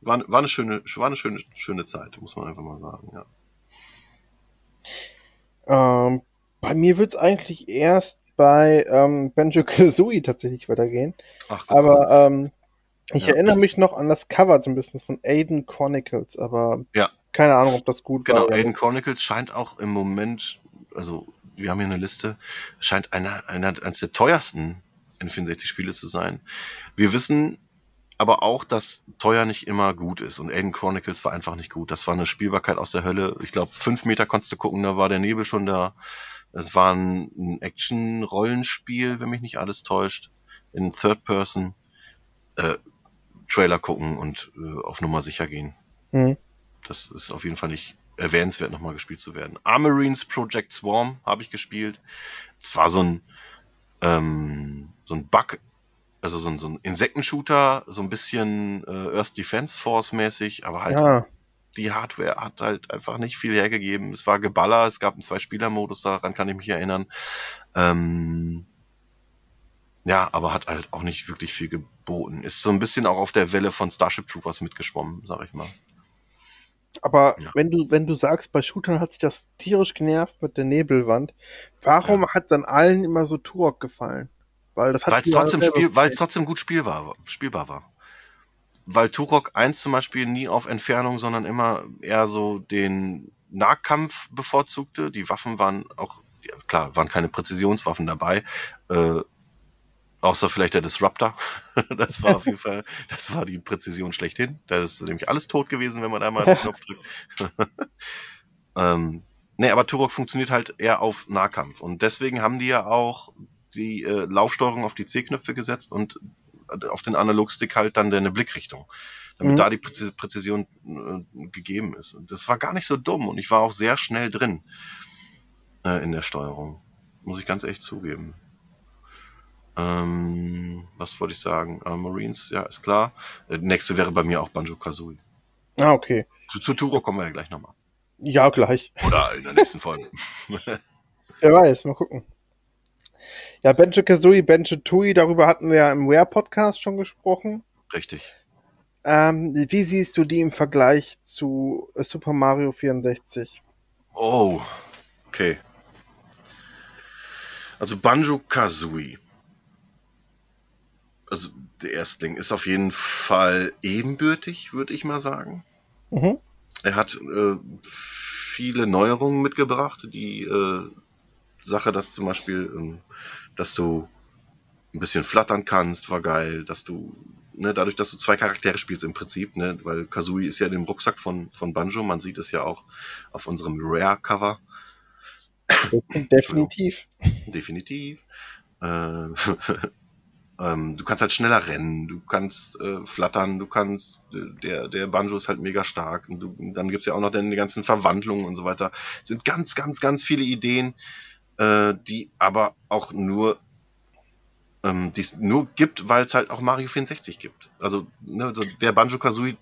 war, war eine schöne, war eine schöne, schöne Zeit, muss man einfach mal sagen. Ja. Ähm, bei mir wird es eigentlich erst bei ähm, Banjo Kazooie tatsächlich weitergehen. Ach, guck Aber ähm, ich Ja. erinnere mich noch an das Cover bisschen von Aiden Chronicles, aber Ja. Keine Ahnung, ob das gut genau, war. oder Aiden. Chronicles scheint auch im Moment, also wir haben hier eine Liste, scheint einer, einer eines der teuersten N64-Spiele zu sein. Wir wissen aber auch, dass teuer nicht immer gut ist. Und Aiden Chronicles war einfach nicht gut. Das war eine Spielbarkeit aus der Hölle. Ich glaube, fünf Meter konntest du gucken, da war der Nebel schon da. Es war ein, Action-Rollenspiel, wenn mich nicht alles täuscht. In Third Person. Äh, Trailer gucken und äh, auf Nummer sicher gehen. Hm. Das ist auf jeden Fall nicht erwähnenswert, nochmal gespielt zu werden. Armorines Project Swarm habe ich gespielt. Es war so ein, ähm, so ein Bug, also so ein, so ein Insektenshooter, so ein bisschen äh, Earth Defense Force mäßig, aber halt Ja, die Hardware hat halt einfach nicht viel hergegeben. Es war Geballer, es gab einen Zwei-Spieler-Modus, daran kann ich mich erinnern. Ähm, ja, aber hat halt auch nicht wirklich viel geboten. Ist so ein bisschen auch auf der Welle von Starship Troopers mitgeschwommen, sag ich mal. Aber Ja. wenn du, wenn du sagst, bei Shootern hat sich das tierisch genervt mit der Nebelwand, warum hat dann allen immer so Turok gefallen? Weil das hat Weil es mir trotzdem, spiel, weil es trotzdem gut spielbar, spielbar war. Weil Turok 1 zum Beispiel nie auf Entfernung, sondern immer eher so den Nahkampf bevorzugte. Die Waffen waren auch, ja, klar, waren keine Präzisionswaffen dabei. Äh, außer vielleicht der Disruptor. (laughs) das war auf jeden Fall, das war die Präzision schlechthin. Da ist nämlich alles tot gewesen, wenn man da mal den Knopf drückt. (laughs) ähm, nee, aber Turok funktioniert halt eher auf Nahkampf. Und deswegen haben die ja auch die äh, Laufsteuerung auf die C-Knöpfe gesetzt und äh, auf den Analogstick halt dann eine Blickrichtung. Damit Mhm. da die Präzis Präzision äh, gegeben ist. Und das war gar nicht so dumm und ich war auch sehr schnell drin äh, in der Steuerung. Muss ich ganz echt zugeben. Ähm, was wollte ich sagen? Äh, Marines, ja, ist klar. Äh, nächste wäre bei mir auch Banjo Kazooie. Ah, okay. Zu, zu Turo kommen wir ja gleich nochmal. Ja, gleich. Oder in der nächsten Folge. (laughs) (laughs) Wer weiß, mal gucken. Ja, Benjo Kazooie, Benjo Tui, darüber hatten wir ja im Rare-Podcast schon gesprochen. Richtig. Ähm, wie siehst du die im Vergleich zu Super Mario 64? Oh, okay. Also Banjo Kazooie. Also der Erstling ist auf jeden Fall ebenbürtig, würde ich mal sagen. Mhm. Er hat äh, viele Neuerungen mitgebracht. Die äh, Sache, dass zum Beispiel, ähm, dass du ein bisschen flattern kannst, war geil. Dass du, ne, dadurch, dass du zwei Charaktere spielst im Prinzip, ne, weil Kazooie ist ja in dem Rucksack von, von Banjo. Man sieht es ja auch auf unserem Rare-Cover. Definitiv. Definitiv. Äh, (laughs) ähm, du kannst halt schneller rennen, du kannst äh, flattern, du kannst, äh, der, der Banjo ist halt mega stark. Und du, dann gibt's ja auch noch dann die ganzen Verwandlungen und so weiter. Es sind ganz, ganz, ganz viele Ideen, äh, die aber auch nur ähm, die es nur gibt, weil es halt auch Mario 64 gibt. Also ne, der Banjo Kazooie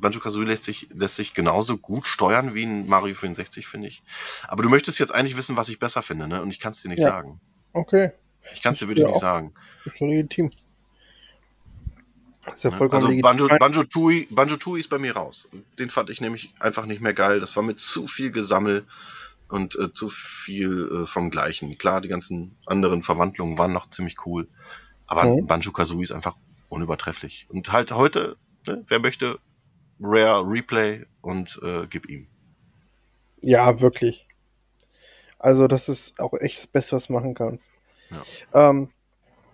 Banjo Kazooie lässt sich, lässt sich genauso gut steuern wie ein Mario 64, finde ich. Aber du möchtest jetzt eigentlich wissen, was ich besser finde, ne? Und ich kann es dir nicht Ja. sagen. Okay, Ich kann es dir Ich wirklich nicht auch- sagen. ist schon legitim. Ist ja Ne? vollkommen Also. Banjo, Banjo, Tooie, Banjo Tooie ist bei mir raus. Den fand ich nämlich einfach nicht mehr geil. Das war mit zu viel Gesammel und äh, zu viel äh, vom Gleichen. Klar, die ganzen anderen Verwandlungen waren noch ziemlich cool. Aber Mhm. Banjo Kazooie ist einfach unübertrefflich. Und halt heute, ne, wer möchte, Rare Replay und äh, gib ihm. Ja, wirklich. Also das ist auch echt das Beste, was du machen kannst. Ja. Ähm,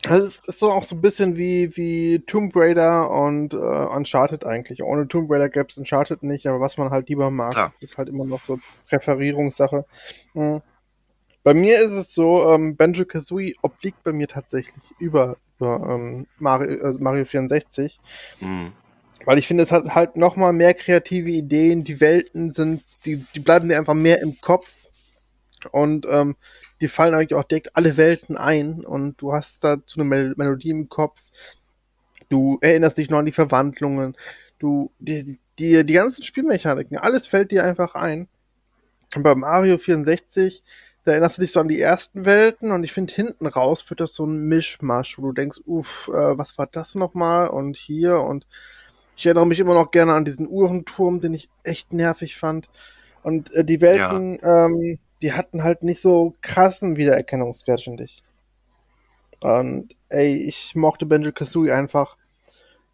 also es ist so auch so ein bisschen wie, wie Tomb Raider und äh, Uncharted eigentlich. Ohne Tomb Raider gäbe es Uncharted nicht, aber was man halt lieber mag, Klar. ist halt immer noch so Präferierungssache. Mhm. Bei mir ist es so, ähm, Banjo Kazooie obliegt bei mir tatsächlich über, über ähm, Mario, also Mario 64. Mhm. Weil ich finde, es hat halt nochmal mehr kreative Ideen, die Welten sind, die, die bleiben dir einfach mehr im Kopf. Und ähm, die fallen eigentlich auch direkt alle Welten ein und du hast da so eine Mel Melodie im Kopf. Du erinnerst dich noch an die Verwandlungen. Du, die, die, die ganzen Spielmechaniken, alles fällt dir einfach ein. Und bei Mario 64, da erinnerst du dich so an die ersten Welten und ich finde hinten raus wird das so ein Mischmasch, wo du denkst, uff, äh, was war das nochmal und hier und ich erinnere mich immer noch gerne an diesen Uhrenturm, den ich echt nervig fand. Und äh, die Welten, ja. ähm, die hatten halt nicht so krassen Wiedererkennungswert, finde ich. Und ey, ich mochte Benjo Kazooie einfach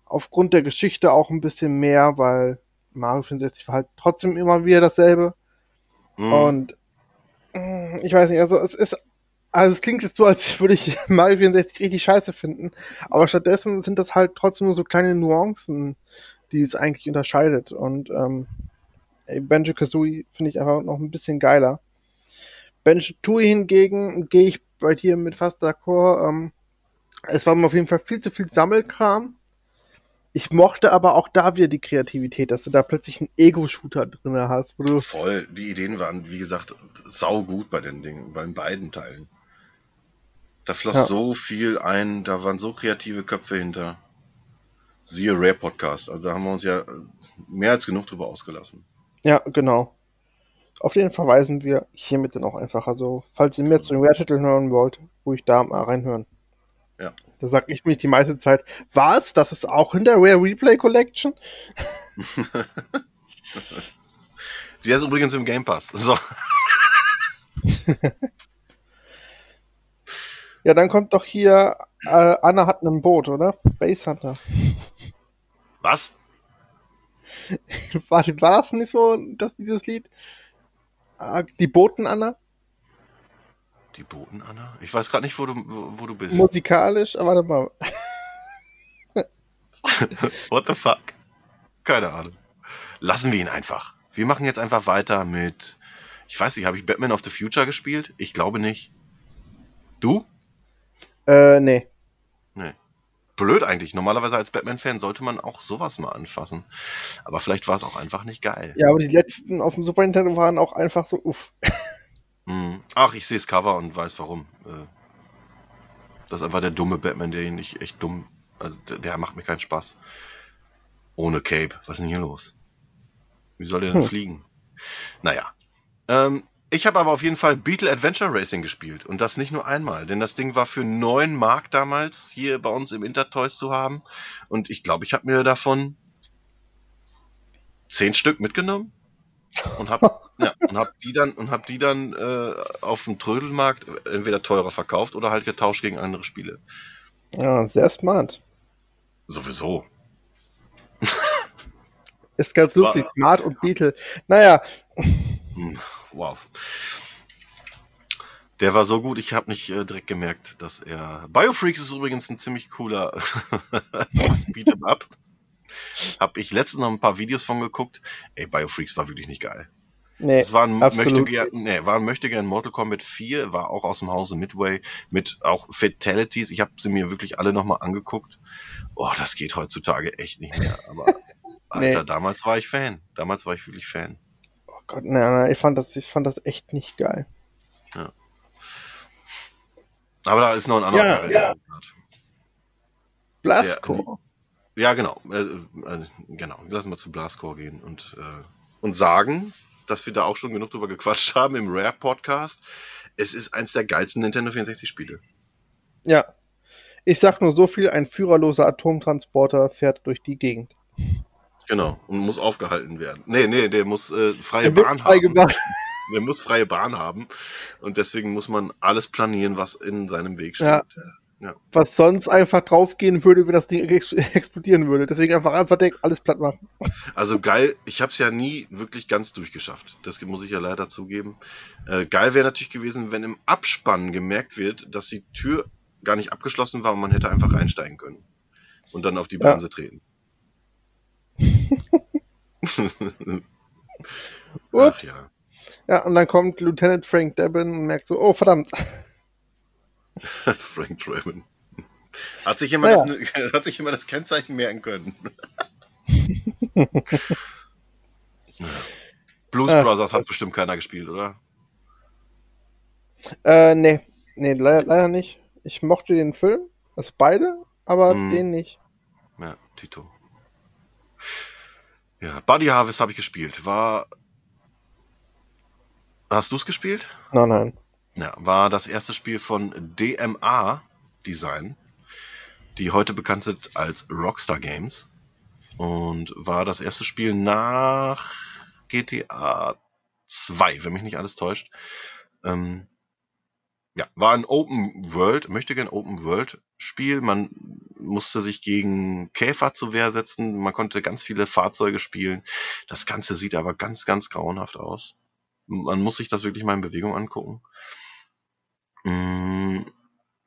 aufgrund der Geschichte auch ein bisschen mehr, weil Mario 64 war halt trotzdem immer wieder dasselbe. Mhm. Und mm, ich weiß nicht, also es ist, also es klingt jetzt so, als würde ich (laughs) Mario 64 richtig scheiße finden, aber stattdessen sind das halt trotzdem nur so kleine Nuancen, die es eigentlich unterscheidet. Und ähm, Benjo Kazooie finde ich einfach noch ein bisschen geiler. Bench Tui hingegen gehe ich bei dir mit fast d'accord. Ähm, es war mir auf jeden Fall viel zu viel Sammelkram. Ich mochte aber auch da wieder die Kreativität, dass du da plötzlich einen Ego-Shooter drin hast. Wo du Voll, die Ideen waren, wie gesagt, sau gut bei den Dingen, bei beiden Teilen. Da floss ja. so viel ein, da waren so kreative Köpfe hinter. Siehe Rare Podcast, also da haben wir uns ja mehr als genug drüber ausgelassen. Ja, genau. Auf den verweisen wir hiermit dann auch einfach. Also, falls ihr mehr zu den Rare-Titeln hören wollt, ruhig da mal reinhören. Ja. Da sag ich mich die meiste Zeit, was? Das ist auch in der Rare Replay Collection? (laughs) Die ist übrigens im Game Pass. So. (laughs) ja, dann kommt doch hier, äh, Anna hat ein Boot, oder? Base Hunter. Was? (laughs) War, war das nicht so, dass dieses Lied? Ah, die Boten-Anna? Die Boten-Anna? Ich weiß gerade nicht, wo du, wo, wo, du bist. Musikalisch, aber warte mal. (laughs) What the fuck? Keine Ahnung. Lassen wir ihn einfach. Wir machen jetzt einfach weiter mit. Ich weiß nicht, habe ich Batman of the Future gespielt? Ich glaube nicht. Du? Äh, nee. Nee blöd eigentlich. Normalerweise als Batman-Fan sollte man auch sowas mal anfassen. Aber vielleicht war es auch einfach nicht geil. Ja, aber die letzten auf dem Super Nintendo waren auch einfach so uff. Hm. Ach, ich sehe das Cover und weiß warum. Äh, das ist einfach der dumme Batman, der ihn nicht echt dumm. Also der, der macht mir keinen Spaß. Ohne Cape. Was ist denn hier los? Wie soll der denn hm. fliegen? Naja. Ähm, ich habe aber auf jeden Fall Beetle Adventure Racing gespielt und das nicht nur einmal, denn das Ding war für 9 Mark damals hier bei uns im Intertoys zu haben und ich glaube, ich habe mir davon 10 Stück mitgenommen und habe (laughs) ja, hab die dann und habe die dann äh, auf dem Trödelmarkt entweder teurer verkauft oder halt getauscht gegen andere Spiele. Ja, sehr smart. Sowieso. Ist ganz lustig, Smart und Beetle. Naja. Hm wow. Der war so gut, ich habe nicht äh, direkt gemerkt, dass er. Biofreaks ist übrigens ein ziemlich cooler (laughs) Beat'em Up. Hab ich letztens noch ein paar Videos von geguckt. Ey, Biofreaks war wirklich nicht geil. Nee, es war ein, möchte gern, nee, war ein möchte gern Mortal Kombat 4, war auch aus dem Hause Midway mit auch Fatalities. Ich habe sie mir wirklich alle nochmal angeguckt. Oh, das geht heutzutage echt nicht mehr. Aber (laughs) Alter, nee. damals war ich Fan. Damals war ich wirklich Fan. Gott, nein, nein, ich fand das, ich fand das echt nicht geil. Ja. Aber da ist noch ein anderer ja, ja. Blastcore. Ja, genau. Äh, äh, genau. Lassen wir zu Blastcore gehen und, äh, und sagen, dass wir da auch schon genug drüber gequatscht haben im Rare Podcast. Es ist eins der geilsten Nintendo 64 Spiele. Ja. Ich sag nur so viel, ein führerloser Atomtransporter fährt durch die Gegend. Genau, und muss aufgehalten werden. Nee, nee, der muss äh, freie der Bahn haben. Gemacht. Der muss freie Bahn haben. Und deswegen muss man alles planieren, was in seinem Weg steht. Ja. Ja. was sonst einfach draufgehen würde, wenn das Ding ex explodieren würde. Deswegen einfach einfach denken, alles platt machen. Also geil, ich habe es ja nie wirklich ganz durchgeschafft. Das muss ich ja leider zugeben. Äh, geil wäre natürlich gewesen, wenn im Abspann gemerkt wird, dass die Tür gar nicht abgeschlossen war und man hätte einfach reinsteigen können. Und dann auf die Ja. Bremse treten. Ups. ja. Ja, und dann kommt Lieutenant Frank Debon und merkt so, oh verdammt. (laughs) Frank Draven. Hat sich, jemand Naja. das, (laughs) hat sich jemand das Kennzeichen merken können. (laughs) Blues Ach Brothers hat bestimmt keiner gespielt, oder? Äh, nee. Nee, leider, leider nicht. Ich mochte den Film, also beide, aber Hm. den nicht. Ja, Tito. Ja, Buddy Harvest habe ich gespielt. War. Hast du es gespielt? Nein, nein. Ja, war das erste Spiel von DMA Design, die heute bekannt sind als Rockstar Games. Und war das erste Spiel nach GTA 2, wenn mich nicht alles täuscht. Ähm, ja, war ein Open World, möchte gern Open World Spiel. Man musste sich gegen Käfer zur Wehr setzen. Man konnte ganz viele Fahrzeuge spielen. Das Ganze sieht aber ganz, ganz grauenhaft aus. Man muss sich das wirklich mal in Bewegung angucken. Mm,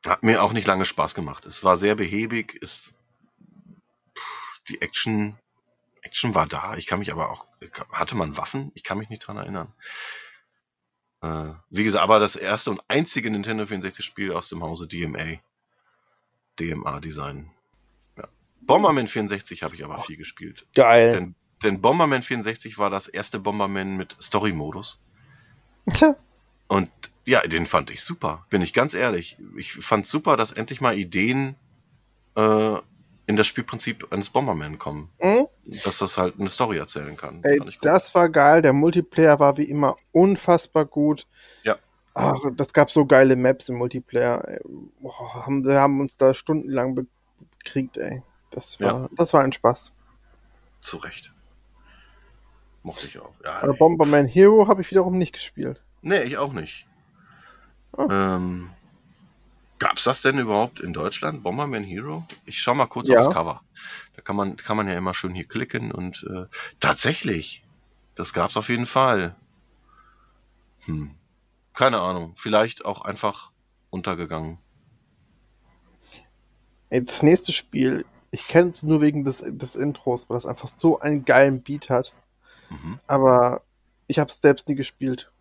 Hat mir auch nicht lange Spaß gemacht. Es war sehr behäbig. Es, die Action, Action war da. Ich kann mich aber auch, hatte man Waffen? Ich kann mich nicht dran erinnern. Äh, wie gesagt, aber das erste und einzige Nintendo 64 Spiel aus dem Hause DMA. DMA Design. Ja. Bomberman 64 habe ich aber viel gespielt. Geil. Denn, denn Bomberman 64 war das erste Bomberman mit Story-Modus. Und ja, den fand ich super, bin ich ganz ehrlich. Ich fand super, dass endlich mal Ideen äh, in das Spielprinzip eines Bomberman kommen. Hm? Dass das halt eine Story erzählen kann. Ey, das war geil. Der Multiplayer war wie immer unfassbar gut. Ja. Ach, das gab so geile Maps im Multiplayer. Boah, haben, wir haben uns da stundenlang be- bekriegt, ey. Das war, das war ein Spaß. Zu Recht. Mochte ich auch. Ja, Aber ey. Bomberman Hero habe ich wiederum nicht gespielt. nee, ich auch nicht. Oh. Ähm, gab's das denn überhaupt in Deutschland? Bomberman Hero? Ich schau mal kurz Ja. aufs Cover. Da kann man, kann man ja immer schön hier klicken und äh, tatsächlich, das gab's auf jeden Fall. Hm. Keine Ahnung. Vielleicht auch einfach untergegangen. Ey, das nächste Spiel, ich kenne es nur wegen des, des Intros, weil das einfach so einen geilen Beat hat. Mhm. Aber ich habe es selbst nie gespielt.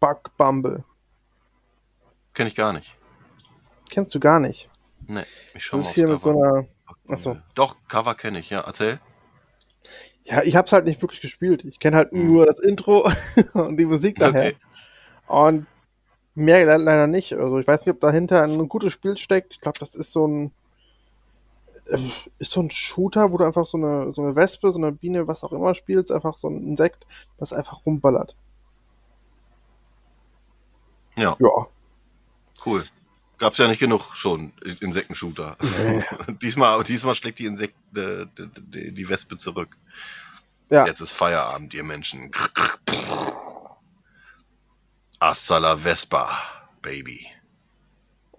Bug Bumble. Kenne ich gar nicht. Kennst du gar nicht. Nee, ich schau Das ist hier mit so einer. Achso. Doch, Cover kenne ich, ja. Erzähl. Ja, ich hab's halt nicht wirklich gespielt. Ich kenne halt Mhm. nur das Intro (laughs) und die Musik daher. Okay. Und mehr le leider nicht. Also ich weiß nicht, ob dahinter ein gutes Spiel steckt. Ich glaube, das ist so ein äh, ist so ein Shooter, wo du einfach so eine so eine Wespe, so eine Biene, was auch immer spielst, einfach so ein Insekt, was einfach rumballert. Ja, Ja. cool. Gab's ja nicht genug schon, Insektenshooter. (laughs) diesmal, diesmal schlägt die Insekt, äh, die, die, die Wespe zurück. Ja. Jetzt ist Feierabend, ihr Menschen. Hasta la Vespa, Baby. (laughs)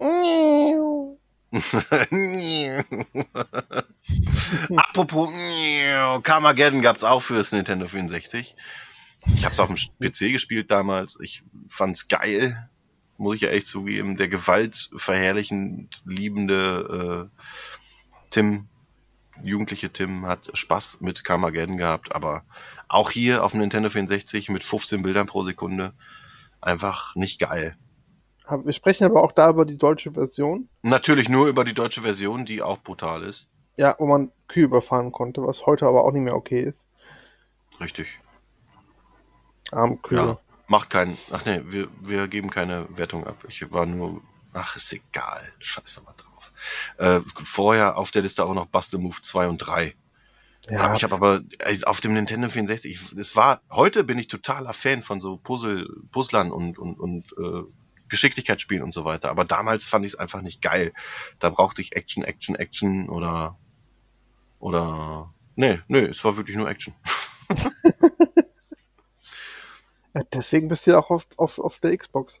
Apropos, Carmageddon gab's auch fürs Nintendo 64. Ich hab's auf dem PC gespielt damals. Ich fand's geil, muss ich ja echt zugeben. Der gewaltverherrlichend liebende äh, Tim, jugendliche Tim, hat Spaß mit Carmageddon gehabt, aber auch hier auf dem Nintendo 64 mit 15 Bildern pro Sekunde einfach nicht geil. Wir sprechen aber auch da über die deutsche Version. Natürlich nur über die deutsche Version, die auch brutal ist. Ja, wo man Kühe überfahren konnte, was heute aber auch nicht mehr okay ist. Richtig. Arm Kühe. Ja. Macht keinen. Ach nee, wir, wir geben keine Wertung ab. Ich war nur. Ach, ist egal. Scheiß mal drauf. Äh, vorher auf der Liste auch noch Bustle Move 2 und 3. Ja, Ich habe aber auf dem Nintendo 64, ich, das war, heute bin ich totaler Fan von so Puzzle, Puzzlern und, und, und äh, Geschicklichkeitsspielen und so weiter. Aber damals fand ich es einfach nicht geil. Da brauchte ich Action, Action, Action oder oder nee, nee, es war wirklich nur Action. (laughs) Deswegen bist du ja auch auf, auf, auf der Xbox.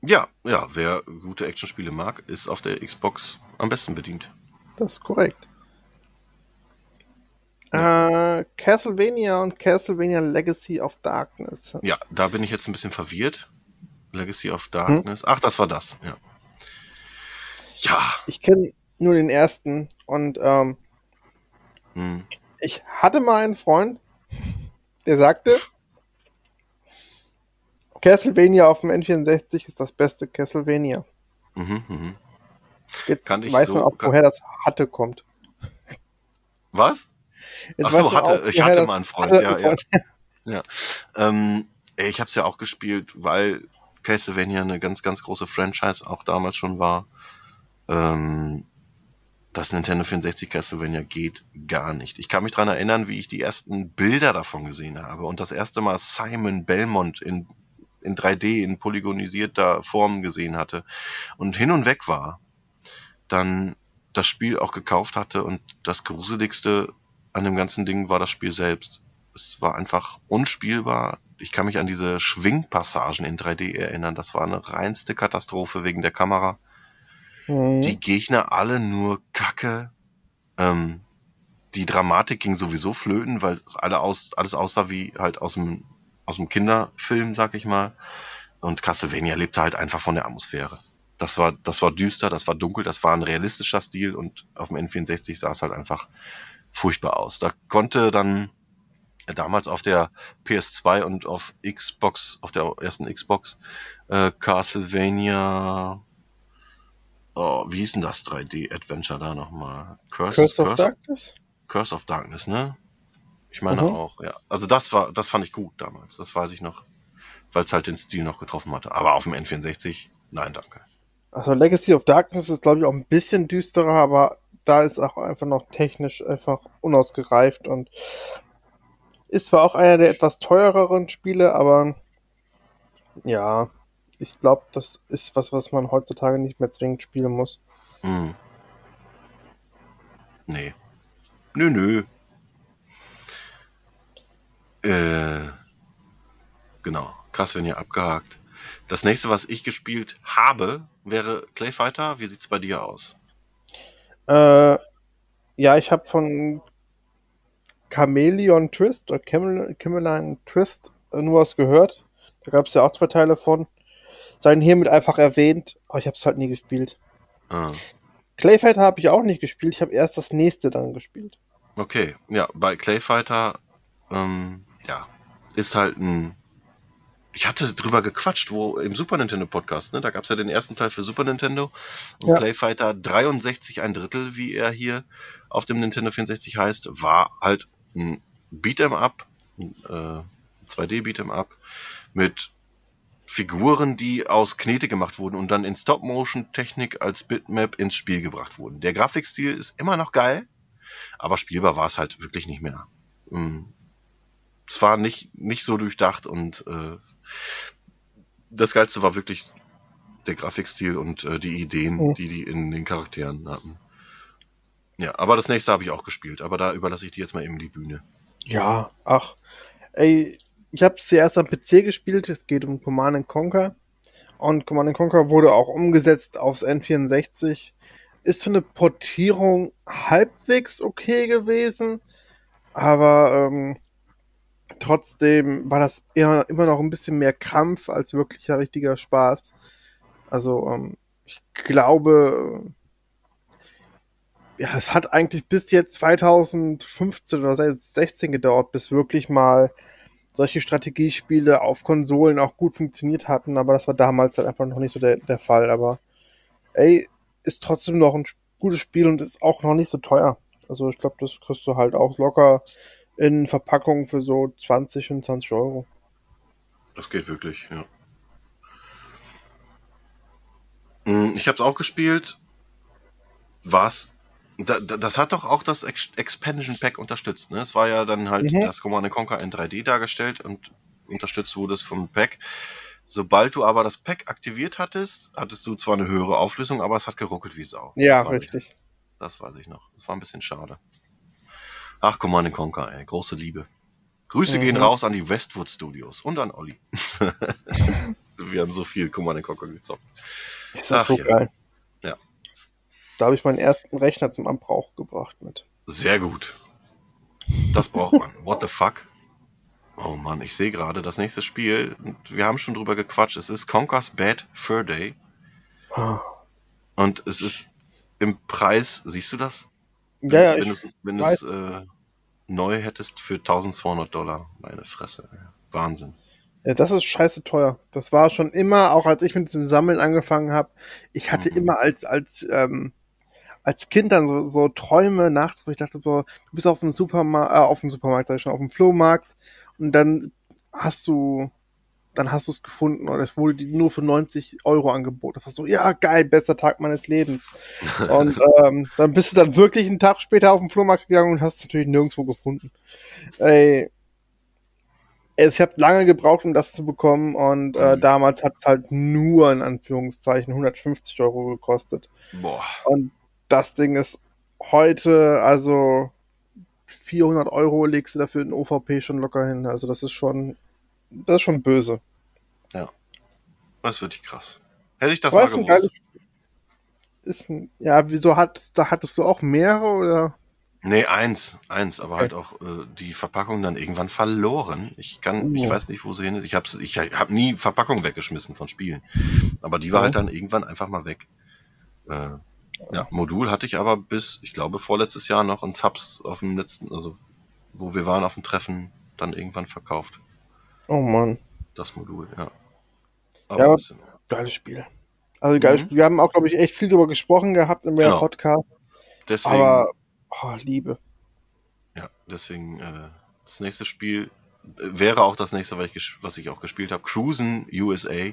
Ja, ja, wer gute Actionspiele mag, ist auf der Xbox am besten bedient. Das ist korrekt. Äh, Castlevania und Castlevania Legacy of Darkness. Ja, da bin ich jetzt ein bisschen verwirrt. Legacy of Darkness. Ach, das war das, ja. Ja. Ich kenne nur den ersten und ähm, Hm. ich hatte mal einen Freund, der sagte, Castlevania auf dem N64 ist das beste Castlevania. Mhm, mhm. Jetzt Kann ich weiß so- man auch, woher das hatte kommt. Was? Jetzt Ach so, hatte. auch, Ich hatte mal einen Freund, ja, einen ja. Freund. (laughs) Ja. Ähm, ich habe es ja auch gespielt, weil Castlevania eine ganz, ganz große Franchise auch damals schon war. Ähm, das Nintendo 64 Castlevania geht gar nicht. Ich kann mich dran erinnern, wie ich die ersten Bilder davon gesehen habe und das erste Mal Simon Belmont in, in 3D, in polygonisierter Form gesehen hatte und hin und weg war. Dann das Spiel auch gekauft hatte und das Gruseligste an dem ganzen Ding war das Spiel selbst. Es war einfach unspielbar. Ich kann mich an diese Schwingpassagen in 3D erinnern. Das war eine reinste Katastrophe wegen der Kamera. Mhm. Die Gegner alle nur Kacke. Ähm, die Dramatik ging sowieso flöten, weil es alle aus, alles aussah wie halt aus dem, aus dem Kinderfilm, sag ich mal. Und Castlevania lebte halt einfach von der Atmosphäre. Das war, das war düster, das war dunkel, das war ein realistischer Stil und auf dem N64 sah es halt einfach furchtbar aus. Da konnte dann damals auf der PS2 und auf Xbox, auf der ersten Xbox, äh, Castlevania, oh, wie hieß denn das 3D-Adventure da nochmal? Curse of Darkness? Curse of Darkness, ne? Ich meine Mhm. auch, ja. Also das war, das fand ich gut damals, das weiß ich noch, weil es halt den Stil noch getroffen hatte. Aber auf dem N64, nein, danke. Also Legacy of Darkness ist, glaube ich, auch ein bisschen düsterer, aber da ist auch einfach noch technisch einfach unausgereift und ist zwar auch einer der etwas teureren Spiele, aber ja, ich glaube, das ist was, was man heutzutage nicht mehr zwingend spielen muss. Hm. Nee. Nö, nö. Äh, genau. Krass, wenn ihr abgehakt. Das nächste, was ich gespielt habe, wäre Clayfighter. Wie sieht's bei dir aus? Äh, ja, ich habe von Chameleon Twist oder Chamele- Chameleon Twist nur was gehört. Da gab es ja auch zwei Teile von. Seien hiermit einfach erwähnt, aber ich habe es halt nie gespielt. Ah, Clayfighter habe ich auch nicht gespielt. Ich habe erst das nächste dann gespielt. okay. Ja, bei Clayfighter, ähm, ja, ist halt ein. Ich hatte drüber gequatscht, wo im Super Nintendo Podcast, ne? Da gab's ja den ersten Teil für Super Nintendo und Ja. Clayfighter 63 ein Drittel, wie er hier auf dem Nintendo 64 heißt, war halt ein Beat'em Up, ein äh, 2D Beat'em Up mit Figuren, die aus Knete gemacht wurden und dann in Stop-Motion-Technik als Bitmap ins Spiel gebracht wurden. Der Grafikstil ist immer noch geil, aber spielbar war es halt wirklich nicht mehr. Es war nicht, nicht so durchdacht und äh, das Geilste war wirklich der Grafikstil und äh, die Ideen, Mhm. die die in den Charakteren hatten. Ja, aber das nächste habe ich auch gespielt, aber da überlasse ich dir jetzt mal eben die Bühne. Ja, ach. Ey, ich habe es zuerst am PC gespielt. Es geht um Command Conquer. Und Command Conquer wurde auch umgesetzt aufs N64. Ist für eine Portierung halbwegs okay gewesen. Aber ähm, trotzdem war das eher, immer noch ein bisschen mehr Krampf als wirklicher richtiger Spaß. Also ähm, ich glaube, ja, es hat eigentlich bis jetzt 2015 oder 2016 gedauert, bis wirklich mal solche Strategiespiele auf Konsolen auch gut funktioniert hatten, aber das war damals halt einfach noch nicht so der, der Fall. Aber ey, ist trotzdem noch ein gutes Spiel und ist auch noch nicht so teuer. Also ich glaube, das kriegst du halt auch locker in Verpackungen für so 20, 25 Euro. Das geht wirklich, ja. Mm, Ich habe es auch gespielt. Was? Da, da, das hat doch auch das Ex Expansion Pack unterstützt. Ne? Es war ja dann halt Mhm. das Command Conquer in 3D dargestellt und unterstützt wurde es vom Pack. Sobald du aber das Pack aktiviert hattest, hattest du zwar eine höhere Auflösung, aber es hat geruckelt wie Sau. Ja, das richtig. das weiß ich noch. Das war ein bisschen schade. Ach, Command Conquer, ey, große Liebe. Grüße Mhm. gehen raus an die Westwood Studios und an Olli. (laughs) Wir haben so viel Command Conquer gezockt. Das ist so ja. geil. Ja. Da habe ich meinen ersten Rechner zum Anbrauch gebracht mit. Sehr gut. Das braucht man. What the fuck? Oh Mann, ich sehe gerade das nächste Spiel. Wir haben schon drüber gequatscht. Es ist Conker's Bad Fur Day. Ah. Und es ist im Preis, siehst du das? Ja, ja, wenn es wenn du's, äh, neu hättest für 1200 Dollar. Meine Fresse. Wahnsinn. ja, das ist scheiße teuer. Das war schon immer, auch als ich mit dem Sammeln angefangen habe, ich hatte Mhm. immer als, als, ähm, als Kind dann so, so Träume nachts, wo ich dachte so, du bist auf dem Supermarkt, äh, auf dem Supermarkt, sag ich schon, auf dem Flohmarkt und dann hast du, dann hast du es gefunden und es wurde nur für 90 Euro angeboten. Das war so, ja, geil, bester Tag meines Lebens. (laughs) Und ähm, dann bist du dann wirklich einen Tag später auf den Flohmarkt gegangen und hast es natürlich nirgendwo gefunden. Ey, ich habe lange gebraucht, um das zu bekommen und äh, Mhm. damals hat es halt nur in Anführungszeichen 150 Euro gekostet. Boah. Und das Ding ist heute, also 400 Euro legst du dafür in OVP schon locker hin. Also das ist schon, das ist schon böse. Das ist wirklich krass. Hätte ich das Aber mal gewusst. geiles ist ein, ja, wieso hat, da hattest du auch mehrere oder? Nee, eins, eins, aber Okay. halt auch äh, die Verpackung dann irgendwann verloren. Ich kann, ich Oh. weiß nicht, wo sie hin ist. Ich hab's, ich hab nie Verpackung weggeschmissen von Spielen. Aber die war Ja. halt dann irgendwann einfach mal weg. Äh, ja, Modul hatte ich aber bis, ich glaube, vorletztes Jahr noch und hab's auf dem letzten, also wo wir waren auf dem Treffen, dann irgendwann verkauft. Oh Mann, Das Modul, ja. Ja, aber- das sind- geiles Spiel. Also geiles Mhm. Spiel. Wir haben auch, glaube ich, echt viel drüber gesprochen gehabt im Genau. Podcast. deswegen, Aber, oh, Liebe. ja, deswegen, äh, das nächste Spiel äh, wäre auch das nächste, was ich, was ich auch gespielt habe. Cruisen USA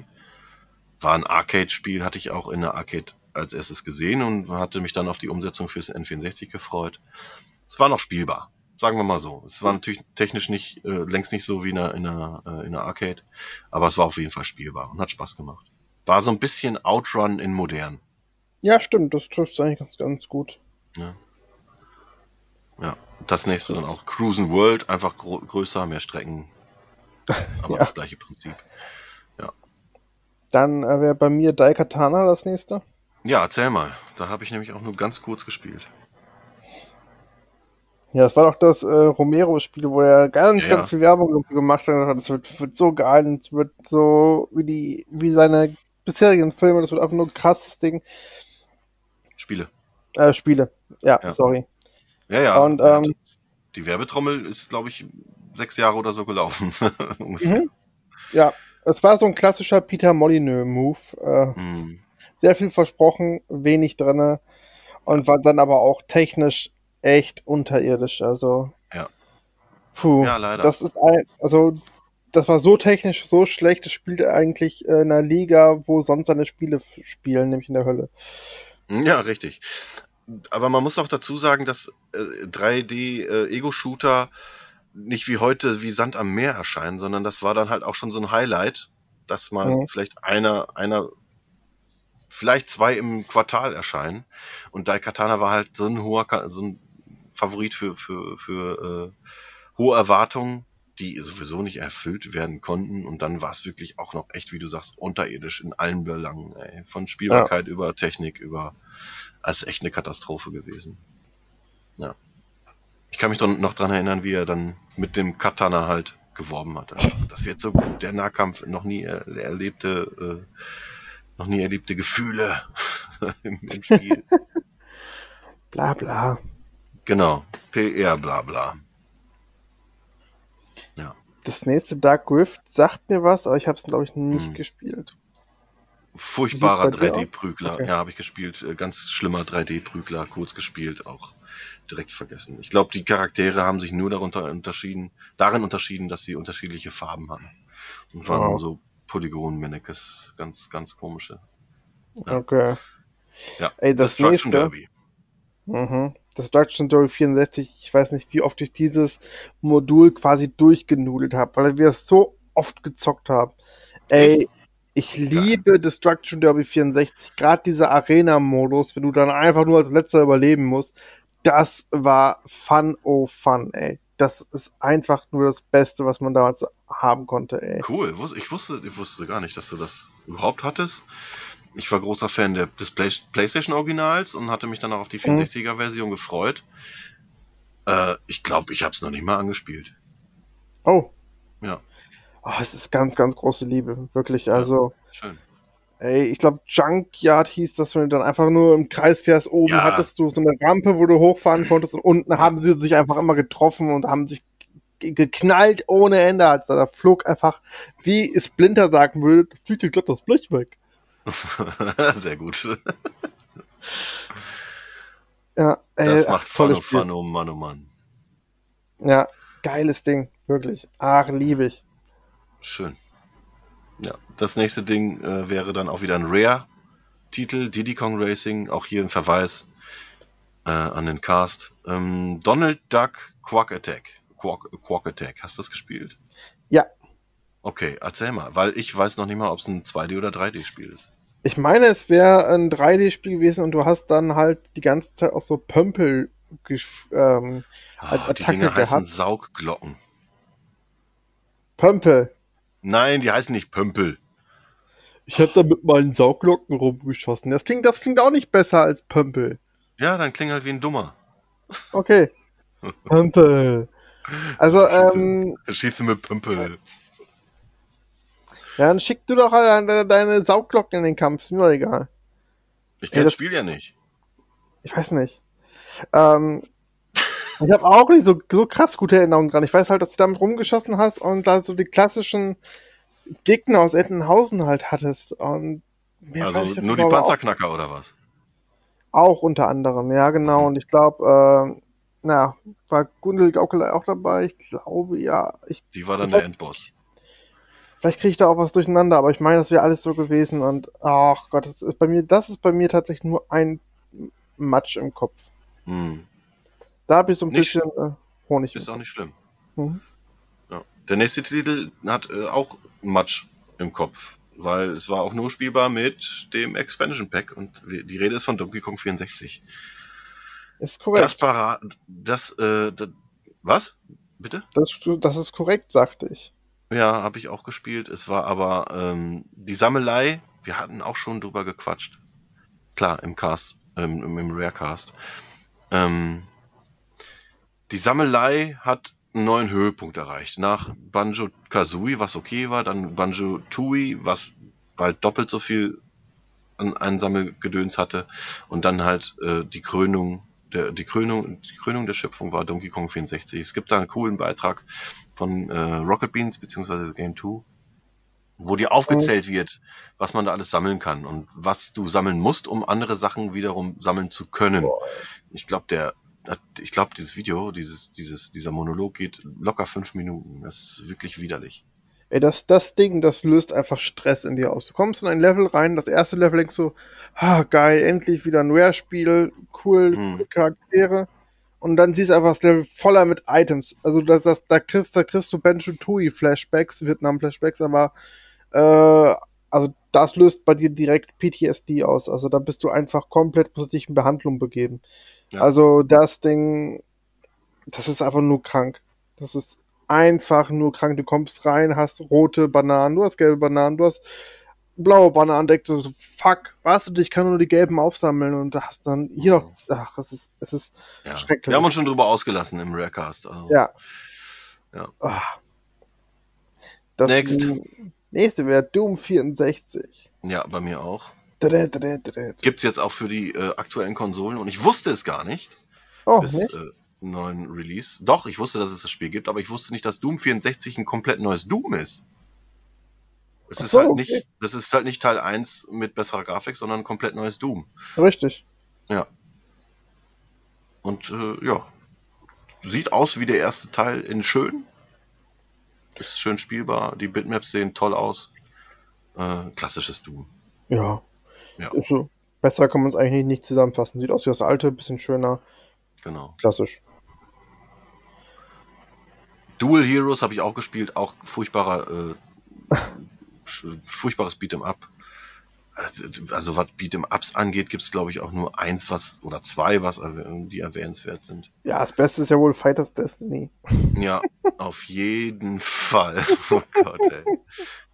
war ein Arcade-Spiel, hatte ich auch in der Arcade als erstes gesehen und hatte mich dann auf die Umsetzung fürs N64 gefreut. Es war noch spielbar, sagen wir mal so. Es war natürlich technisch nicht, äh, längst nicht so wie in einer, in, einer, äh, in einer Arcade, aber es war auf jeden Fall spielbar und hat Spaß gemacht. War so ein bisschen Outrun in modern. Ja, stimmt, das trifft eigentlich ganz, ganz gut. Ja. Ja, das nächste dann auch Cruisen World, einfach größer, mehr Strecken, (laughs) aber Ja. das gleiche Prinzip. Dann äh, wäre bei mir Daikatana das nächste. Ja, erzähl mal. Da habe ich nämlich auch nur ganz kurz gespielt. Ja, das war doch das äh, Romero-Spiel, wo er ganz, Ja. ganz viel Werbung gemacht hat. Das wird, wird so geil und es wird so wie die, wie seine bisherigen Filme. Das wird einfach nur ein krasses Ding. Spiele. Äh, Spiele. Ja, Ja. sorry. Ja, ja. Und, ähm, die Werbetrommel ist, glaube ich, sechs Jahre oder so gelaufen. (laughs) Mhm. Ja, es war so ein klassischer Peter Molyneux-Move. Äh, Hm. sehr viel versprochen, wenig drinne und war dann aber auch technisch echt unterirdisch. Also, Ja. puh, Ja, leider. das ist ein, also, das war so technisch so schlecht, das spielt eigentlich in einer Liga, wo sonst seine Spiele spielen, nämlich in der Hölle. Ja, richtig. Aber man muss auch dazu sagen, dass äh, 3D-Ego-Shooter nicht wie heute wie Sand am Meer erscheinen, sondern das war dann halt auch schon so ein Highlight, dass mal Mhm. vielleicht einer, einer, vielleicht zwei im Quartal erscheinen. Und Daikatana war halt so ein hoher, so ein Favorit für, für, für äh, hohe Erwartungen, die sowieso nicht erfüllt werden konnten. Und dann war es wirklich auch noch echt, wie du sagst, unterirdisch in allen Belangen. Ey. Von Spielbarkeit über Technik, über als echt eine Katastrophe gewesen. Ja. Ich kann mich noch dran erinnern, wie er dann mit dem Katana halt geworben hatte. Das wird so gut, der Nahkampf, noch nie er erlebte, äh, noch nie erlebte Gefühle (laughs) im, im Spiel. (laughs) Bla bla. Genau. PR bla bla. Ja. Das nächste Dark Rift sagt mir was, aber ich habe es, glaube ich, nicht Hm. gespielt. Furchtbarer Wie sieht's bei dir aus? 3D-Prügler. Okay. Ja, habe ich gespielt. Äh, Ganz schlimmer 3D-Prügler, kurz gespielt, auch direkt vergessen. Ich glaube, die Charaktere haben sich nur darunter unterschieden, darin unterschieden, dass sie unterschiedliche Farben hatten. Und waren Wow. so Polygon-Mannequins, ganz, ganz komische. Ja. Okay. Ja. Ey, das Destruction nächste. Derby. Mhm. Das Destruction Derby 64, ich weiß nicht, wie oft ich dieses Modul quasi durchgenudelt habe, weil wir es so oft gezockt haben. Ey, ich liebe Destruction Derby 64, gerade dieser Arena-Modus, wenn du dann einfach nur als letzter überleben musst. Das war fun, oh fun, ey. das ist einfach nur das Beste, was man damals haben konnte, ey. Cool. Ich wusste, ich wusste gar nicht, dass du das überhaupt hattest. Ich war großer Fan der, des Play, PlayStation Originals und hatte mich dann auch auf die 64er Version gefreut. Äh, ich glaube, ich habe es noch nicht mal angespielt. Oh. Ja. Oh, es ist ganz, ganz große Liebe, wirklich. Also, Schön. ey, ich glaube, Junkyard hieß das, wenn du dann einfach nur im Kreis fährst. Oben Ja. hattest du so eine Rampe, wo du hochfahren konntest und unten haben sie sich einfach immer getroffen und haben sich ge- geknallt ohne Ende. Also da flog einfach, wie Splinter sagen würde, fliegt dir glatt das Blech weg. (laughs) Sehr gut. Ja, ey, Das ach, macht Fun, oh Spiel. Fun, oh Mann, oh Mann. Ja, geiles Ding, wirklich. Ach, liebe ich. Schön. Ja, das nächste Ding äh, wäre dann auch wieder ein Rare-Titel, Diddy Kong Racing, auch hier ein Verweis äh, an den Cast. Ähm, Donald Duck Quack Attack. Quack, Quack Attack, hast du das gespielt? Ja. Okay, erzähl mal, weil ich weiß noch nicht mal, ob es ein 2D- oder 3D-Spiel ist. Ich meine, es wäre ein 3D-Spiel gewesen und du hast dann halt die ganze Zeit auch so Pömpel ähm, Als die Attacke Dinger heißen gehabt. Saugglocken. Pömpel. Nein, die heißen nicht Pömpel. Ich hab da mit meinen Sauglocken rumgeschossen. Das klingt, das klingt auch nicht besser als Pömpel. Ja, dann klingt halt wie ein Dummer. Okay. (laughs) Pömpel. Also, ähm, Schießen mit Pömpel. Ja, dann schick du doch halt deine, deine Saugglocken in den Kampf. Ist mir doch egal. Ich kenne das Spiel ja nicht. Ich weiß nicht. Ähm, (laughs) ich habe auch nicht so, so krass gute Erinnerungen dran. Ich weiß halt, dass du damit rumgeschossen hast und da so die klassischen Gegner aus Ettenhausen halt hattest. Und Also nur die Panzerknacker oder was? Auch, auch unter anderem, ja, genau. Mhm. Und ich glaube, äh, na, war Gundel Gaukelei auch dabei? Ich glaube, ja. Ich, Die war dann der Endboss. Vielleicht kriege ich da auch was durcheinander, aber ich meine, das wäre alles so gewesen. Und ach Gott, das ist bei mir, das ist bei mir tatsächlich nur ein Matsch im Kopf. Hm. Da habe ich so ein Nicht bisschen äh, Honig. Ist auch nicht schlimm. Mhm. Ja. Der nächste Titel hat äh, auch Matsch im Kopf, weil es war auch nur spielbar mit dem Expansion Pack und die Rede ist von Donkey Kong 64. Ist korrekt. Das Para das, äh, das was? Bitte? Das, das ist korrekt, sagte ich. Ja, habe ich auch gespielt. Es war aber ähm, die Sammelei, wir hatten auch schon drüber gequatscht. Klar, im Cast, ähm, im, im Rarecast. Ähm, die Sammelei hat einen neuen Höhepunkt erreicht. Nach Banjo Kazooie, was okay war, dann Banjo Tooie, was bald doppelt so viel an Einsammelgedöns hatte, und dann halt äh, die Krönung der, die Krönung, die Krönung der Schöpfung war Donkey Kong 64. Es gibt da einen coolen Beitrag von äh, Rocket Beans beziehungsweise Game 2, wo dir aufgezählt wird, was man da alles sammeln kann und was du sammeln musst, um andere Sachen wiederum sammeln zu können. Ich glaube, der, ich glaube, dieses Video, dieses, dieses, dieser Monolog geht locker fünf Minuten. Das ist wirklich widerlich. Ey, das, das Ding, das löst einfach Stress in dir aus. Du kommst in ein Level rein, das erste Level denkst du, ah, geil, endlich wieder ein Rare-Spiel, cool, Hm. coole Charaktere. Und dann siehst du einfach das Level voller mit Items. Also das, das, da kriegst, da kriegst du Benjo Tui Flashbacks, Vietnam-Flashbacks, aber äh, also das löst bei dir direkt PTSD aus. Also da bist du einfach komplett, dich in Behandlung begeben. Ja. Also das Ding, das ist einfach nur krank. Das ist einfach nur krank. Du kommst rein, hast rote Bananen, du hast gelbe Bananen, du hast blaue Bananen, denkst du so, fuck, was du, ich kann nur die gelben aufsammeln und da hast dann hier noch, ach, es ist, es ist, Ja. Schrecklich. Wir haben uns schon drüber ausgelassen im Rarecast. Also. ja. Ja. Ah. Das Next. nächste wäre Doom 64. ja, bei mir auch. Dada. Gibt's jetzt auch für die äh, aktuellen Konsolen und ich wusste es gar nicht. Oh, bis nicht? äh, neuen Release. Doch, ich wusste, dass es das Spiel gibt, aber ich wusste nicht, dass Doom 64 ein komplett neues Doom ist. Es Ach ist so, halt okay. nicht, das ist halt nicht Teil 1 mit besserer Grafik, sondern ein komplett neues Doom. Richtig. Und äh, ja, sieht aus wie der erste Teil in schön. Ist schön spielbar, die Bitmaps sehen toll aus. Äh, klassisches Doom. Ja. Ja. Ist so. Besser kann man es eigentlich nicht zusammenfassen. Sieht aus wie das alte, bisschen schöner, Genau. klassisch. Dual Heroes habe ich auch gespielt, auch furchtbarer, äh, furchtbares Beat'em Up. Äh, also was Beat'em Ups angeht, gibt es glaube ich auch nur eins, was oder zwei, was die erwähnenswert sind. Ja, das Beste ist ja wohl Fighters Destiny. (laughs) Ja, auf jeden Fall. (laughs) Oh Gott, ey.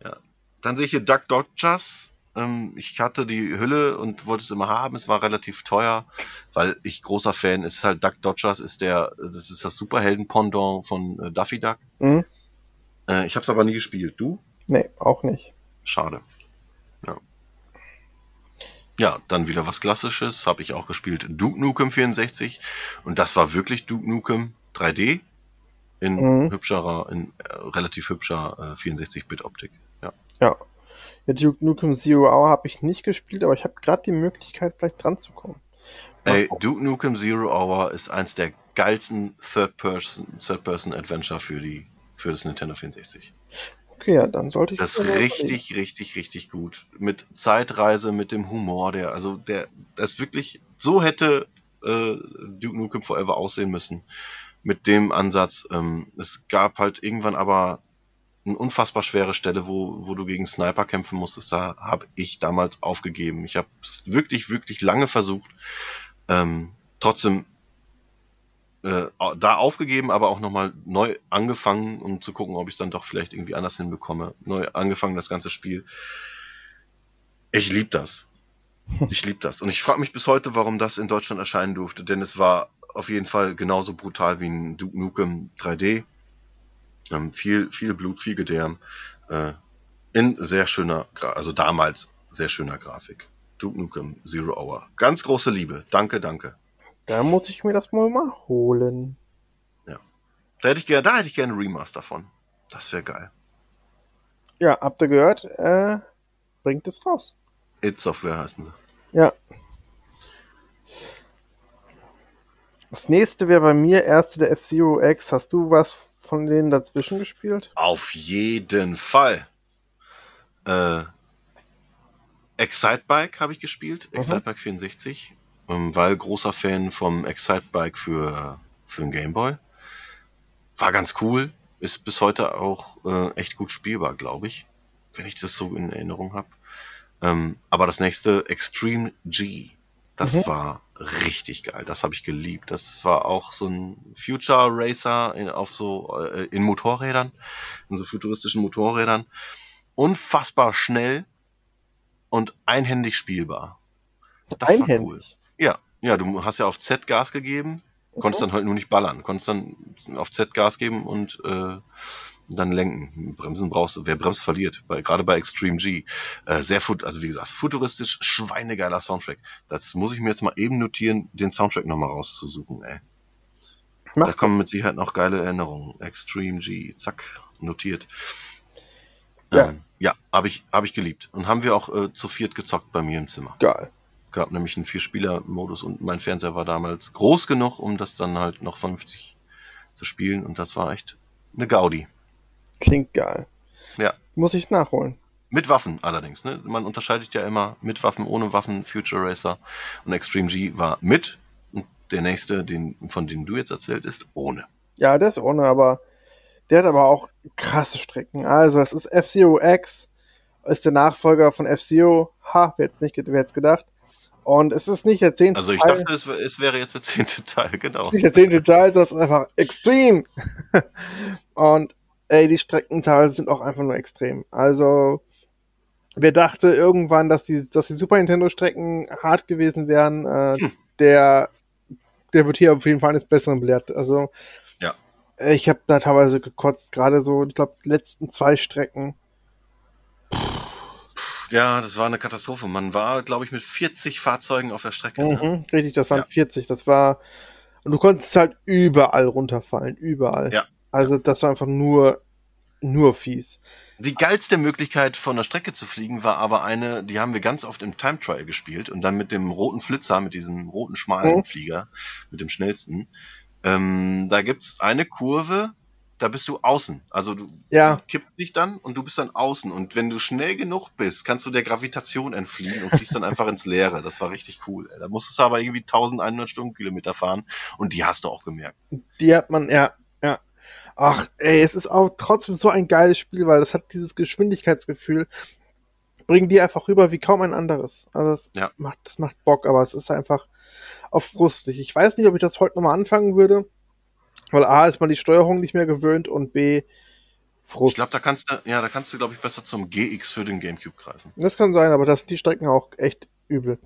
Ja. Dann sehe ich hier Duck Dodgers. Ähm, ich hatte die Hülle und wollte es immer haben. Es war relativ teuer, weil ich großer Fan ist halt Duck Dodgers ist der, das ist das Superhelden-Pendant von äh, Duffy Duck. Mhm. Äh, ich habe es aber nie gespielt. Du? Nee, auch nicht. Schade. Ja. Ja, dann wieder was Klassisches, habe ich auch gespielt. Duke Nukem 64 und das war wirklich Duke Nukem 3D in mhm. hübscherer, in äh, relativ hübscher äh, 64-Bit-Optik. Ja. ja. Ja, Duke Nukem Zero Hour habe ich nicht gespielt, aber ich habe gerade die Möglichkeit, vielleicht dran zu kommen. Ey, Duke Nukem Zero Hour ist eins der geilsten Third-Person-Adventure für die für das Nintendo 64. Okay, ja, dann sollte ich das richtig, richtig, richtig gut. Mit Zeitreise, mit dem Humor, der, also der, das wirklich, so hätte äh, Duke Nukem Forever aussehen müssen. Mit dem Ansatz. Ähm, es gab halt irgendwann aber eine unfassbar schwere Stelle, wo, wo du gegen Sniper kämpfen musstest. Da habe ich damals aufgegeben. Ich habe es wirklich, wirklich lange versucht. Ähm, trotzdem äh, da aufgegeben, aber auch nochmal neu angefangen, um zu gucken, ob ich es dann doch vielleicht irgendwie anders hinbekomme. Neu angefangen, das ganze Spiel. Ich liebe das. (laughs) Ich liebe das. Und ich frage mich bis heute, warum das in Deutschland erscheinen durfte, denn es war auf jeden Fall genauso brutal wie ein Duke Nukem 3D. Ähm, viel, viel Blut, viel Gedärm. Äh, in sehr schöner, also damals sehr schöner Grafik. Duke Nukem Zero Hour. Ganz große Liebe. Danke, danke. Da muss ich mir das mal mal holen. Ja. Da hätte ich gerne, da hätte ich gerne Remaster von. Das wäre geil. Ja, habt ihr gehört? Äh, bringt es raus. It Software heißen sie. Ja. Das nächste wäre bei mir erst der F-Zero X. Hast du was von denen dazwischen gespielt? Auf jeden Fall. Äh, Excitebike habe ich gespielt. Mhm. Excitebike 64 ähm, weil großer Fan vom Excitebike für, für den Gameboy. War ganz cool, ist bis heute auch äh, echt gut spielbar, glaube ich, wenn ich das so in Erinnerung habe. Ähm, aber das nächste, Extreme G, das mhm. war richtig geil. Das habe ich geliebt. Das war auch so ein Future Racer in, auf so äh, in Motorrädern, in so futuristischen Motorrädern. Unfassbar schnell und einhändig spielbar. Das einhändig. war cool. Ja, ja, du hast ja auf Z Gas gegeben, konntest dann halt nur nicht ballern, konntest dann auf Z Gas geben und äh, dann lenken. Bremsen brauchst du, wer bremst, verliert. Bei, gerade bei Extreme G. Äh, sehr fut, also wie gesagt, futuristisch, schweinegeiler Soundtrack. Das muss ich mir jetzt mal eben notieren, den Soundtrack nochmal rauszusuchen, ey. Mach da kommen mit Sicherheit noch geile Erinnerungen. Extreme G, zack, notiert. Ja, ähm, ja habe ich, hab ich geliebt. Und haben wir auch äh, zu viert gezockt bei mir im Zimmer. Geil gab nämlich einen Vier-Spieler-Modus und mein Fernseher war damals groß genug, um das dann halt noch 50 zu spielen und das war echt eine Gaudi. Klingt geil. Ja. Muss ich nachholen. Mit Waffen allerdings. Ne? Man unterscheidet ja immer mit Waffen, ohne Waffen, Future Racer und Extreme G war mit und der nächste, den, von dem du jetzt erzählt, ist ohne. Ja, der ist ohne, aber der hat aber auch krasse Strecken. Also es ist F-Zero X, ist der Nachfolger von F-Zero. Ha, wer hätte nicht wer gedacht? Und es ist nicht der zehnte Also ich Teil. dachte, es, es, wäre jetzt der zehnte Teil, genau. Es ist nicht der zehnte Teil, sondern es ist einfach extrem. (laughs) Und ey, die Streckenteile sind auch einfach nur extrem. Also, wer dachte irgendwann, dass die, dass die Super Nintendo-Strecken hart gewesen wären, äh, hm. der, der wird hier auf jeden Fall eines Besseren belehrt. Also, ja. ich habe da teilweise gekotzt, gerade so, ich glaube, die letzten zwei Strecken ja, das war eine Katastrophe. Man war, glaube ich, mit 40 Fahrzeugen auf der Strecke. Ne? Mhm, ne? Richtig, das waren ja. 40. Das war. Und du konntest halt überall runterfallen. Überall. Ja. Also, das war einfach nur, nur fies. Die geilste Möglichkeit von der Strecke zu fliegen war aber eine, die haben wir ganz oft im Time Trial gespielt und dann mit dem roten Flitzer, mit diesem roten schmalen mhm. Flieger, mit dem schnellsten. Ähm, da gibt's eine Kurve, da bist du außen. Also du ja. kippt dich dann und du bist dann außen. Und wenn du schnell genug bist, kannst du der Gravitation entfliehen und fließt dann einfach ins Leere. Das war richtig cool. Ey. Da musstest du aber irgendwie 1100 Stundenkilometer fahren und die hast du auch gemerkt. Die hat man, ja. Ach, ey, es ist auch trotzdem so ein geiles Spiel, weil das hat dieses Geschwindigkeitsgefühl. bringen die einfach rüber wie kaum ein anderes. Also das, Ja. macht, das macht Bock, aber es ist einfach auf frustig. Ich weiß nicht, ob ich das heute nochmal anfangen würde, weil A ist man die Steuerung nicht mehr gewöhnt und B Ich Frust. glaube, da kannst du, ja, da kannst du, glaube ich, besser zum GX für den Gamecube greifen. Das kann sein, aber das sind die Strecken auch echt übel.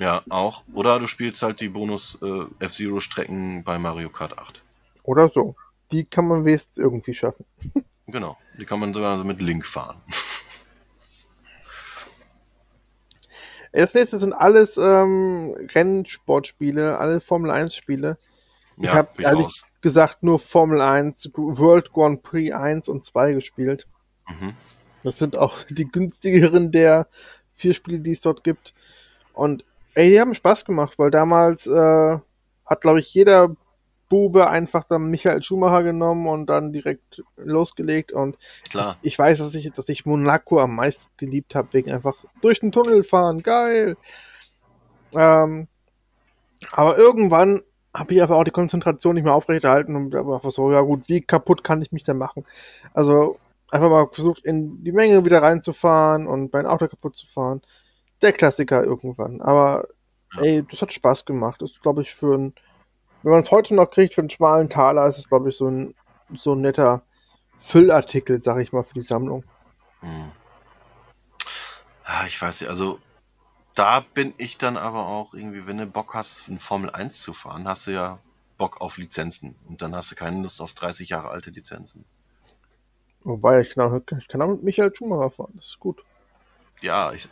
Ja, auch. Oder du spielst halt die Bonus äh, F-Zero-Strecken bei Mario Kart 8. Oder so. Die kann man wenigstens irgendwie schaffen. Genau. Die kann man sogar mit Link fahren. Das nächste sind alles ähm, Rennsportspiele, alle Formel 1 Spiele. Ich Ja, habe ehrlich raus. gesagt nur Formel 1, World Grand Prix 1 und 2 gespielt. Mhm. Das sind auch (laughs) die günstigeren der vier Spiele, die es dort gibt. Und ey, die haben Spaß gemacht, weil damals äh, hat, glaube ich, jeder Bube einfach dann Michael Schumacher genommen und dann direkt losgelegt. Und Klar. ich, ich weiß, dass ich, dass ich Monaco am meisten geliebt habe, wegen einfach durch den Tunnel fahren. Geil. Ähm, aber irgendwann habe ich aber auch die Konzentration nicht mehr aufrechterhalten und einfach so, ja gut, wie kaputt kann ich mich denn machen? Also einfach mal versucht, in die Menge wieder reinzufahren und mein Auto kaputt zu fahren. Der Klassiker irgendwann. Aber Ja. ey, das hat Spaß gemacht. Das ist, glaube ich, für ein, wenn man es heute noch kriegt, für einen schmalen Taler, ist es, glaube ich, so ein, so ein netter Füllartikel, sag ich mal, für die Sammlung. Hm. Ah, ich weiß nicht, also da bin ich dann aber auch irgendwie, wenn du Bock hast, in Formel 1 zu fahren, hast du ja Bock auf Lizenzen. Und dann hast du keine Lust auf 30 Jahre alte Lizenzen. Wobei, ich kann, auch, ich kann auch mit Michael Schumacher fahren, das ist gut. Ja, ich.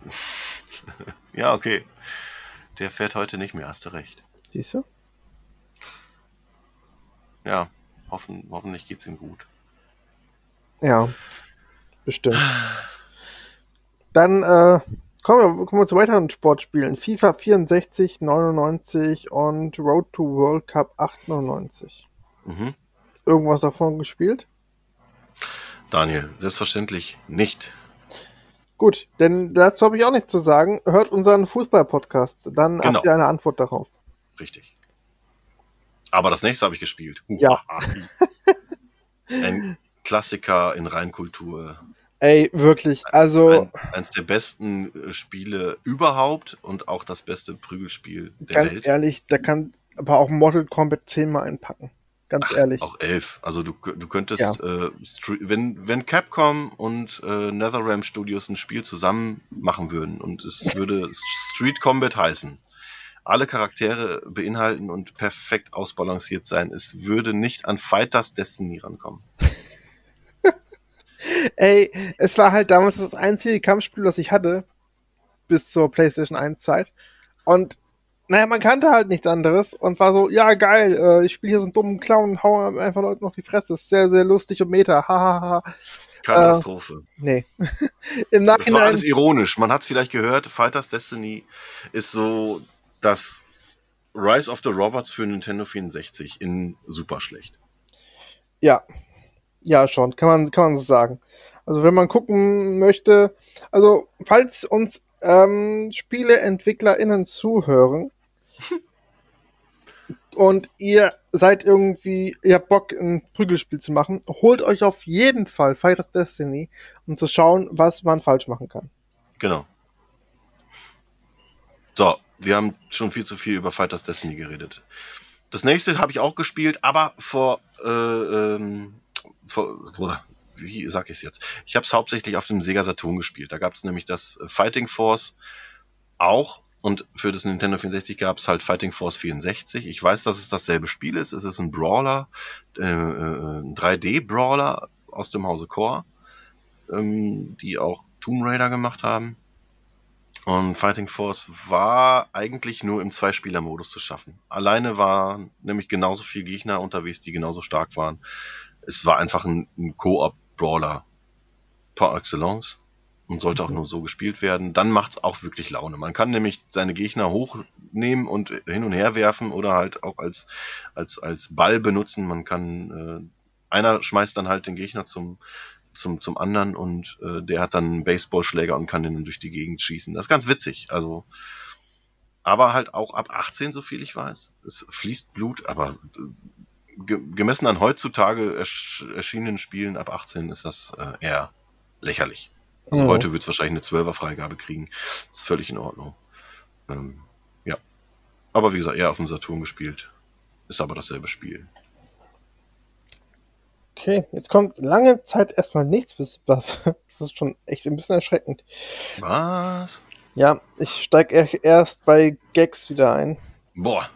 (laughs) ja, okay. Der fährt heute nicht mehr, hast du recht. Siehst du? Ja, hoffen, hoffentlich geht's ihm gut. Ja, bestimmt. Dann äh, kommen, wir, kommen wir zu weiteren Sportspielen. FIFA 64, 99 und Road to World Cup 98. Mhm. Irgendwas davon gespielt? Daniel, selbstverständlich nicht. Gut, denn dazu habe ich auch nichts zu sagen. Hört unseren Fußball-Podcast, dann Genau. habt ihr eine Antwort darauf. Richtig. Aber das nächste habe ich gespielt. Ja. Ein Klassiker in Reinkultur. Ey, wirklich, also Ein, eines der besten äh, Spiele überhaupt und auch das beste Prügelspiel der ganz Welt. ehrlich, da kann aber auch Mortal Kombat 10 mal einpacken. Ganz ehrlich. Auch elf. Also du, du könntest, Ja. äh, wenn, wenn Capcom und äh, NetherRealm Studios ein Spiel zusammen machen würden und es würde Street Combat heißen, alle Charaktere beinhalten und perfekt ausbalanciert sein, es würde nicht an Fighters Destiny rankommen. (laughs) Ey, es war halt damals das einzige Kampfspiel, das ich hatte, bis zur PlayStation 1 Zeit. Und naja, man kannte halt nichts anderes und war so, ja geil, äh, ich spiele hier so einen dummen Clown und hau einfach Leuten noch die Fresse. Ist sehr, sehr lustig und meta. Hahaha. Katastrophe. nee. (laughs) Im Das war Nachhinein. alles ironisch. Man hat es vielleicht gehört, Fighters Destiny ist so das Rise of the Robots für Nintendo 64 in super schlecht. Ja. Ja, schon. Kann man, kann man so sagen. Also, wenn man gucken möchte, also, falls uns ähm, SpieleentwicklerInnen zuhören (laughs) und ihr seid irgendwie, ihr habt Bock, ein Prügelspiel zu machen, holt euch auf jeden Fall Fighters Destiny, um zu schauen, was man falsch machen kann. Genau. So, wir haben schon viel zu viel über Fighters Destiny geredet. Das nächste habe ich auch gespielt, aber vor, äh, ähm, vor wie sag ich es jetzt? Ich habe es hauptsächlich auf dem Sega Saturn gespielt. Da gab es nämlich das äh, Fighting Force auch und für das Nintendo 64 gab es halt Fighting Force 64. Ich weiß, dass es dasselbe Spiel ist. Es ist ein Brawler, äh, äh, ein 3D-Brawler aus dem Hause Core, ähm, die auch Tomb Raider gemacht haben. Und Fighting Force war eigentlich nur im Zwei-Spieler-Modus zu schaffen. Alleine waren nämlich genauso viele Gegner unterwegs, die genauso stark waren. Es war einfach ein, ein Koop-Brawler par excellence und sollte auch nur so gespielt werden. Dann macht's auch wirklich Laune. Man kann nämlich seine Gegner hochnehmen und hin und her werfen oder halt auch als, als, als Ball benutzen. Man kann, äh, einer schmeißt dann halt den Gegner zum, zum, zum anderen und äh, der hat dann einen Baseballschläger und kann den dann durch die Gegend schießen. Das ist ganz witzig. Also, aber halt auch ab 18, so viel ich weiß. Es fließt Blut, aber äh, ge gemessen an heutzutage ersch erschienenen Spielen ab 18 ist das äh, eher lächerlich. Also Mhm. heute wird es wahrscheinlich eine 12er Freigabe kriegen. ist völlig in Ordnung. Ähm, ja. Aber wie gesagt, eher auf dem Saturn gespielt. Ist aber dasselbe Spiel. Okay, jetzt kommt lange Zeit erstmal nichts bis. Das (laughs) ist schon echt ein bisschen erschreckend. Was? Ja, ich steige erst bei Gags wieder ein. Boah.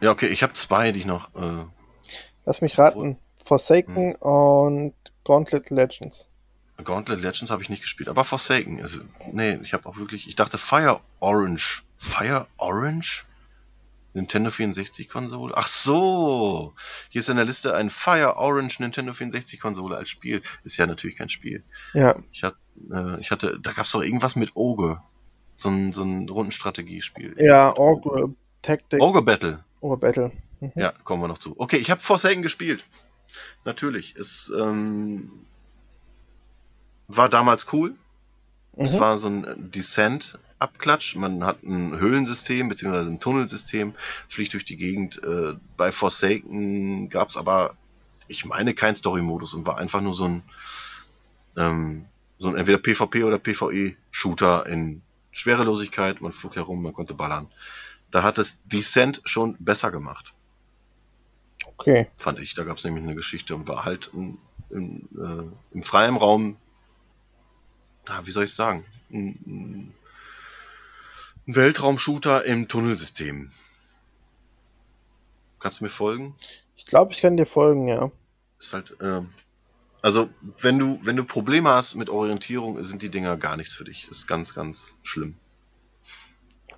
Ja, okay, ich habe zwei, die ich noch. Äh, Lass mich raten. Forsaken und Gauntlet Legends. Gauntlet Legends habe ich nicht gespielt, aber Forsaken. Also, nee, ich habe auch wirklich. Ich dachte Fire Orange. Fire Orange? Nintendo 64 Konsole? Ach so! Hier ist in der Liste ein Fire Orange Nintendo 64 Konsole als Spiel. Ist ja natürlich kein Spiel. Ja, Ich hatte, äh, ich hatte da gab es doch irgendwas mit Oge. So ein, so ein Rundenstrategiespiel. ja, Ogre Tactic Ogre Battle. Ogre Battle. Mhm. Ja, kommen wir noch zu. Okay, ich habe Forsaken gespielt. Natürlich. Es ähm, war damals cool. Es Mhm. war so ein Descent-Abklatsch. Man hat ein Höhlensystem beziehungsweise ein Tunnelsystem, fliegt durch die Gegend. Äh, bei Forsaken gab es aber, ich meine, keinen Story-Modus und war einfach nur so ein, ähm, so ein entweder PvP oder PvE-Shooter in Schwerelosigkeit. Man flog herum, man konnte ballern. Da hat es Descent schon besser gemacht Okay. fand ich. Da gab es nämlich eine Geschichte und war halt im, im, äh, im freien Raum, ah, wie soll ich sagen, ein, ein Weltraumshooter im Tunnelsystem. Kannst du mir folgen? Ich glaube, ich kann dir folgen, ja. Ist halt, ähm, also wenn du wenn du Probleme hast mit Orientierung, sind die Dinger gar nichts für dich. Ist ganz ganz schlimm.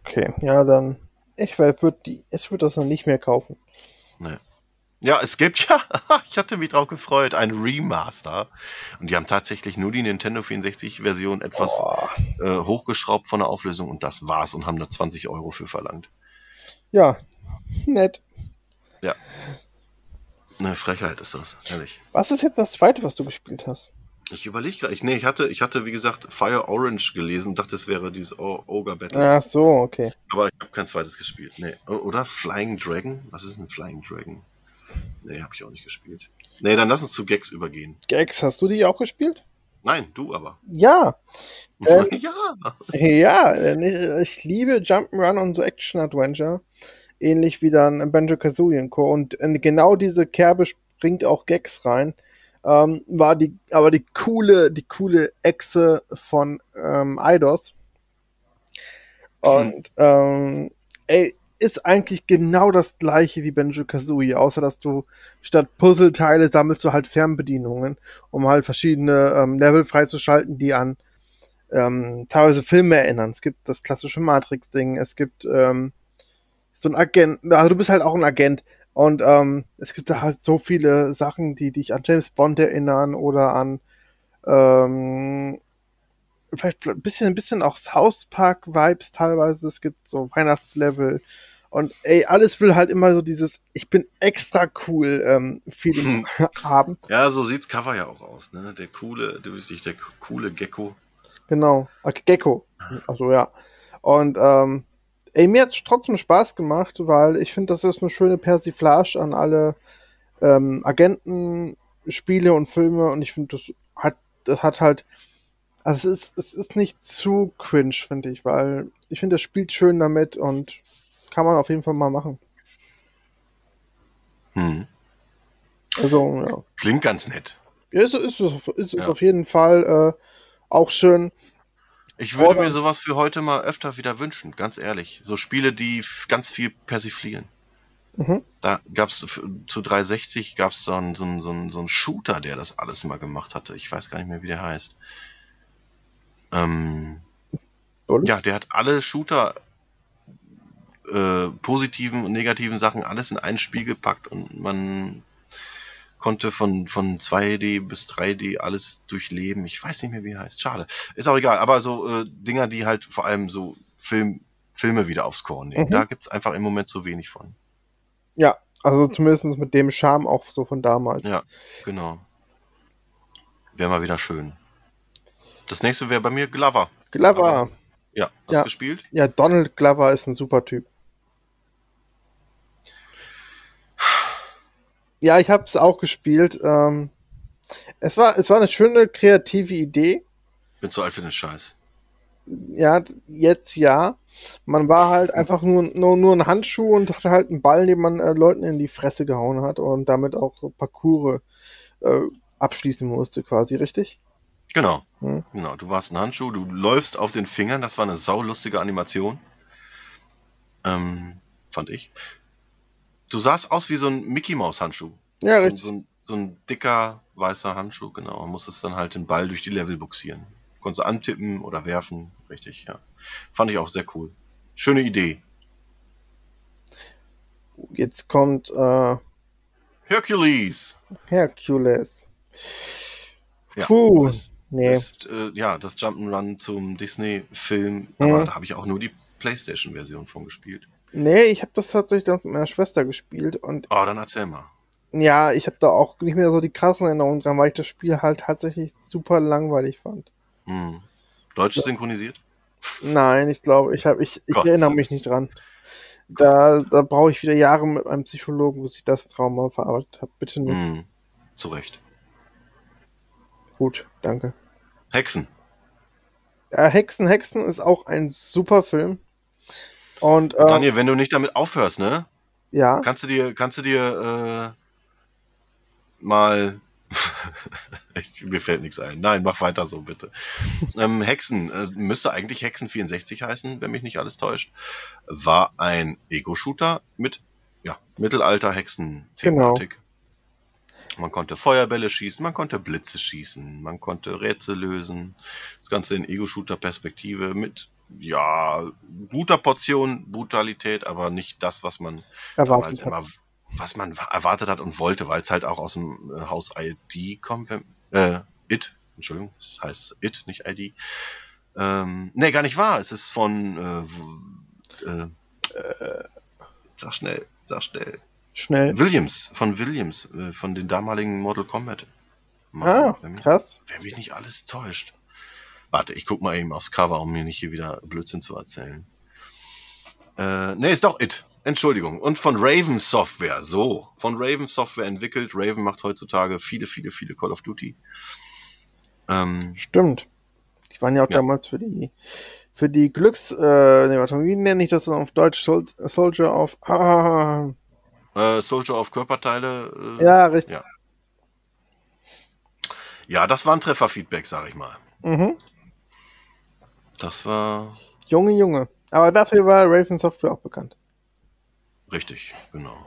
Okay, ja, dann. Ich würde die, ich würde das noch nicht mehr kaufen. Nee. Ja, es gibt ja, (laughs) ich hatte mich drauf gefreut, ein Remaster. Und die haben tatsächlich nur die Nintendo 64-Version etwas äh, hochgeschraubt von der Auflösung und das war's und haben da 20 Euro für verlangt. Ja, nett. Eine Frechheit ist das, ehrlich. Was ist jetzt das zweite, was du gespielt hast? Ich überlege gerade, ich, nee, ich hatte, ich hatte, wie gesagt, Fire Orange gelesen und dachte, es wäre dieses O- Ogre Battle. Ach so, okay. Aber ich habe kein zweites gespielt. Nee. Oder Flying Dragon? Was ist ein Flying Dragon? Nee, habe ich auch nicht gespielt. Nee, dann lass uns zu Gags übergehen. Gags, hast du die auch gespielt? Nein, du aber. Ja, (laughs) Ähm, ja. ja, denn ich, liebe Jump'n'Run und so Action-Adventure. Ähnlich wie dann Banjo Kazooie Co. Und in genau diese Kerbe springt auch Gags rein. Ähm, war die, aber die coole, die coole Echse von ähm, Eidos. Und ähm, ey, ist eigentlich genau das gleiche wie Banjo Kazooie, außer dass du statt Puzzleteile sammelst du halt Fernbedienungen, um halt verschiedene ähm, Level freizuschalten, die an ähm, teilweise Filme erinnern. Es gibt das klassische Matrix-Ding, es gibt ähm, so ein Agent, also du bist halt auch ein Agent und ähm, es gibt da halt so viele Sachen, die dich an James Bond erinnern oder an ähm, vielleicht ein bisschen, ein bisschen auch South Park-Vibes teilweise. Es gibt so Weihnachtslevel und ey, alles will halt immer so dieses Ich bin extra cool ähm, Feeling (laughs) haben. Ja, so sieht's Cover ja auch aus, ne? Der coole, du bist nicht der coole Gecko. Genau. Okay, Gecko. Also ja. Und ähm, ey, mir hat's trotzdem Spaß gemacht, weil ich finde, das ist eine schöne Persiflage an alle ähm, Agentenspiele und Filme und ich finde, das hat, das hat halt, also es ist, es ist nicht zu cringe, finde ich, weil ich finde, das spielt schön damit und kann man auf jeden Fall mal machen. Hm. Also, ja. Klingt ganz nett. Ist, ist, ist, ist, Ja. auf jeden Fall äh, auch schön. Ich würde Oder- mir sowas für heute mal öfter wieder wünschen, ganz ehrlich. So Spiele, die ganz viel persiflieren. Mhm. Da gab's f- zu 360 gab's so einen, so, einen, so, einen, so einen Shooter, der das alles mal gemacht hatte. Ich weiß gar nicht mehr, wie der heißt. Ähm, ja, der hat alle Shooter, äh, positiven und negativen Sachen, alles in ein Spiel gepackt und man konnte von, von 2D bis 3D alles durchleben. Ich weiß nicht mehr, wie er heißt. Schade. Ist auch egal. Aber so äh, Dinger, die halt vor allem so Film, Filme wieder aufs Korn nehmen. Mhm. Da gibt's einfach im Moment zu wenig von. Ja, also zumindest mit dem Charme auch so von damals. Ja, genau. Wäre mal wieder schön. Das nächste wäre bei mir Glover. Glover. Aber- Ja, hast Ja. gespielt? Ja, Donald Glover ist ein super Typ. Ja, ich habe es auch gespielt. Ähm, es war, es war eine schöne kreative Idee. Bin zu alt für den Scheiß. Ja, jetzt ja. Man war halt einfach nur, nur, nur ein Handschuh und hatte halt einen Ball, den man äh, Leuten in die Fresse gehauen hat und damit auch Parcours äh, abschließen musste, quasi, richtig? Genau. Hm. Genau. Du warst ein Handschuh, du läufst auf den Fingern, das war eine saulustige Animation. Ähm, fand ich. Du sahst aus wie so ein Mickey Maus Handschuh. Ja, so, richtig. so, ein, so ein dicker weißer Handschuh, genau. Man musstest dann halt den Ball durch die Level buxieren. Konntest du antippen oder werfen, richtig, ja. Fand ich auch sehr cool. Schöne Idee. Jetzt kommt äh, Hercules. Hercules. Ja, Puh. das Nee. ist äh, ja das Jump'n'Run zum Disney-Film, Mhm. aber da habe ich auch nur die PlayStation-Version von gespielt. Nee, ich habe das tatsächlich dann mit meiner Schwester gespielt und Oh, dann erzähl mal. ja, ich habe da auch nicht mehr so die krassen Erinnerungen dran, weil ich das Spiel halt tatsächlich super langweilig fand. Hm. Deutsch synchronisiert? Nein, ich glaube, ich habe ich, ich Gott erinnere mich nicht dran. Da, da brauche ich wieder Jahre mit einem Psychologen, bis ich das Trauma verarbeitet habe. Bitte nicht. Hm. Zu Recht. Gut, danke. Hexen. Ja, Hexen, Hexen ist auch ein super Film. Und äh, Daniel, wenn du nicht damit aufhörst, ne? ja, Kannst du dir, kannst du dir äh, mal. (laughs) ich, mir fällt nichts ein. Nein, mach weiter so, bitte. (laughs) ähm, Hexen, äh, müsste eigentlich Hexen 64 heißen, wenn mich nicht alles täuscht. War ein Ego-Shooter mit ja, Mittelalter-Hexen-Thematik. Man konnte Feuerbälle schießen, man konnte Blitze schießen, man konnte Rätsel lösen. Das Ganze in Ego-Shooter-Perspektive mit, ja, guter Portion Brutalität, aber nicht das, was man erwartet hat. immer, was man erwartet hat und wollte, weil es halt auch aus dem äh, Haus ID kommt, wenn, äh, It, Entschuldigung, es heißt It, nicht ID. Ähm, nee, gar nicht wahr, es ist von, äh, äh, sag schnell, sag schnell, Schnell. Williams, von Williams, äh, von den damaligen Mortal Kombat. Ah, wenn, mich, krass. wenn mich nicht alles täuscht. Warte, ich guck mal eben aufs Cover, um mir nicht hier wieder Blödsinn zu erzählen. Äh, nee, ist doch It. Entschuldigung. Und von Raven Software. So. Von Raven Software entwickelt. Raven macht heutzutage viele, viele, viele Call of Duty. Ähm, Stimmt. Die waren ja auch Ja. damals für die für die Glücks äh, nee, warte wie nenne ich das denn auf Deutsch? Sol Soldier of ah, äh, Soldier of Körperteile. Äh, ja, richtig. Ja. ja, das war ein Trefferfeedback, sag ich mal. Mhm. Das war Junge, Junge. Aber dafür war Raven Software auch bekannt. richtig, genau.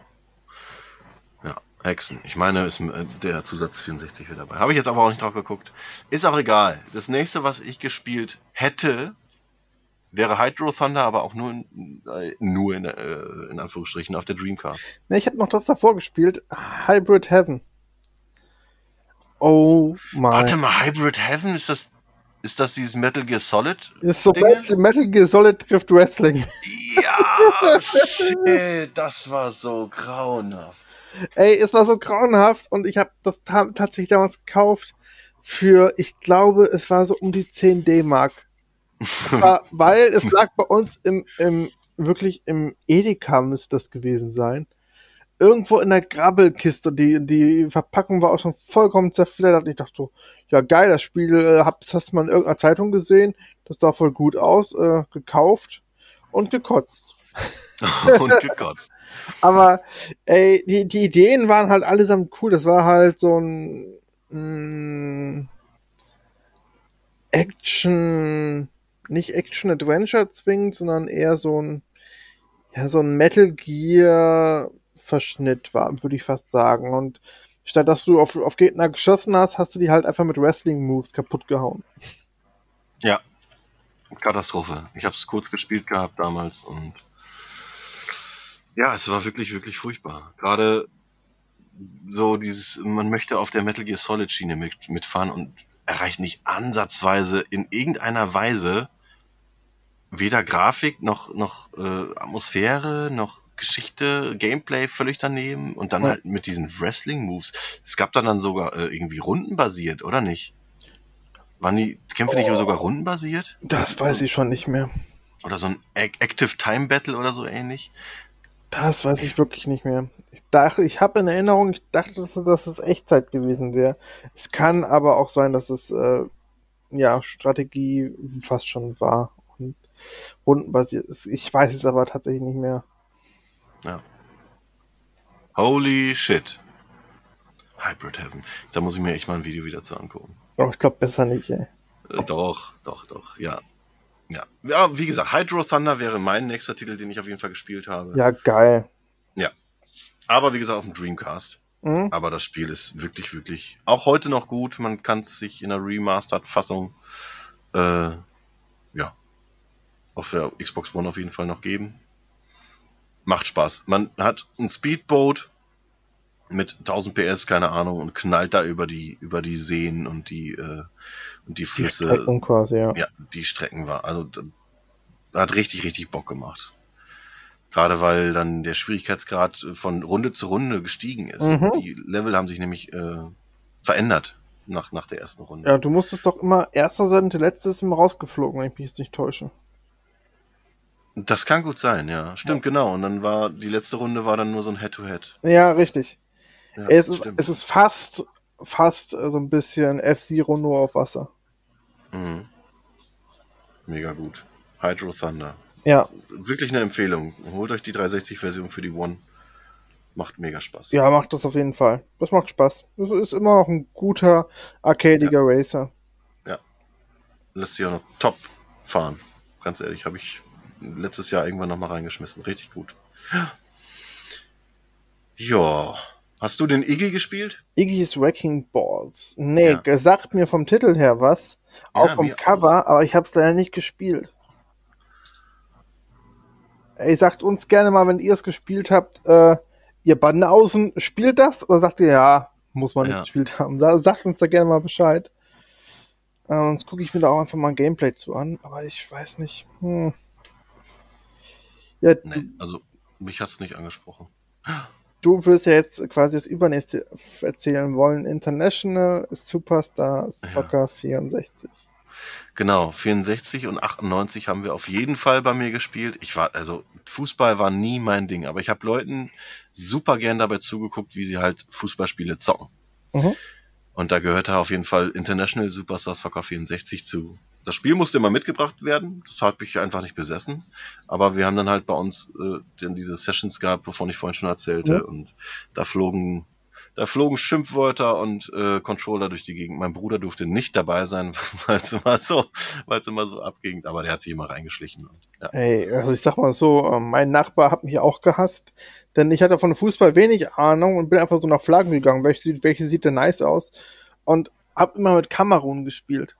Ja, Hexen. Ich meine, ist äh, der Zusatz 64 wieder dabei. Habe ich jetzt aber auch nicht drauf geguckt. Ist auch egal. Das nächste, was ich gespielt hätte, wäre Hydro Thunder, aber auch nur in, äh, nur in, äh, in Anführungsstrichen auf der Dreamcast. Ne, ich habe noch das davor gespielt. Hybrid Heaven. Oh mein. Warte mal, Hybrid Heaven, ist das, ist das dieses Metal Gear Solid? Ist so? Metal, Metal Gear Solid trifft Wrestling. Ja, (laughs) shit, das war so grauenhaft. Ey, es war so grauenhaft und ich habe das ta tatsächlich damals gekauft für, ich glaube, es war so um die 10 D-Mark. (laughs) Weil es lag bei uns im, im wirklich im Edeka müsste das gewesen sein. Irgendwo in der Grabbelkiste. Die, die Verpackung war auch schon vollkommen zerfleddert. Und ich dachte so, ja geil, das Spiel äh, hab, das hast du mal in irgendeiner Zeitung gesehen. Das sah voll gut aus. Äh, gekauft und gekotzt. (laughs) Und gekotzt. Aber ey, die, die Ideen waren halt allesamt cool. Das war halt so ein mh, Action, nicht Action-Adventure zwingend, sondern eher so ein, ja, so ein Metal Gear-Verschnitt war, würde ich fast sagen. Und statt dass du auf, auf Gegner geschossen hast, hast du die halt einfach mit Wrestling-Moves kaputt gehauen. Ja. Katastrophe. Ich habe es kurz gespielt gehabt damals und ja, es war wirklich, wirklich furchtbar. Gerade so dieses, man möchte auf der Metal Gear Solid Schiene mit, mitfahren und erreicht nicht ansatzweise in irgendeiner Weise weder Grafik noch, noch äh, Atmosphäre noch Geschichte, Gameplay völlig daneben und dann Ja. halt mit diesen Wrestling-Moves. Es gab dann, dann sogar äh, irgendwie rundenbasiert, oder nicht? Waren die Kämpfe nicht sogar rundenbasiert? Das weiß ich schon nicht mehr. Oder so ein Ac- Active Time Battle oder so ähnlich? Das weiß ich wirklich nicht mehr. Ich dachte, ich habe in Erinnerung, ich dachte, dass, es Echtzeit gewesen wäre. Es kann aber auch sein, dass es äh, ja, Strategie fast schon war rundenbasiert ist. Ich weiß es aber tatsächlich nicht mehr. Ja. Holy shit. Hybrid Heaven. Da muss ich mir echt mal ein Video wieder zu angucken. Oh, ich glaube besser nicht, ey. Äh, doch, doch, doch, ja. Ja. ja, wie gesagt, Hydro Thunder wäre mein nächster Titel, den ich auf jeden Fall gespielt habe. Ja, geil. Ja. Aber wie gesagt, auf dem Dreamcast. Mhm. Aber das Spiel ist wirklich, wirklich auch heute noch gut. Man kann es sich in einer Remastered-Fassung äh, ja, auf der Xbox One auf jeden Fall noch geben. Macht Spaß. Man hat ein Speedboat mit 1000 PS, keine Ahnung, und knallt da über die, über die Seen und die, äh, und die Die Flüsse. Strecken quasi, ja. Ja, die Strecken war. Also hat richtig, richtig Bock gemacht. Gerade weil dann der Schwierigkeitsgrad von Runde zu Runde gestiegen ist. Mhm. Die Level haben sich nämlich äh, verändert nach, nach der ersten Runde. Ja, du musstest doch immer erster sein und der letzte ist immer rausgeflogen, wenn ich mich jetzt nicht täusche. Das kann gut sein, ja. Stimmt, genau. Und dann war die letzte Runde war dann nur so ein Head-to-Head. Ja, richtig. Ja, es, ist, es ist fast, fast äh, so ein bisschen F-Zero nur auf Wasser. Mhm. Mega gut. Hydro Thunder. Ja, Wirklich eine Empfehlung. Holt euch die 360-Version für die One. Macht mega Spaß. ja, macht das auf jeden Fall. Das macht Spaß. Das ist immer noch ein guter, arcadiger Racer. lässt sich auch noch top fahren. Ganz ehrlich, habe ich letztes Jahr irgendwann noch mal reingeschmissen. Richtig gut. Ja. Hast du den Iggy gespielt? Iggy's Wrecking Balls. Nee, Ja. sagt mir vom Titel her was. Auch Ja, vom Cover, aber ich habe es leider nicht gespielt. Ey, sagt uns gerne mal, wenn ihr es gespielt habt, äh, ihr Banausen, spielt das? Oder sagt ihr, ja, muss man nicht Ja. gespielt haben? Sa sagt uns da gerne mal Bescheid. Äh, sonst gucke ich mir da auch einfach mal ein Gameplay zu an, aber ich weiß nicht. Hm. Ja, Nee, also mich hat's nicht angesprochen. du wirst ja jetzt quasi das übernächste erzählen wollen. International Superstar Soccer 64. Genau, 64 und 98 haben wir auf jeden Fall bei mir gespielt. Ich war, also Fußball war nie mein Ding, aber ich habe Leuten super gern dabei zugeguckt, wie sie halt Fußballspiele zocken. Mhm. Und da gehörte auf jeden Fall International Superstar Soccer 64 zu. Das Spiel musste immer mitgebracht werden. Das habe ich einfach nicht besessen. Aber wir haben dann halt bei uns äh, dann diese Sessions gehabt, wovon ich vorhin schon erzählte. Ja. Und da flogen, da flogen Schimpfwörter und äh, Controller durch die Gegend. Mein Bruder durfte nicht dabei sein, (laughs) weil es immer so, weil es immer so abging. Aber der hat sich immer reingeschlichen. Und, ja. Ey, also ich sag mal so, äh, mein Nachbar hat mich auch gehasst, denn ich hatte von Fußball wenig Ahnung und bin einfach so nach Flaggen gegangen, welche, sieht- welche sieht denn nice aus und hab immer mit Kamerun gespielt.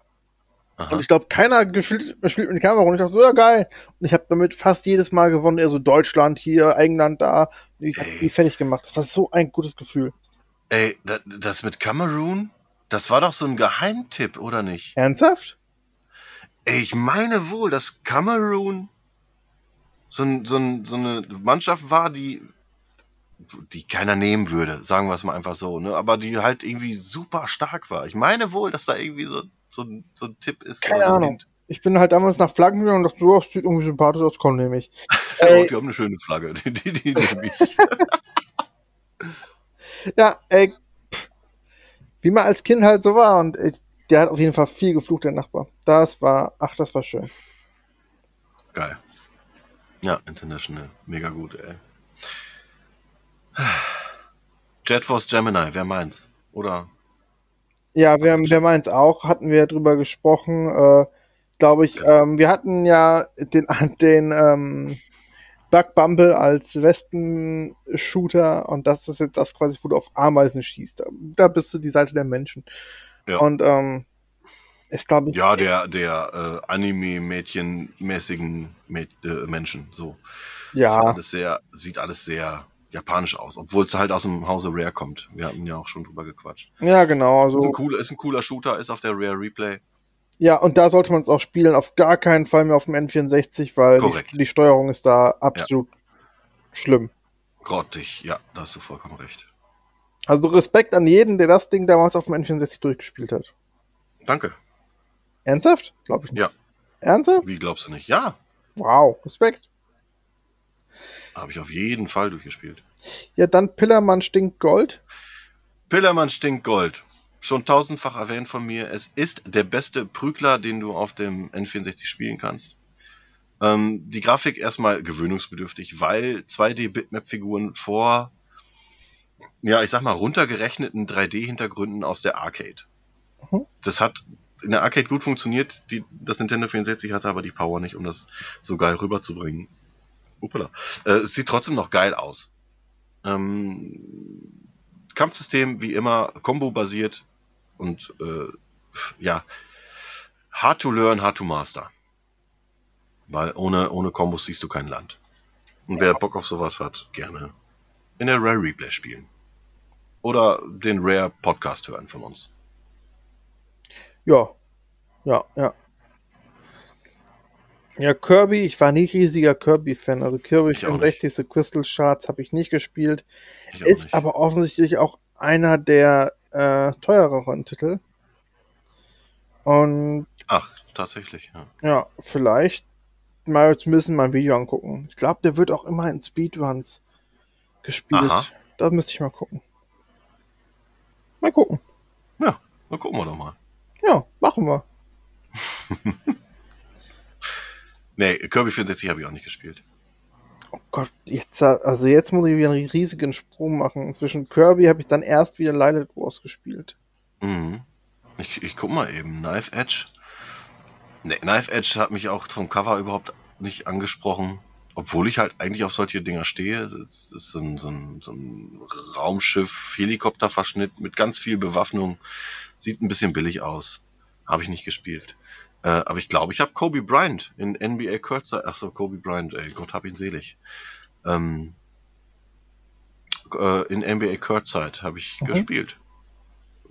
Aha. Und ich glaube, keiner gespielt, spielt mit Kamerun. Ich dachte so, ja geil. Und ich habe damit fast jedes Mal gewonnen, eher so Deutschland hier, England da. Ich hab Ey. die fertig gemacht. Das war so ein gutes Gefühl. Ey, das, das mit Cameroon, das war doch so ein Geheimtipp, oder nicht? Ernsthaft? Ey, ich meine wohl, dass Cameroon so, ein, so, ein, so eine Mannschaft war, die, die keiner nehmen würde, sagen wir es mal einfach so, ne? Aber die halt irgendwie super stark war. Ich meine wohl, dass da irgendwie so, so, ein- so ein Tipp ist. Keine so Ahnung. Hint. Ich bin halt damals nach Flaggen gegangen und dachte, so, das sieht irgendwie sympathisch aus, komm, nehme ich. (laughs) Oh, Ey, die haben eine schöne Flagge. Die, die, die nehme ich. (laughs) Ja, ey, pff, wie man als Kind halt so war und ich, der hat auf jeden Fall viel geflucht, der Nachbar. Das war, ach, das war schön. Geil. Ja, International. Mega gut, ey. Jet Force Gemini, wer meint's? Oder? Ja, wir, wir meins auch, hatten wir drüber gesprochen, äh, glaube ich. Ja. Ähm, wir hatten ja den, (laughs) den ähm, Bug Bumble als Wespen-Shooter und das ist jetzt das quasi, wo du auf Ameisen schießt. Da, da bist du die Seite der Menschen. Ja. Und ähm, ist, glaube ich, Ja, der, der äh, Anime-Mädchen-mäßigen Mä- äh, Menschen. So. Ja, alles sehr, sieht alles sehr japanisch aus, obwohl es halt aus dem Hause Rare kommt. Wir hatten ja auch schon drüber gequatscht. ja, genau. Also, Ist, ein cooler, ist ein cooler Shooter, ist auf der Rare Replay. Ja, und da sollte man es auch spielen, auf gar keinen Fall mehr auf dem N64, weil die, die Steuerung ist da absolut schlimm. Grottig, ja, da hast du vollkommen recht. Also Respekt an jeden, der das Ding damals auf dem N64 durchgespielt hat. Danke. Ernsthaft? Glaube ich nicht. Ja. Ernsthaft? Wie glaubst du nicht? Ja, Wow, Respekt. Habe ich auf jeden Fall durchgespielt. Ja, dann Pillermann stinkt Gold. Pillermann stinkt Gold. schon tausendfach erwähnt von mir, es ist der beste Prügler, den du auf dem N64 spielen kannst. Ähm, die Grafik erstmal gewöhnungsbedürftig, weil 2D-Bitmap-Figuren vor, ja, ich sag mal, runtergerechneten 3D-Hintergründen aus der Arcade. Mhm. Das hat in der Arcade gut funktioniert, die, das Nintendo 64 hatte aber die Power nicht, um das so geil rüberzubringen. Upala. Äh, es sieht trotzdem noch geil aus. Ähm, Kampfsystem wie immer Combo-basiert und äh, ja, hard to learn, hard to master. Weil ohne, ohne Kombos siehst du kein Land. Und wer Bock auf sowas hat, gerne in der Rare Replay spielen. Oder den Rare Podcast hören von uns. Ja, ja, ja. Ja, Kirby, ich war nicht riesiger Kirby-Fan. Also Kirby 64. Crystal Shards habe ich nicht gespielt. Ich ist nicht. aber offensichtlich auch einer der äh, teureren Titel. Und. Ach, tatsächlich, ja. Ja, vielleicht mal zumindest mal ein Video angucken. Ich glaube, der wird auch immer in Speedruns gespielt. Aha. Da müsste ich mal gucken. Mal gucken. Ja, dann gucken wir doch mal. Ja, machen wir. (laughs) nee, Kirby 64 habe ich auch nicht gespielt. Oh Gott, jetzt, also jetzt muss ich wieder einen riesigen Sprung machen. Zwischen Kirby habe ich dann erst wieder Lilith Wars gespielt. Mhm. Ich, ich guck mal eben. Knife Edge. Nee, Knife Edge hat mich auch vom Cover überhaupt nicht angesprochen. Obwohl ich halt eigentlich auf solche Dinger stehe. Es ist so ein, so ein, so ein Raumschiff, Helikopterverschnitt mit ganz viel Bewaffnung. Sieht ein bisschen billig aus. Habe ich nicht gespielt. Äh, aber ich glaube, ich habe Kobe Bryant in NBA Kurzzeit. Achso, Kobe Bryant, ey, Gott hab ihn selig. Ähm, äh, in NBA Kurzzeit habe ich mhm. gespielt.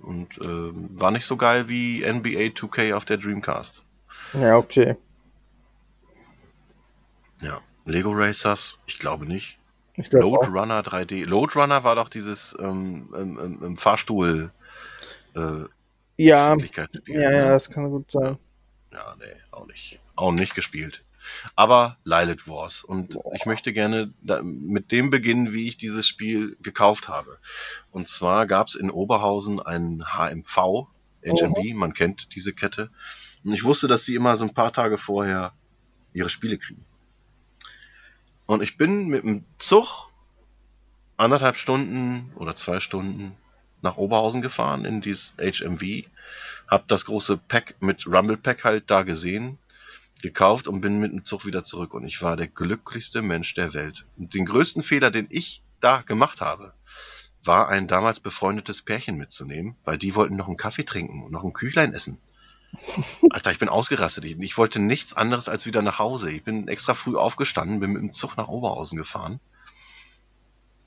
Und äh, war nicht so geil wie NBA 2K auf der Dreamcast. Ja, okay. Ja. Lego Racers? Ich glaube nicht. Ich glaub Load auch. Runner 3D. Load Runner war doch dieses ähm, im, im Fahrstuhl. Äh, ja, ja, ja, ne? das kann gut sein. Ja, nee, auch nicht. Auch nicht gespielt. Aber Lilith Wars. Und Boah. ich möchte gerne da, mit dem beginnen, wie ich dieses Spiel gekauft habe. Und zwar gab es in Oberhausen einen HMV, HMV, oh. man kennt diese Kette. Und ich wusste, dass sie immer so ein paar Tage vorher ihre Spiele kriegen. Und ich bin mit dem Zug anderthalb Stunden oder zwei Stunden nach Oberhausen gefahren in dieses HMV, hab das große Pack mit Rumble Pack halt da gesehen, gekauft und bin mit dem Zug wieder zurück und ich war der glücklichste Mensch der Welt. Und den größten Fehler, den ich da gemacht habe, war ein damals befreundetes Pärchen mitzunehmen, weil die wollten noch einen Kaffee trinken und noch ein Küchlein essen. (laughs) Alter, ich bin ausgerastet. Ich, ich, wollte nichts anderes als wieder nach Hause. Ich bin extra früh aufgestanden, bin mit dem Zug nach Oberhausen gefahren.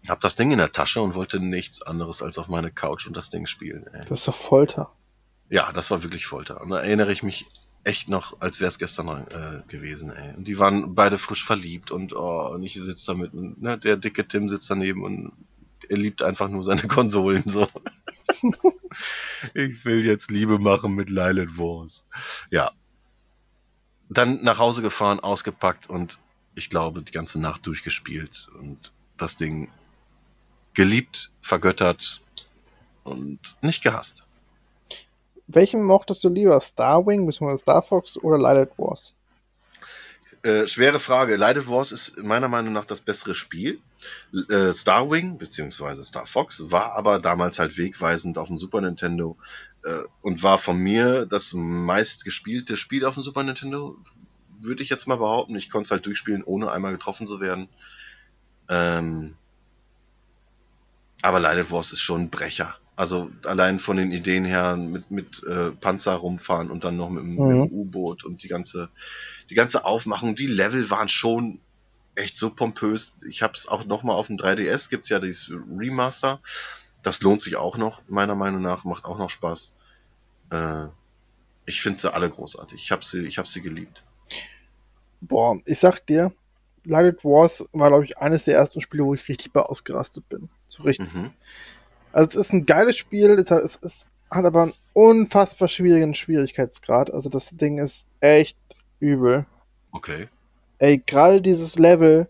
Hab das Ding in der Tasche und wollte nichts anderes als auf meine Couch und das Ding spielen. Ey. Das ist doch Folter. Ja, das war wirklich Folter. Und da erinnere ich mich echt noch, als wäre es gestern äh, gewesen. Ey. Und die waren beide frisch verliebt und, oh, und ich sitze da mit, ne, der dicke Tim sitzt daneben und er liebt einfach nur seine (laughs) Konsolen so. ich will jetzt Liebe machen mit Lilith Wars. Ja. Dann nach Hause gefahren, ausgepackt und ich glaube, die ganze Nacht durchgespielt und das Ding geliebt, vergöttert und nicht gehasst. Welchen mochtest du lieber? Starwing bzw. Star Fox oder Lilith Wars? Äh, schwere Frage. Light Wars ist meiner Meinung nach das bessere Spiel. Äh, Starwing bzw. Star Fox war aber damals halt wegweisend auf dem Super Nintendo äh, und war von mir das meistgespielte Spiel auf dem Super Nintendo. Würde ich jetzt mal behaupten. Ich konnte es halt durchspielen, ohne einmal getroffen zu werden. Ähm, aber Light Wars ist schon ein Brecher. Also allein von den Ideen her mit, mit äh, Panzer rumfahren und dann noch mit, mhm. dem U-Boot und die ganze, die ganze Aufmachung, die Level waren schon echt so pompös. Ich habe es auch noch mal auf dem 3DS, gibt's ja dieses Remaster. Das lohnt sich auch noch, meiner Meinung nach, macht auch noch Spaß. Äh, ich finde sie alle großartig. Ich habe sie, ich hab sie geliebt. Boah, ich sag dir, Lighted Wars war, glaube ich, eines der ersten Spiele, wo ich richtig bei ausgerastet bin. So richtig. Mhm. Also es ist ein geiles Spiel, es, hat, es, es hat aber einen unfassbar schwierigen Schwierigkeitsgrad. Also das Ding ist echt übel. Okay. Ey, gerade dieses Level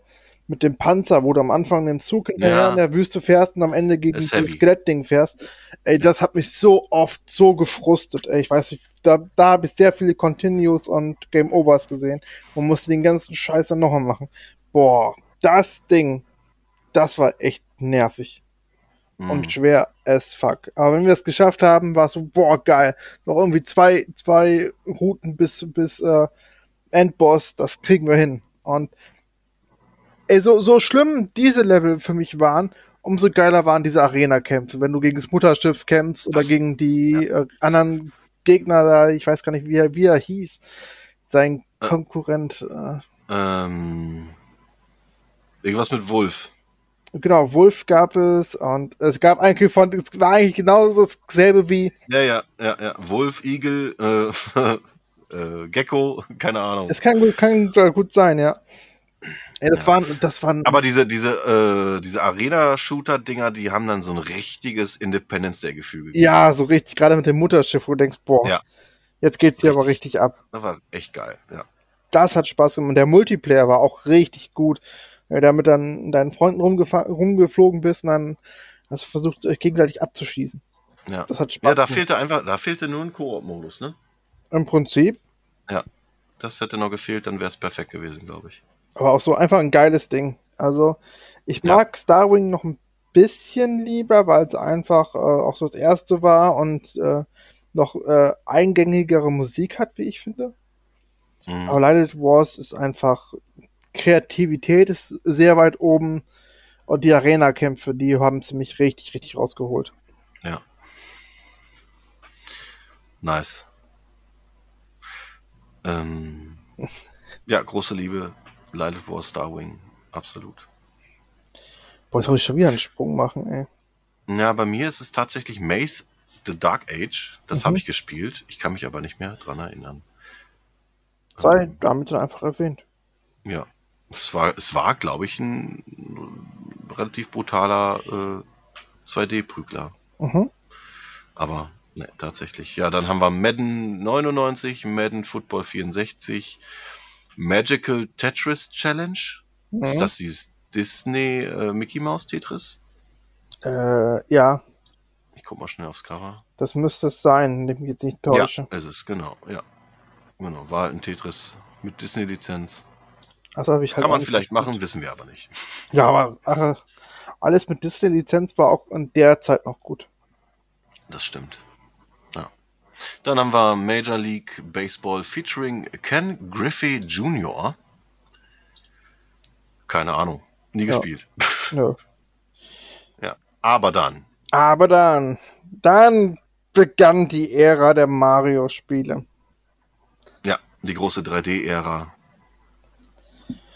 mit dem Panzer, wo du am Anfang den Zug hinterher Ja. in der Wüste fährst und am Ende gegen das heavy. Skelettding fährst. Ey, das hat mich so oft so gefrustet. Ey, ich weiß nicht, da, da habe ich sehr viele Continues und Game Overs gesehen und musste den ganzen Scheiß dann nochmal machen. Boah, das Ding, das war echt nervig Mhm. und schwer as fuck. Aber wenn wir es geschafft haben, war es so, boah, geil. Noch irgendwie zwei, zwei Routen bis, bis äh, Endboss, das kriegen wir hin. Und ey, so, so schlimm diese Level für mich waren, umso geiler waren diese Arena-Kämpfe. Wenn du gegen das Mutterschiff kämpfst oder gegen die äh, anderen Gegner da, ich weiß gar nicht, wie er, wie er hieß, sein Äh. Konkurrent. Äh, Ähm, irgendwas mit Wolf. Genau, Wolf gab es und es gab eigentlich von, es war eigentlich genau dasselbe wie Ja, ja, ja, ja. Wolf, Igel, äh, (laughs) äh, Gecko, keine Ahnung. Es kann gut, kann gut sein, ja. ja das Ja. waren, das waren, Aber diese, diese, äh, diese Arena-Shooter-Dinger, die haben dann so ein richtiges Independence Day-Gefühl gegeben. ja, so richtig, gerade mit dem Mutterschiff, wo du denkst, boah, Ja. jetzt geht's hier aber Richtig. richtig ab. Das war echt geil, ja. Das hat Spaß gemacht. Und der Multiplayer war auch richtig gut. Damit dann in deinen Freunden rumgeflogen bist und dann hast du versucht, euch gegenseitig abzuschießen. Ja, Das hat Spaß ja da gemacht. fehlte einfach, da fehlte nur ein Koop-Modus, ne? Im Prinzip. Das hätte noch gefehlt, dann wäre es perfekt gewesen, glaube ich. Aber auch so einfach ein geiles Ding. Also, ich Ja. mag Starwing noch ein bisschen lieber, weil es einfach äh, auch so das erste war und äh, noch äh, eingängigere Musik hat, wie ich finde. Mhm. Aber Lighted Wars ist einfach Kreativität ist sehr weit oben und die Arena-Kämpfe, die haben sie mich richtig, richtig rausgeholt. Ja. Nice. Ähm, ja, große Liebe, Light of War, Starwing, absolut. Boah, jetzt muss ich schon wieder einen Sprung machen, ey. Ja, bei mir ist es tatsächlich Maze The Dark Age. Das Mhm. habe ich gespielt. Ich kann mich aber nicht mehr dran erinnern. Sei damit dann einfach erwähnt. Ja. Es war, es war, glaube ich, ein relativ brutaler äh, 2D-Prügler. Mhm. Aber ne, tatsächlich. Ja, dann haben wir Madden 99, Madden Football 64, Magical Tetris Challenge. Ist Mhm. das dieses Disney äh, Mickey Mouse Tetris? Äh, ja, Ich guck mal schnell aufs Cover. das müsste es sein, wenn ich mich jetzt nicht täusche. Ja, es ist, genau, ja. Genau, war halt ein Tetris mit Disney-Lizenz. Also habe ich halt Kann man vielleicht machen, wissen wir aber nicht. Ja, aber ach, alles mit Disney-Lizenz war auch in der Zeit noch gut. Das stimmt. Ja. Dann haben wir Major League Baseball featuring Ken Griffey Jr. Keine Ahnung. Nie Ja. gespielt. (laughs) Nö. ja. Aber dann. Aber dann, dann begann die Ära der Mario-Spiele. Ja, die große 3D-Ära.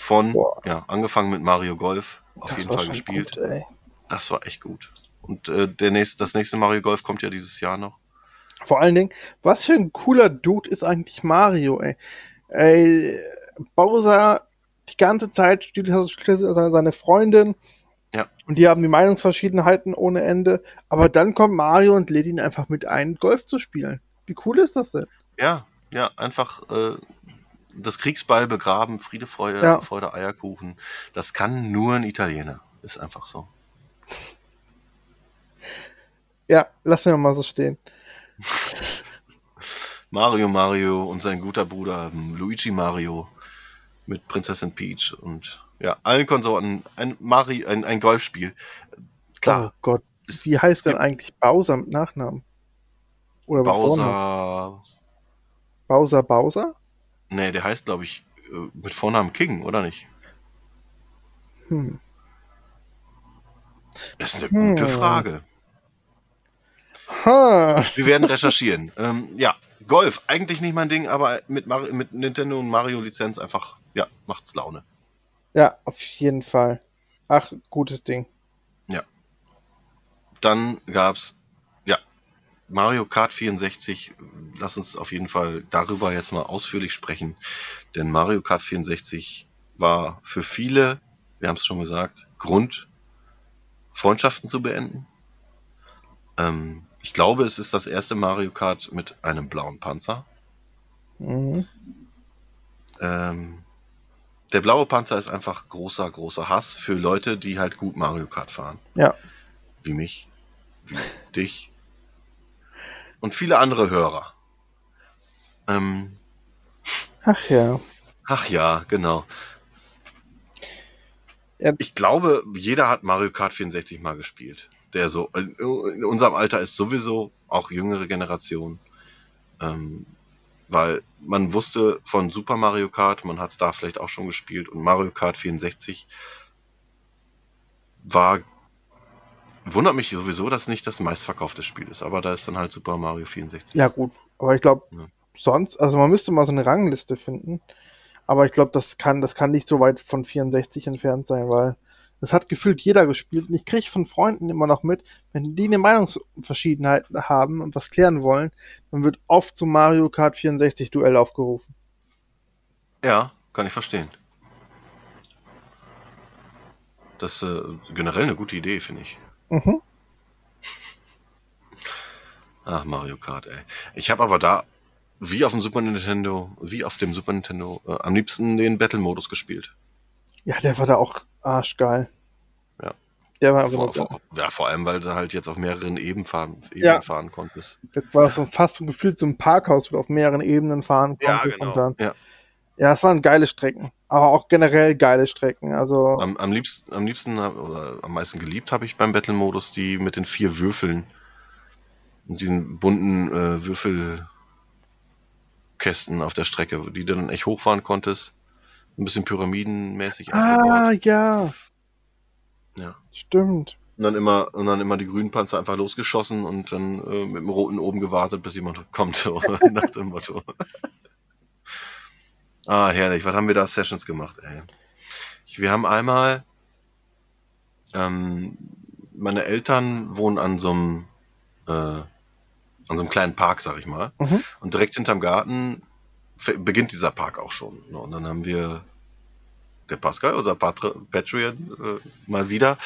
Von, Boah. ja, angefangen mit Mario Golf. Auf Das jeden Fall gespielt. Gut. Das war echt gut. Und äh, der nächste, das nächste Mario Golf kommt ja dieses Jahr noch. Vor allen Dingen, was für ein cooler Dude ist eigentlich Mario, ey. ey Bowser die ganze Zeit er seine seine Freundin. Ja. Und die haben die Meinungsverschiedenheiten ohne Ende. Aber dann kommt Mario und lädt ihn einfach mit ein, Golf zu spielen. Wie cool ist das denn? Ja, ja, einfach äh, das Kriegsball begraben, Friede, Freude, Ja. Freude, Eierkuchen. Das kann nur ein Italiener. Ist einfach so. Ja, lassen wir mal so stehen. (laughs) Mario Mario und sein guter Bruder ähm, Luigi Mario mit Prinzessin Peach und ja, allen Konsorten ein Mario, ein, ein Golfspiel. Klar, Oh Gott. Wie heißt denn eigentlich Bowser mit Nachnamen? Oder? Bowser. Bowser Bowser? Nee, der heißt, glaube ich, äh, mit Vornamen King, oder nicht? Hm. Das ist eine gute Hm. Frage. Ha. Wir werden recherchieren. (laughs) ähm, ja, Golf, eigentlich nicht mein Ding, aber mit, Mar mit Nintendo und Mario Lizenz einfach, ja, macht's Laune. Ja, auf jeden Fall. Ach, gutes Ding. Dann gab's, ja, Mario Kart 64. Lass uns auf jeden Fall darüber jetzt mal ausführlich sprechen. Denn Mario Kart 64 war für viele, wir haben es schon gesagt, Grund, Freundschaften zu beenden. Ähm, ich glaube, es ist das erste Mario Kart mit einem blauen Panzer. Mhm. Ähm, der blaue Panzer ist einfach großer, großer Hass für Leute, die halt gut Mario Kart fahren. Ja. Wie mich, wie (laughs) dich und viele andere Hörer. Ähm, Ach ja. ach ja, genau. Ja. Ich glaube, jeder hat Mario Kart 64 mal gespielt. Der so in in unserem Alter ist sowieso auch jüngere Generation. Ähm, weil man wusste von Super Mario Kart, man hat es da vielleicht auch schon gespielt und Mario Kart 64 war wundert mich sowieso, dass nicht das meistverkaufte Spiel ist, aber da ist dann halt Super Mario 64. Ja, gut. Aber ich glaube, Ja. sonst, also man müsste mal so eine Rangliste finden. Aber ich glaube, das kann, das kann nicht so weit von 64 entfernt sein, weil das hat gefühlt jeder gespielt. Und ich kriege von Freunden immer noch mit, wenn die eine Meinungsverschiedenheit haben und was klären wollen, dann wird oft zum Mario Kart 64 Duell aufgerufen. Ja, kann ich verstehen. Das ist äh, generell eine gute Idee, finde ich. Mhm. Ach, Mario Kart, ey. Ich habe aber da, wie auf dem Super Nintendo, wie auf dem Super Nintendo, äh, am liebsten den Battle-Modus gespielt. Ja, der war da auch arschgeil. Ja. Der war Vor, vor, ja, vor allem, weil du halt jetzt auf mehreren Ebenen fahren, Ebenen Ja. fahren konntest. das war so fast so gefühlt so ein Parkhaus, wo du auf mehreren Ebenen fahren konntest. Und dann, Ja. ja, es waren geile Strecken. Aber auch generell geile Strecken. Also, Am, am liebsten, am liebsten oder am meisten geliebt habe ich beim Battle-Modus die mit den vier Würfeln. Und diesen bunten äh, Würfelkästen auf der Strecke, die du dann echt hochfahren konntest. Ein bisschen pyramidenmäßig ah, aufgebaut. ja, Ja. stimmt. Und dann immer, und dann immer die grünen Panzer einfach losgeschossen und dann äh, mit dem roten oben gewartet, bis jemand (laughs) kommt, so, nach dem Motto. Ah, herrlich. Was haben wir da Sessions gemacht, ey? Ich, wir haben einmal, ähm, meine Eltern wohnen an so einem, äh, an so einem kleinen Park, sag ich mal. Mhm. Und direkt hinterm Garten beginnt dieser Park auch schon. Ne? Und dann haben wir der Pascal, unser Patre- Patreon, äh, mal wieder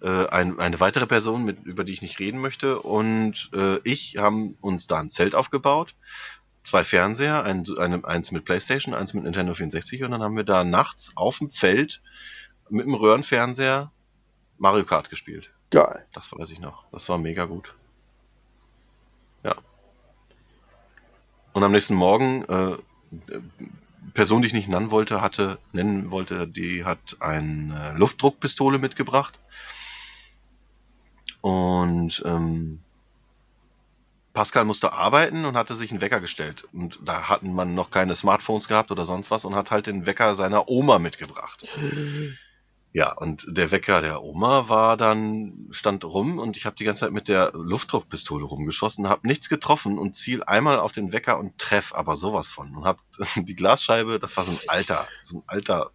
äh, ein, eine weitere Person, mit, über die ich nicht reden möchte. Und äh, ich haben uns da ein Zelt aufgebaut, zwei Fernseher, ein, eine, eins mit Playstation, eins mit Nintendo 64 und dann haben wir da nachts auf dem Feld mit dem Röhrenfernseher Mario Kart gespielt. Geil. Das weiß ich noch. Das war mega gut. Ja. Und am nächsten Morgen, äh, Person, die ich nicht nennen wollte, hatte, nennen wollte, die hat eine Luftdruckpistole mitgebracht. Und ähm, Pascal musste arbeiten und hatte sich einen Wecker gestellt. Und da hatten man noch keine Smartphones gehabt oder sonst was und hat halt den Wecker seiner Oma mitgebracht. (laughs) Ja, und der Wecker der Oma war dann, stand rum und ich habe die ganze Zeit mit der Luftdruckpistole rumgeschossen, habe nichts getroffen und ziel einmal auf den Wecker und treff aber sowas von. Und habe (laughs) die Glasscheibe, das war so ein alter, so ein alter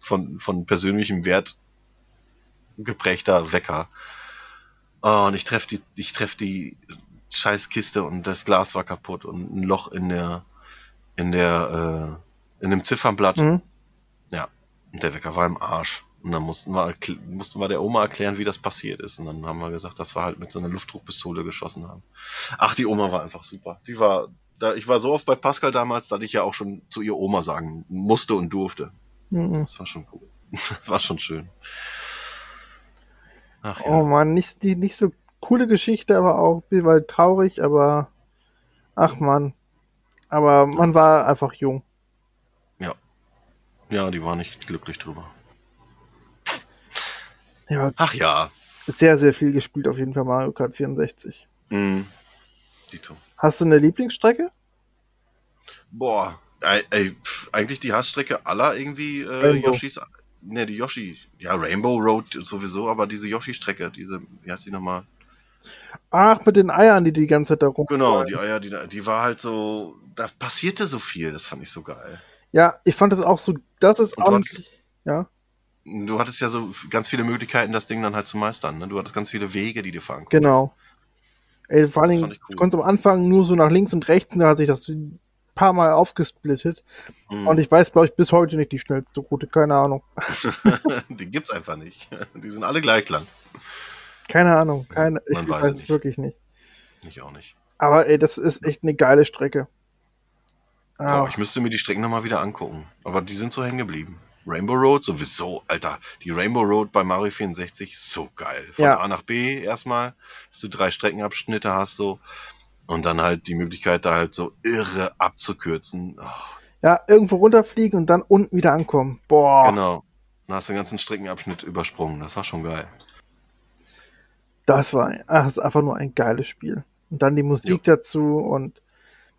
von, von persönlichem Wert geprägter Wecker. Oh, und ich treff die, ich treff die Scheißkiste und das Glas war kaputt und ein Loch in der, in der, äh, in dem Ziffernblatt. Mhm. Und der Wecker war im Arsch. Und dann mussten wir, mussten wir der Oma erklären, wie das passiert ist. Und dann haben wir gesagt, dass wir halt mit so einer Luftdruckpistole geschossen haben. Ach, die Oma war einfach super. Die war, da, ich war so oft bei Pascal damals, dass ich ja auch schon zu ihr Oma sagen musste und durfte. Mhm. Das war schon cool. (laughs) Das war schon schön. Ach ja. Oh man, nicht, die, nicht so coole Geschichte, aber auch bisschen traurig, aber ach man. Aber man war einfach jung. Ja, die war nicht glücklich drüber. Ja, Ach ja. sehr, sehr viel gespielt auf jeden Fall Mario Kart 64. Mhm. Dito. Hast du eine Lieblingsstrecke? Boah, ey, ey, pf, eigentlich die Hassstrecke aller irgendwie äh. Yoshis. Ne, die Yoshi. Ja, Rainbow Road sowieso, aber diese Yoshi-Strecke, diese, wie heißt die nochmal? Ach, mit den Eiern, die die ganze Zeit da rum. Genau, die Eier, die, die war halt so, da passierte so viel, das fand ich so geil. Ja, ich fand das auch so, das ist auch ja, Du hattest ja so ganz viele Möglichkeiten, das Ding dann halt zu meistern. Ne? Du hattest ganz viele Wege, die du fahren konntest. genau. Ey, vor allen Dingen, ich cool. du konntest am Anfang nur so nach links und rechts, und da hat sich das ein paar Mal aufgesplittet. Mhm. Und ich weiß, glaube ich, bis heute nicht die schnellste Route, keine Ahnung. (laughs) die gibt's einfach nicht. Die sind alle gleich lang. Keine Ahnung, keine, ich Man weiß, es nicht. wirklich nicht. Ich auch nicht. Aber ey, das ist echt eine geile Strecke. Ah, ich müsste mir die Strecken nochmal wieder angucken. Aber die sind so hängen geblieben. Rainbow Road sowieso, Alter. Die Rainbow Road bei Mario 64 so geil. Von Ja. A nach B erstmal, dass du drei Streckenabschnitte hast so und dann halt die Möglichkeit da halt so irre abzukürzen. Oh, Ja, irgendwo runterfliegen und dann unten wieder ankommen. Boah, Genau. Dann hast du den ganzen Streckenabschnitt übersprungen. Das war schon geil. Das war ach, das einfach nur ein geiles Spiel. Und dann die Musik dazu und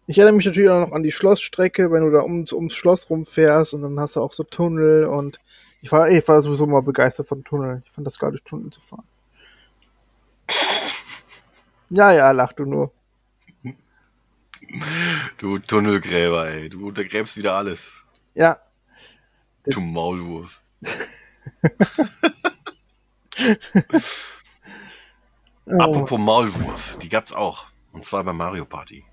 ich erinnere mich natürlich auch noch an die Schlossstrecke, wenn du da ums, ums Schloss rumfährst und dann hast du auch so Tunnel und ich war, ich war sowieso mal begeistert von Tunneln. Ich fand das geil, durch Tunnel zu fahren. Ja, ja, lach du nur. Du Tunnelgräber, ey. Du untergräbst wieder alles. Ja, Du Maulwurf. (laughs) (laughs) äh, Apropos Maulwurf, die gab's auch. Und zwar bei Mario Party.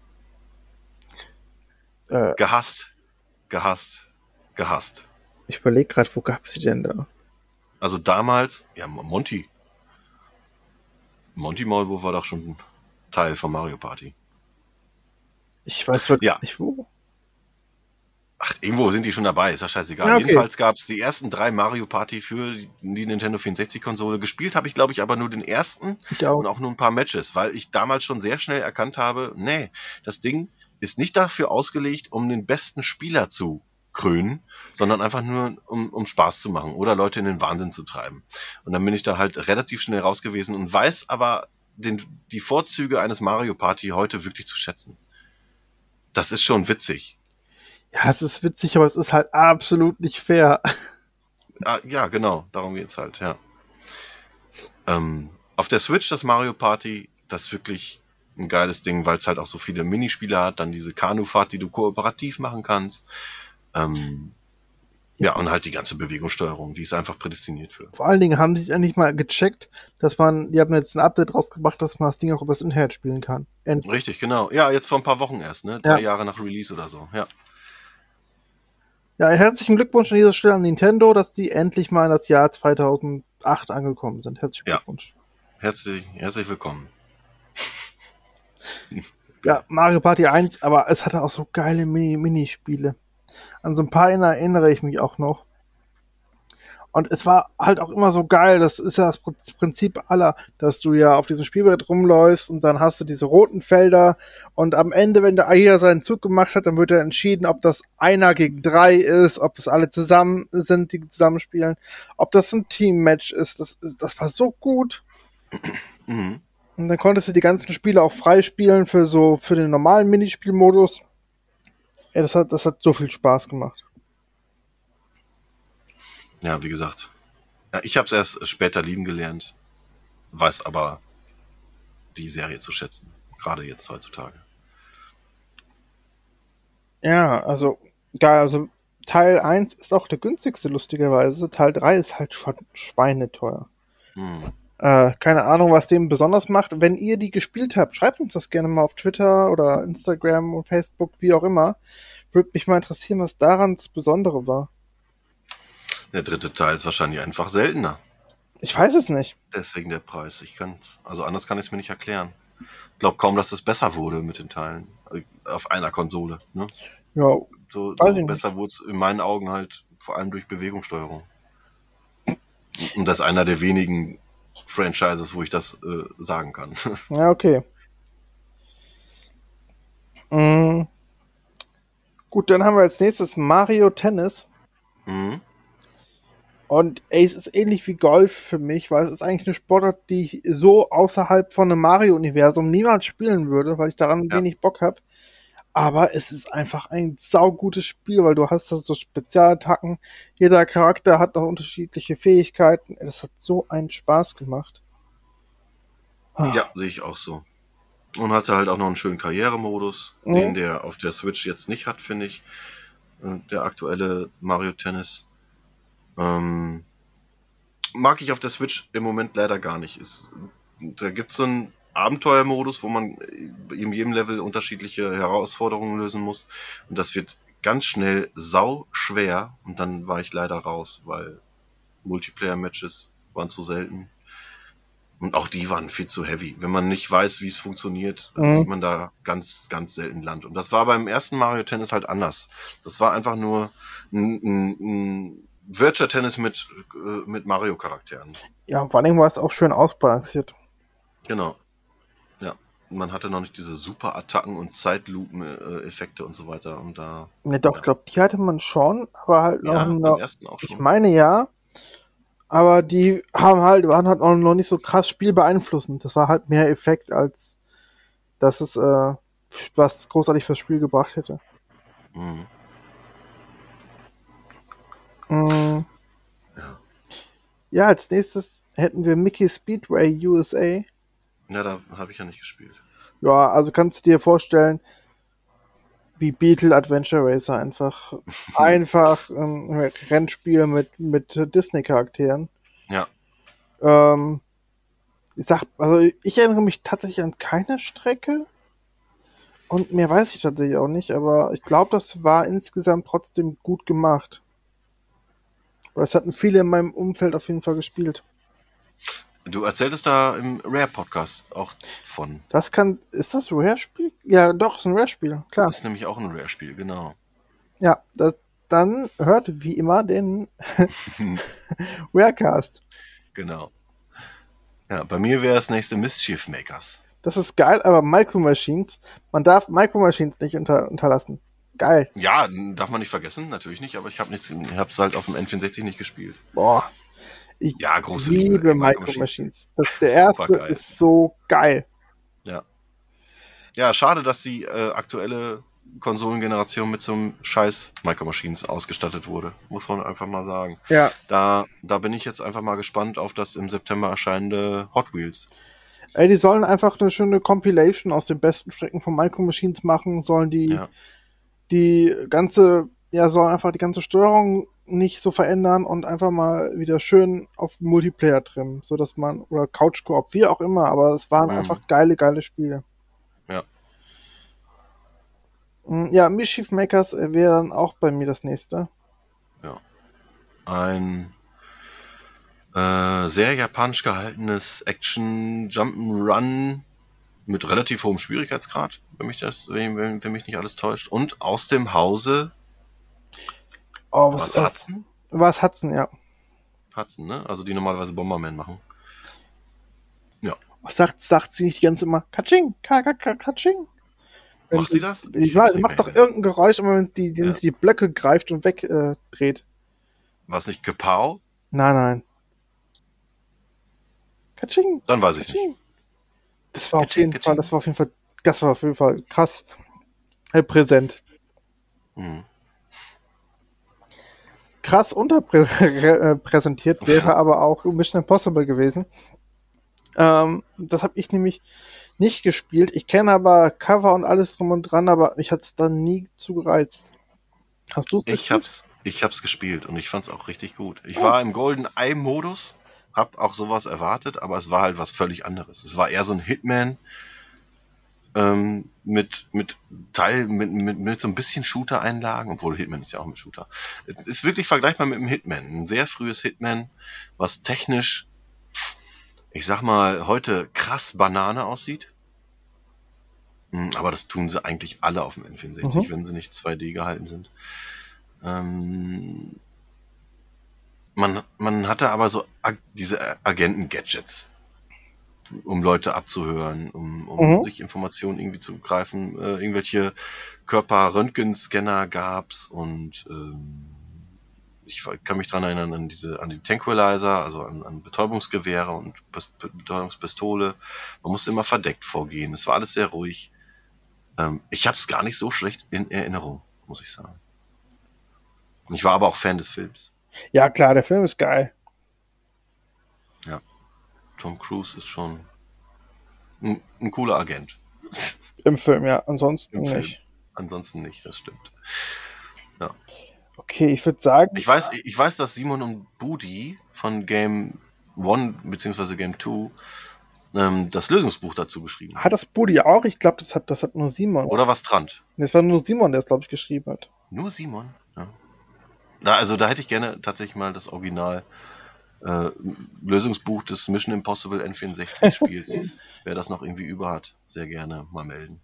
äh, Gehasst, gehasst, gehasst. ich überlege gerade, wo gab's die denn da? Also damals, ja, Monty. Monty Maulwurf war doch schon ein Teil von Mario Party. Ich weiß wirklich Ja. nicht wo. Ach, irgendwo sind die schon dabei, ist ja scheißegal. Ja, okay. Jedenfalls gab's die ersten drei Mario Party für die Nintendo 64-Konsole. Gespielt habe ich, glaube ich, aber nur den ersten auch. und auch nur ein paar Matches, weil ich damals schon sehr schnell erkannt habe, nee, das Ding ist nicht dafür ausgelegt, um den besten Spieler zu krönen, sondern einfach nur, um, um Spaß zu machen oder Leute in den Wahnsinn zu treiben. Und dann bin ich da halt relativ schnell raus gewesen und weiß aber den, die Vorzüge eines Mario Party heute wirklich zu schätzen. Das ist schon witzig. Ja, es ist witzig, aber es ist halt absolut nicht fair. (laughs) Ah, ja, genau, darum geht's halt, ja. Ähm, auf der Switch das Mario Party, das ist wirklich ein geiles Ding, weil es halt auch so viele Minispiele hat, dann diese Kanufahrt, die du kooperativ machen kannst. Ähm, ja, und halt die ganze Bewegungssteuerung, die ist einfach prädestiniert für. Vor allen Dingen haben sie endlich mal gecheckt, dass man, die haben jetzt ein Update rausgebracht, dass man das Ding auch übers Internet spielen kann. Endlich. Richtig, genau. Ja, jetzt vor ein paar Wochen erst, ne? Drei Ja. Jahre nach Release oder so, ja. Ja, herzlichen Glückwunsch an dieser Stelle an Nintendo, dass die endlich mal in das Jahr 2008 angekommen sind. Herzlichen Ja. Glückwunsch. Herzlich, herzlich willkommen. (laughs) Ja, Mario Party 1, aber es hatte auch so geile Mini Minispiele. An so ein paar erinnere ich mich auch noch. Und es war halt auch immer so geil, das ist ja das Prinzip aller, dass du ja auf diesem Spielbrett rumläufst und dann hast du diese roten Felder und am Ende, wenn der jeder seinen Zug gemacht hat, dann wird er entschieden, ob das einer gegen drei ist, ob das alle zusammen sind, die zusammenspielen, ob das ein Teammatch ist. Das, ist, das war so gut. Mhm. Und dann konntest du die ganzen Spiele auch freispielen für so, für den normalen Minispielmodus. Ja, das hat, das hat so viel Spaß gemacht. Ja, wie gesagt. Ja, ich habe es erst später lieben gelernt, weiß aber die Serie zu schätzen. Gerade jetzt heutzutage. Ja, also, geil, also Teil 1 ist auch der günstigste, lustigerweise. Teil 3 ist halt schon schweineteuer. Hm. Äh, keine Ahnung, was dem besonders macht. Wenn ihr die gespielt habt, schreibt uns das gerne mal auf Twitter oder Instagram und Facebook, wie auch immer. Würde mich mal interessieren, was daran das Besondere war. Der dritte Teil ist wahrscheinlich einfach seltener. Ich weiß es nicht. Deswegen der Preis. Ich kann's, also anders kann ich es mir nicht erklären. Ich glaube kaum, dass es besser wurde mit den Teilen. Äh, Auf einer Konsole. Ne? Ja, So, so besser wurde es in meinen Augen halt vor allem durch Bewegungssteuerung. Und das ist einer der wenigen Franchises, wo ich das äh, sagen kann. (laughs) Ja, okay. Mm. Gut, dann haben wir als nächstes Mario Tennis. mhm. Und ey, es ist ähnlich wie Golf für mich, weil es ist eigentlich eine Sportart, die ich so außerhalb von einem Mario-Universum niemals spielen würde, weil ich daran Ja. wenig Bock habe. Aber es ist einfach ein saugutes Spiel, weil du hast da so Spezialattacken. Jeder Charakter hat noch unterschiedliche Fähigkeiten. Das hat so einen Spaß gemacht. Ah. Ja, sehe ich auch so. Und hatte halt auch noch einen schönen Karrieremodus, Mhm. den der auf der Switch jetzt nicht hat, finde ich. Äh, Der aktuelle Mario Tennis. Ähm, mag ich auf der Switch im Moment leider gar nicht. Ist, da gibt's so einen Abenteuermodus, wo man in jedem Level unterschiedliche Herausforderungen lösen muss. Und das wird ganz schnell sau schwer. Und dann war ich leider raus, weil Multiplayer-Matches waren zu selten. Und auch die waren viel zu heavy. Wenn man nicht weiß, wie es funktioniert, dann Mhm. sieht man da ganz, ganz selten Land. Und das war beim ersten Mario Tennis halt anders. Das war einfach nur ein, ein, ein Virtual Tennis mit, äh, mit Mario-Charakteren. Ja, vor allem war es auch schön ausbalanciert. Genau. Ja. Man hatte noch nicht diese Super-Attacken und Zeitlupen-Effekte und so weiter. Und da. Ne, doch, Ja. ich glaube, die hatte man schon, aber halt noch, Ja, noch ersten auch ich schon. meine ja, aber die haben halt, waren halt noch nicht so krass spielbeeinflussend. Das war halt mehr Effekt, als dass es äh, was großartig fürs Spiel gebracht hätte. Mhm. Mm. Ja. Ja, als nächstes hätten wir Mickey Speedway USA. Ja, da habe ich ja nicht gespielt. Ja, also kannst du dir vorstellen, wie Beetle Adventure Racer einfach. (laughs) einfach ein Rennspiel mit, mit Disney-Charakteren. Ja. Ähm, ich sag, also ich erinnere mich tatsächlich an keine Strecke. Und mehr weiß ich tatsächlich auch nicht, aber ich glaube, das war insgesamt trotzdem gut gemacht. Weil das hatten viele in meinem Umfeld auf jeden Fall gespielt. Du erzähltest da im Rare-Podcast auch von. Das kann. Ist das ein Rare-Spiel? Ja, doch, ist ein Rare-Spiel, klar. Das ist nämlich auch ein Rare-Spiel, genau. Ja, das, dann hört wie immer den (laughs) Rarecast. genau. Ja, bei mir wäre das nächste Mischief Makers. Das ist geil, aber Micro Machines, man darf Micro Machines nicht unter, unterlassen. Geil. Ja, darf man nicht vergessen, natürlich nicht, aber ich habe nichts, ich habe es halt auf dem N64 nicht gespielt. Boah. Ich Ja, große liebe Liebe, Micro Micro Machines. Das, der erste Supergeil. ist so geil. Ja, schade, dass die äh, aktuelle Konsolengeneration mit so einem scheiß Micro Machines ausgestattet wurde. Muss man einfach mal sagen. Ja, Da, da bin ich jetzt einfach mal gespannt auf das im September erscheinende Hot Wheels. ey, die sollen einfach eine schöne Compilation aus den besten Strecken von Micro Machines machen, sollen die, Ja. Die ganze, ja, sollen einfach die ganze Steuerung nicht so verändern und einfach mal wieder schön auf Multiplayer trimmen, so dass man, oder Couch Koop, wie auch immer, aber es waren Mhm. einfach geile, geile Spiele. Ja. Mm, Ja, Mischief Makers wäre dann auch bei mir das nächste. Ein äh, sehr japanisch gehaltenes Action Jump'n'Run mit relativ hohem Schwierigkeitsgrad, wenn mich das, wenn, wenn, wenn mich nicht alles täuscht. Und aus dem Hause Oh, was was, Hudson? was Hudson, ja. Hudson, ne? Also die normalerweise Bomberman machen. Was sagt, sagt sie nicht die ganze immer? Katsching, ka, ka, ka, katsching. Macht sie das? Ich hab's weiß, macht doch irgendein Geräusch, immer wenn die, wenn Ja. sie die Blöcke greift und wegdreht. Äh, es nicht Kapau? nein, nein. Katsching, Dann weiß ich nicht. Das war auf Katsching, jeden Fall, das war auf jeden Fall, das war auf jeden Fall krass äh, präsent. Mhm. Krass unterpräsentiert (laughs) wäre aber auch Mission Impossible gewesen. Ähm, das habe ich nämlich nicht gespielt. Ich kenne aber Cover und alles drum und dran, aber mich hat's dann nie zugereizt. Hast du Ich hab's, ich hab's gespielt und ich fand's auch richtig gut. Ich Oh. war im Golden Eye Modus, hab auch sowas erwartet, aber es war halt was völlig anderes. Es war eher so ein Hitman ähm, mit mit Teil mit, mit mit so ein bisschen Shooter-Einlagen, obwohl Hitman ist ja auch ein Shooter. Ist wirklich vergleichbar mit einem Hitman, ein sehr frühes Hitman, was technisch, ich sag mal, heute krass Banane aussieht. Hm, Aber das tun sie eigentlich alle auf dem N64, Mhm. wenn sie nicht 2D gehalten sind. Ähm, man, man hatte aber so diese Agenten-Gadgets, um Leute abzuhören, um, um Mhm. sich Informationen irgendwie zu greifen. Äh, irgendwelche Körper-Röntgenscanner gab's und ähm, ich kann mich dran erinnern an diese, an die Tranquilizer, also an, an Betäubungsgewehre und Pis- Betäubungspistole. Man musste immer verdeckt vorgehen. Es war alles sehr ruhig. Ähm, ich habe es gar nicht so schlecht in Erinnerung, muss ich sagen. Ich war aber auch Fan des Films. Ja, klar, der Film ist geil. Tom Cruise ist schon ein, ein cooler Agent. (laughs) Im Film, ja. Ansonsten Im Film. nicht. Ansonsten nicht, das stimmt. Okay, ich würde sagen, Ich weiß, ich weiß, dass Simon und Budi von Game One bzw. Game 2 ähm, das Lösungsbuch dazu geschrieben haben. hat das Buddy auch? Ich glaube, das hat, das hat nur Simon. Oder was Trant? Das war nur Simon, der es, glaube ich, geschrieben hat. Nur Simon? Ja. Da, also da hätte ich gerne tatsächlich mal das Original äh, Lösungsbuch des Mission Impossible N64 Spiels. (laughs) Wer das noch irgendwie über hat, sehr gerne mal melden.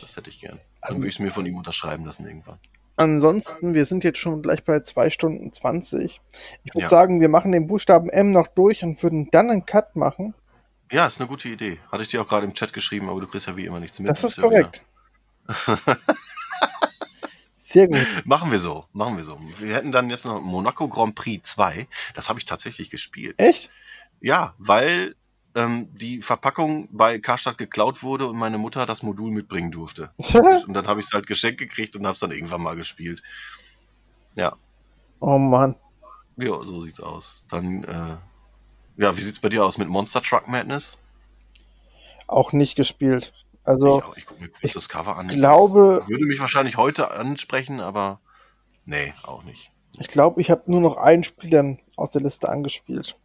Das hätte ich gern. Dann würde ich es mir von ihm unterschreiben lassen irgendwann. ansonsten, wir sind jetzt schon gleich bei 2 Stunden 20. Ich würde Ja. sagen, wir machen den Buchstaben M noch durch und würden dann einen Cut machen. Ja, ist eine gute Idee. Hatte ich dir auch gerade im Chat geschrieben, aber du kriegst ja wie immer nichts mit. Das ist korrekt. (laughs) Sehr gut. Machen wir so, machen wir so. Wir hätten dann jetzt noch Monaco Grand Prix 2. Das habe ich tatsächlich gespielt. Echt? Ja, weil ähm, die Verpackung bei Karstadt geklaut wurde und meine Mutter das Modul mitbringen durfte. (laughs) Und dann habe ich es halt geschenkt gekriegt und habe es dann irgendwann mal gespielt. Ja, oh Mann. ja, so sieht's aus. Dann, äh, ja, wie sieht's bei dir aus mit Monster Truck Madness? Auch nicht gespielt. Also, ich ich gucke mir kurz das Cover an. glaube- Das würde mich wahrscheinlich heute ansprechen, aber nee, auch nicht. ich glaube, ich habe nur noch ein Spiel dann aus der Liste angespielt.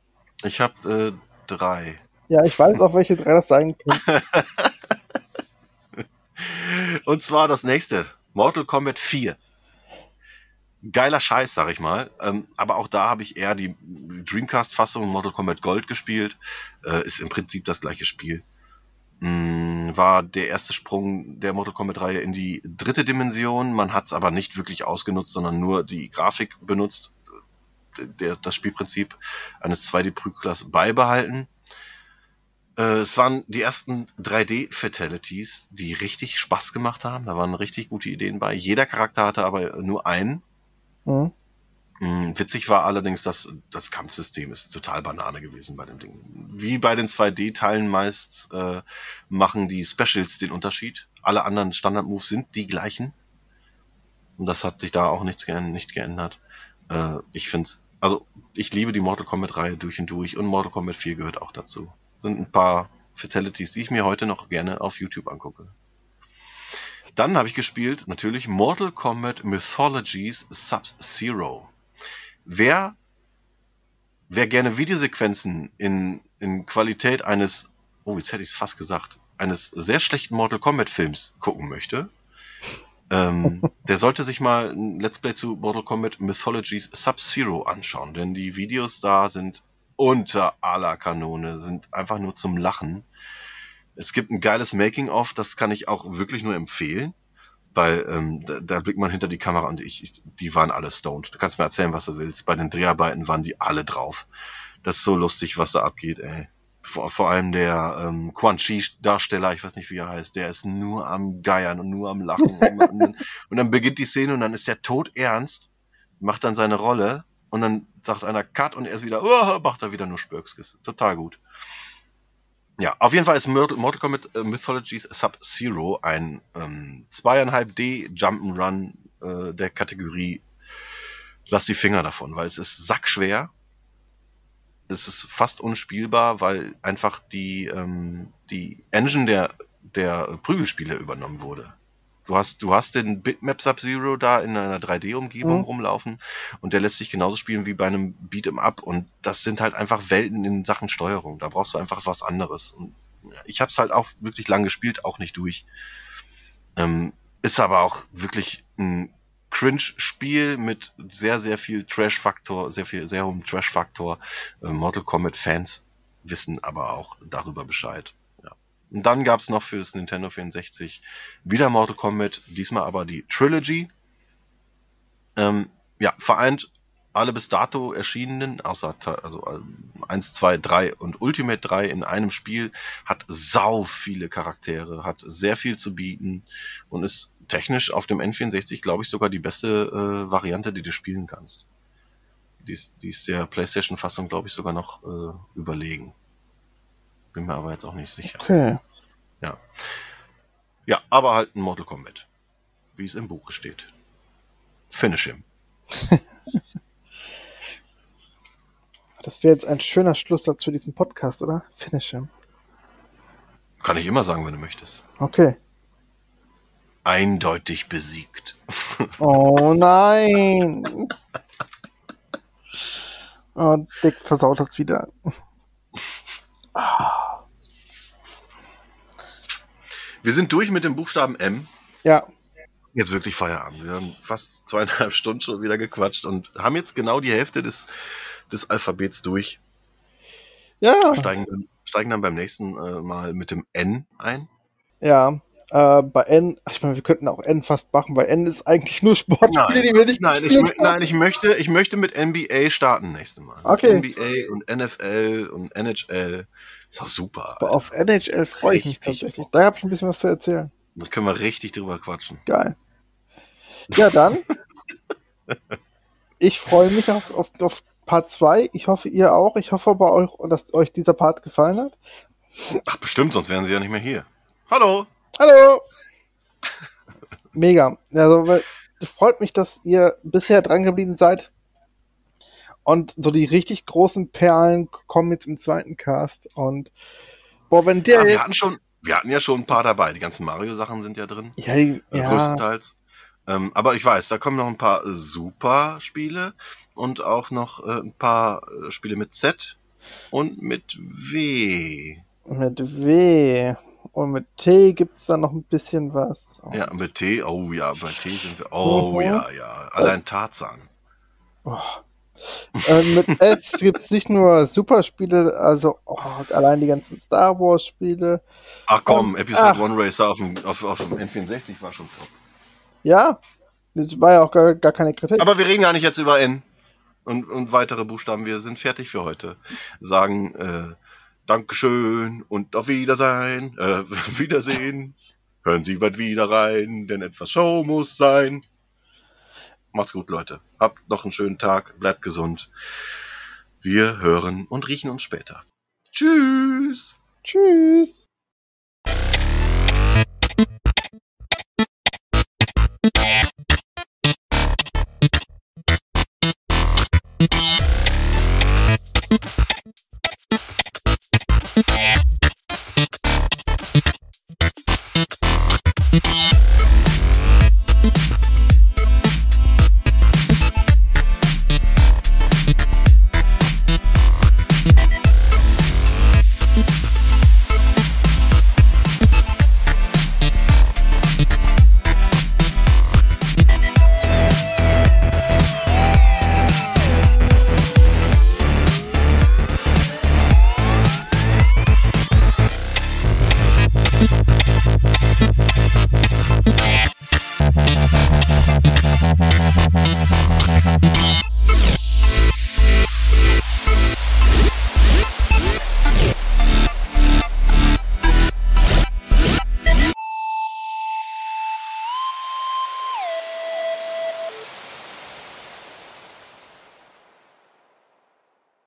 Ich habe äh, drei. Ja, ich weiß auch, welche drei das sein können. (laughs) Und zwar das nächste, Mortal Kombat 4. Geiler Scheiß, sag ich mal. Ähm, aber auch da habe ich eher die Dreamcast-Fassung Mortal Kombat Gold gespielt. Äh, ist im Prinzip das gleiche Spiel. Mm, war der erste Sprung der Mortal Kombat-Reihe in die dritte Dimension. Man hat es aber nicht wirklich ausgenutzt, sondern nur die Grafik benutzt. Der, das Spielprinzip eines 2D-Prüglers beibehalten. Äh, es waren die ersten 3D-Fatalities, die richtig Spaß gemacht haben. Da waren richtig gute Ideen bei. Jeder Charakter hatte aber nur einen. Hm? Mm, Witzig war allerdings, dass das Kampfsystem ist total Banane gewesen bei dem Ding. Wie bei den 2D-Teilen meist äh, machen die Specials den Unterschied. Alle anderen Standard-Moves sind die gleichen. Und das hat sich da auch nichts ge nicht geändert. Äh, ich finde also ich liebe die Mortal Kombat-Reihe durch und durch und Mortal Kombat 4 gehört auch dazu. Sind ein paar Fatalities, die ich mir heute noch gerne auf YouTube angucke. Dann habe ich gespielt natürlich Mortal Kombat Mythologies Sub-Zero. Wer, wer gerne Videosequenzen in, in Qualität eines, oh, jetzt hätte ich es fast gesagt, eines sehr schlechten Mortal Kombat Films gucken möchte, ähm, (laughs) der sollte sich mal ein Let's Play zu Mortal Kombat Mythologies Sub-Zero anschauen, denn die Videos da sind unter aller Kanone, sind einfach nur zum Lachen. Es gibt ein geiles Making-of, das kann ich auch wirklich nur empfehlen, weil ähm, da, da blickt man hinter die Kamera und ich, ich, die waren alle stoned. Du kannst mir erzählen, was du willst. Bei den Dreharbeiten waren die alle drauf. Das ist so lustig, was da abgeht, ey. Vor, vor allem der ähm, Quan Chi-Darsteller, ich weiß nicht, wie er heißt, der ist nur am Geiern und nur am Lachen. (laughs) und, dann, und dann beginnt die Szene und dann ist der tot ernst, macht dann seine Rolle und dann sagt einer Cut und er ist wieder, oh, macht er wieder nur Spökskes. Total gut. Ja, auf jeden Fall ist Mortal Kombat äh, Mythologies Sub-Zero ein ähm, 2,5D Jump'n'Run äh, der Kategorie Lass die Finger davon, weil es ist sackschwer. Es ist fast unspielbar, weil einfach die, ähm, die Engine der, der Prügelspiele übernommen wurde. Du hast, du hast den Bitmap Sub-Zero da in einer 3D-Umgebung Mhm. rumlaufen und der lässt sich genauso spielen wie bei einem Beat'em Up und das sind halt einfach Welten in Sachen Steuerung. Da brauchst du einfach was anderes. Und ich habe es halt auch wirklich lang gespielt, auch nicht durch. Ähm, ist aber auch wirklich ein Cringe-Spiel mit sehr, sehr viel Trash-Faktor, sehr viel, sehr hohem Trash-Faktor. Äh, Mortal Kombat-Fans wissen aber auch darüber Bescheid. Und dann gab's noch für das Nintendo 64 wieder Mortal Kombat, diesmal aber die Trilogy. Ähm, ja, vereint alle bis dato erschienenen, außer also äh, 1, 2, 3 und Ultimate 3 in einem Spiel, hat sau viele Charaktere, hat sehr viel zu bieten und ist technisch auf dem N64, glaube ich, sogar die beste äh, Variante, die du spielen kannst. Die ist, die ist der PlayStation-Fassung, glaube ich, sogar noch äh, überlegen. Bin mir aber jetzt auch nicht sicher. Okay. Ja. Ja, aber halt ein Mortal Kombat. Wie es im Buche steht. Finish him. (laughs) Das wäre jetzt ein schöner Schlusssatz für diesen Podcast, oder? Finish him. Kann ich immer sagen, wenn du möchtest. Okay. Eindeutig besiegt. (laughs) Oh nein. Oh, Dick versaut das wieder. (laughs) Wir sind durch mit dem Buchstaben M. Ja, Jetzt wirklich Feierabend. Wir haben fast zweieinhalb Stunden schon wieder gequatscht und haben jetzt genau die Hälfte des, des Alphabets durch. ja, Steigen, dann- steigen dann beim nächsten äh, Mal mit dem N ein. ja. Äh, bei N, ich meine, wir könnten auch N fast machen, weil N ist eigentlich nur Sportspiele, Nein, die wir nicht nein, ich, nein ich, möchte, ich möchte mit NBA starten nächstes Mal. Okay. NBA und NFL und NHL. Ist doch super. Aber auf NHL freue ich mich tatsächlich. Da habe ich ein bisschen was zu erzählen. Da können wir richtig drüber quatschen. Geil. Ja, dann. ich freue mich auf, auf, auf Part 2. Ich hoffe, ihr auch. Ich hoffe aber auch, dass euch dieser Part gefallen hat. Ach, bestimmt, sonst wären sie ja nicht mehr hier. Hallo! Hallo! Mega. Also, freut mich, dass ihr bisher dran geblieben seid. Und so die richtig großen Perlen kommen jetzt im zweiten Cast. Und boah, wenn der Ja, wir hatten schon, wir hatten ja schon ein paar dabei. Die ganzen Mario-Sachen sind ja drin. Ja, die- Äh, ja, größtenteils. Ähm, aber ich weiß, da kommen noch ein paar äh, super Spiele und auch noch äh, ein paar äh, Spiele mit Z und mit W. mit W. Und mit T gibt's da noch ein bisschen was. Ja, mit T. Oh ja, bei T sind wir. Oh Mhm. ja, ja. Allein Tarzan. Oh. Äh, mit (laughs) S gibt's nicht nur Superspiele, also oh, allein die ganzen Star Wars Spiele. Ach komm, Und- Episode ach. One Racer auf dem, auf, auf dem N64 war schon top. Ja, das war ja auch gar, gar keine Kritik. Aber wir reden gar nicht jetzt über N und, und weitere Buchstaben. Wir sind fertig für heute. Sagen äh, Dankeschön und auf Wiedersein. Äh, (laughs) Wiedersehen. Hören Sie bald wieder rein, denn etwas Show muss sein. Macht's gut, Leute. Habt noch einen schönen Tag. Bleibt gesund. Wir hören und riechen uns später. Tschüss. Tschüss. Thank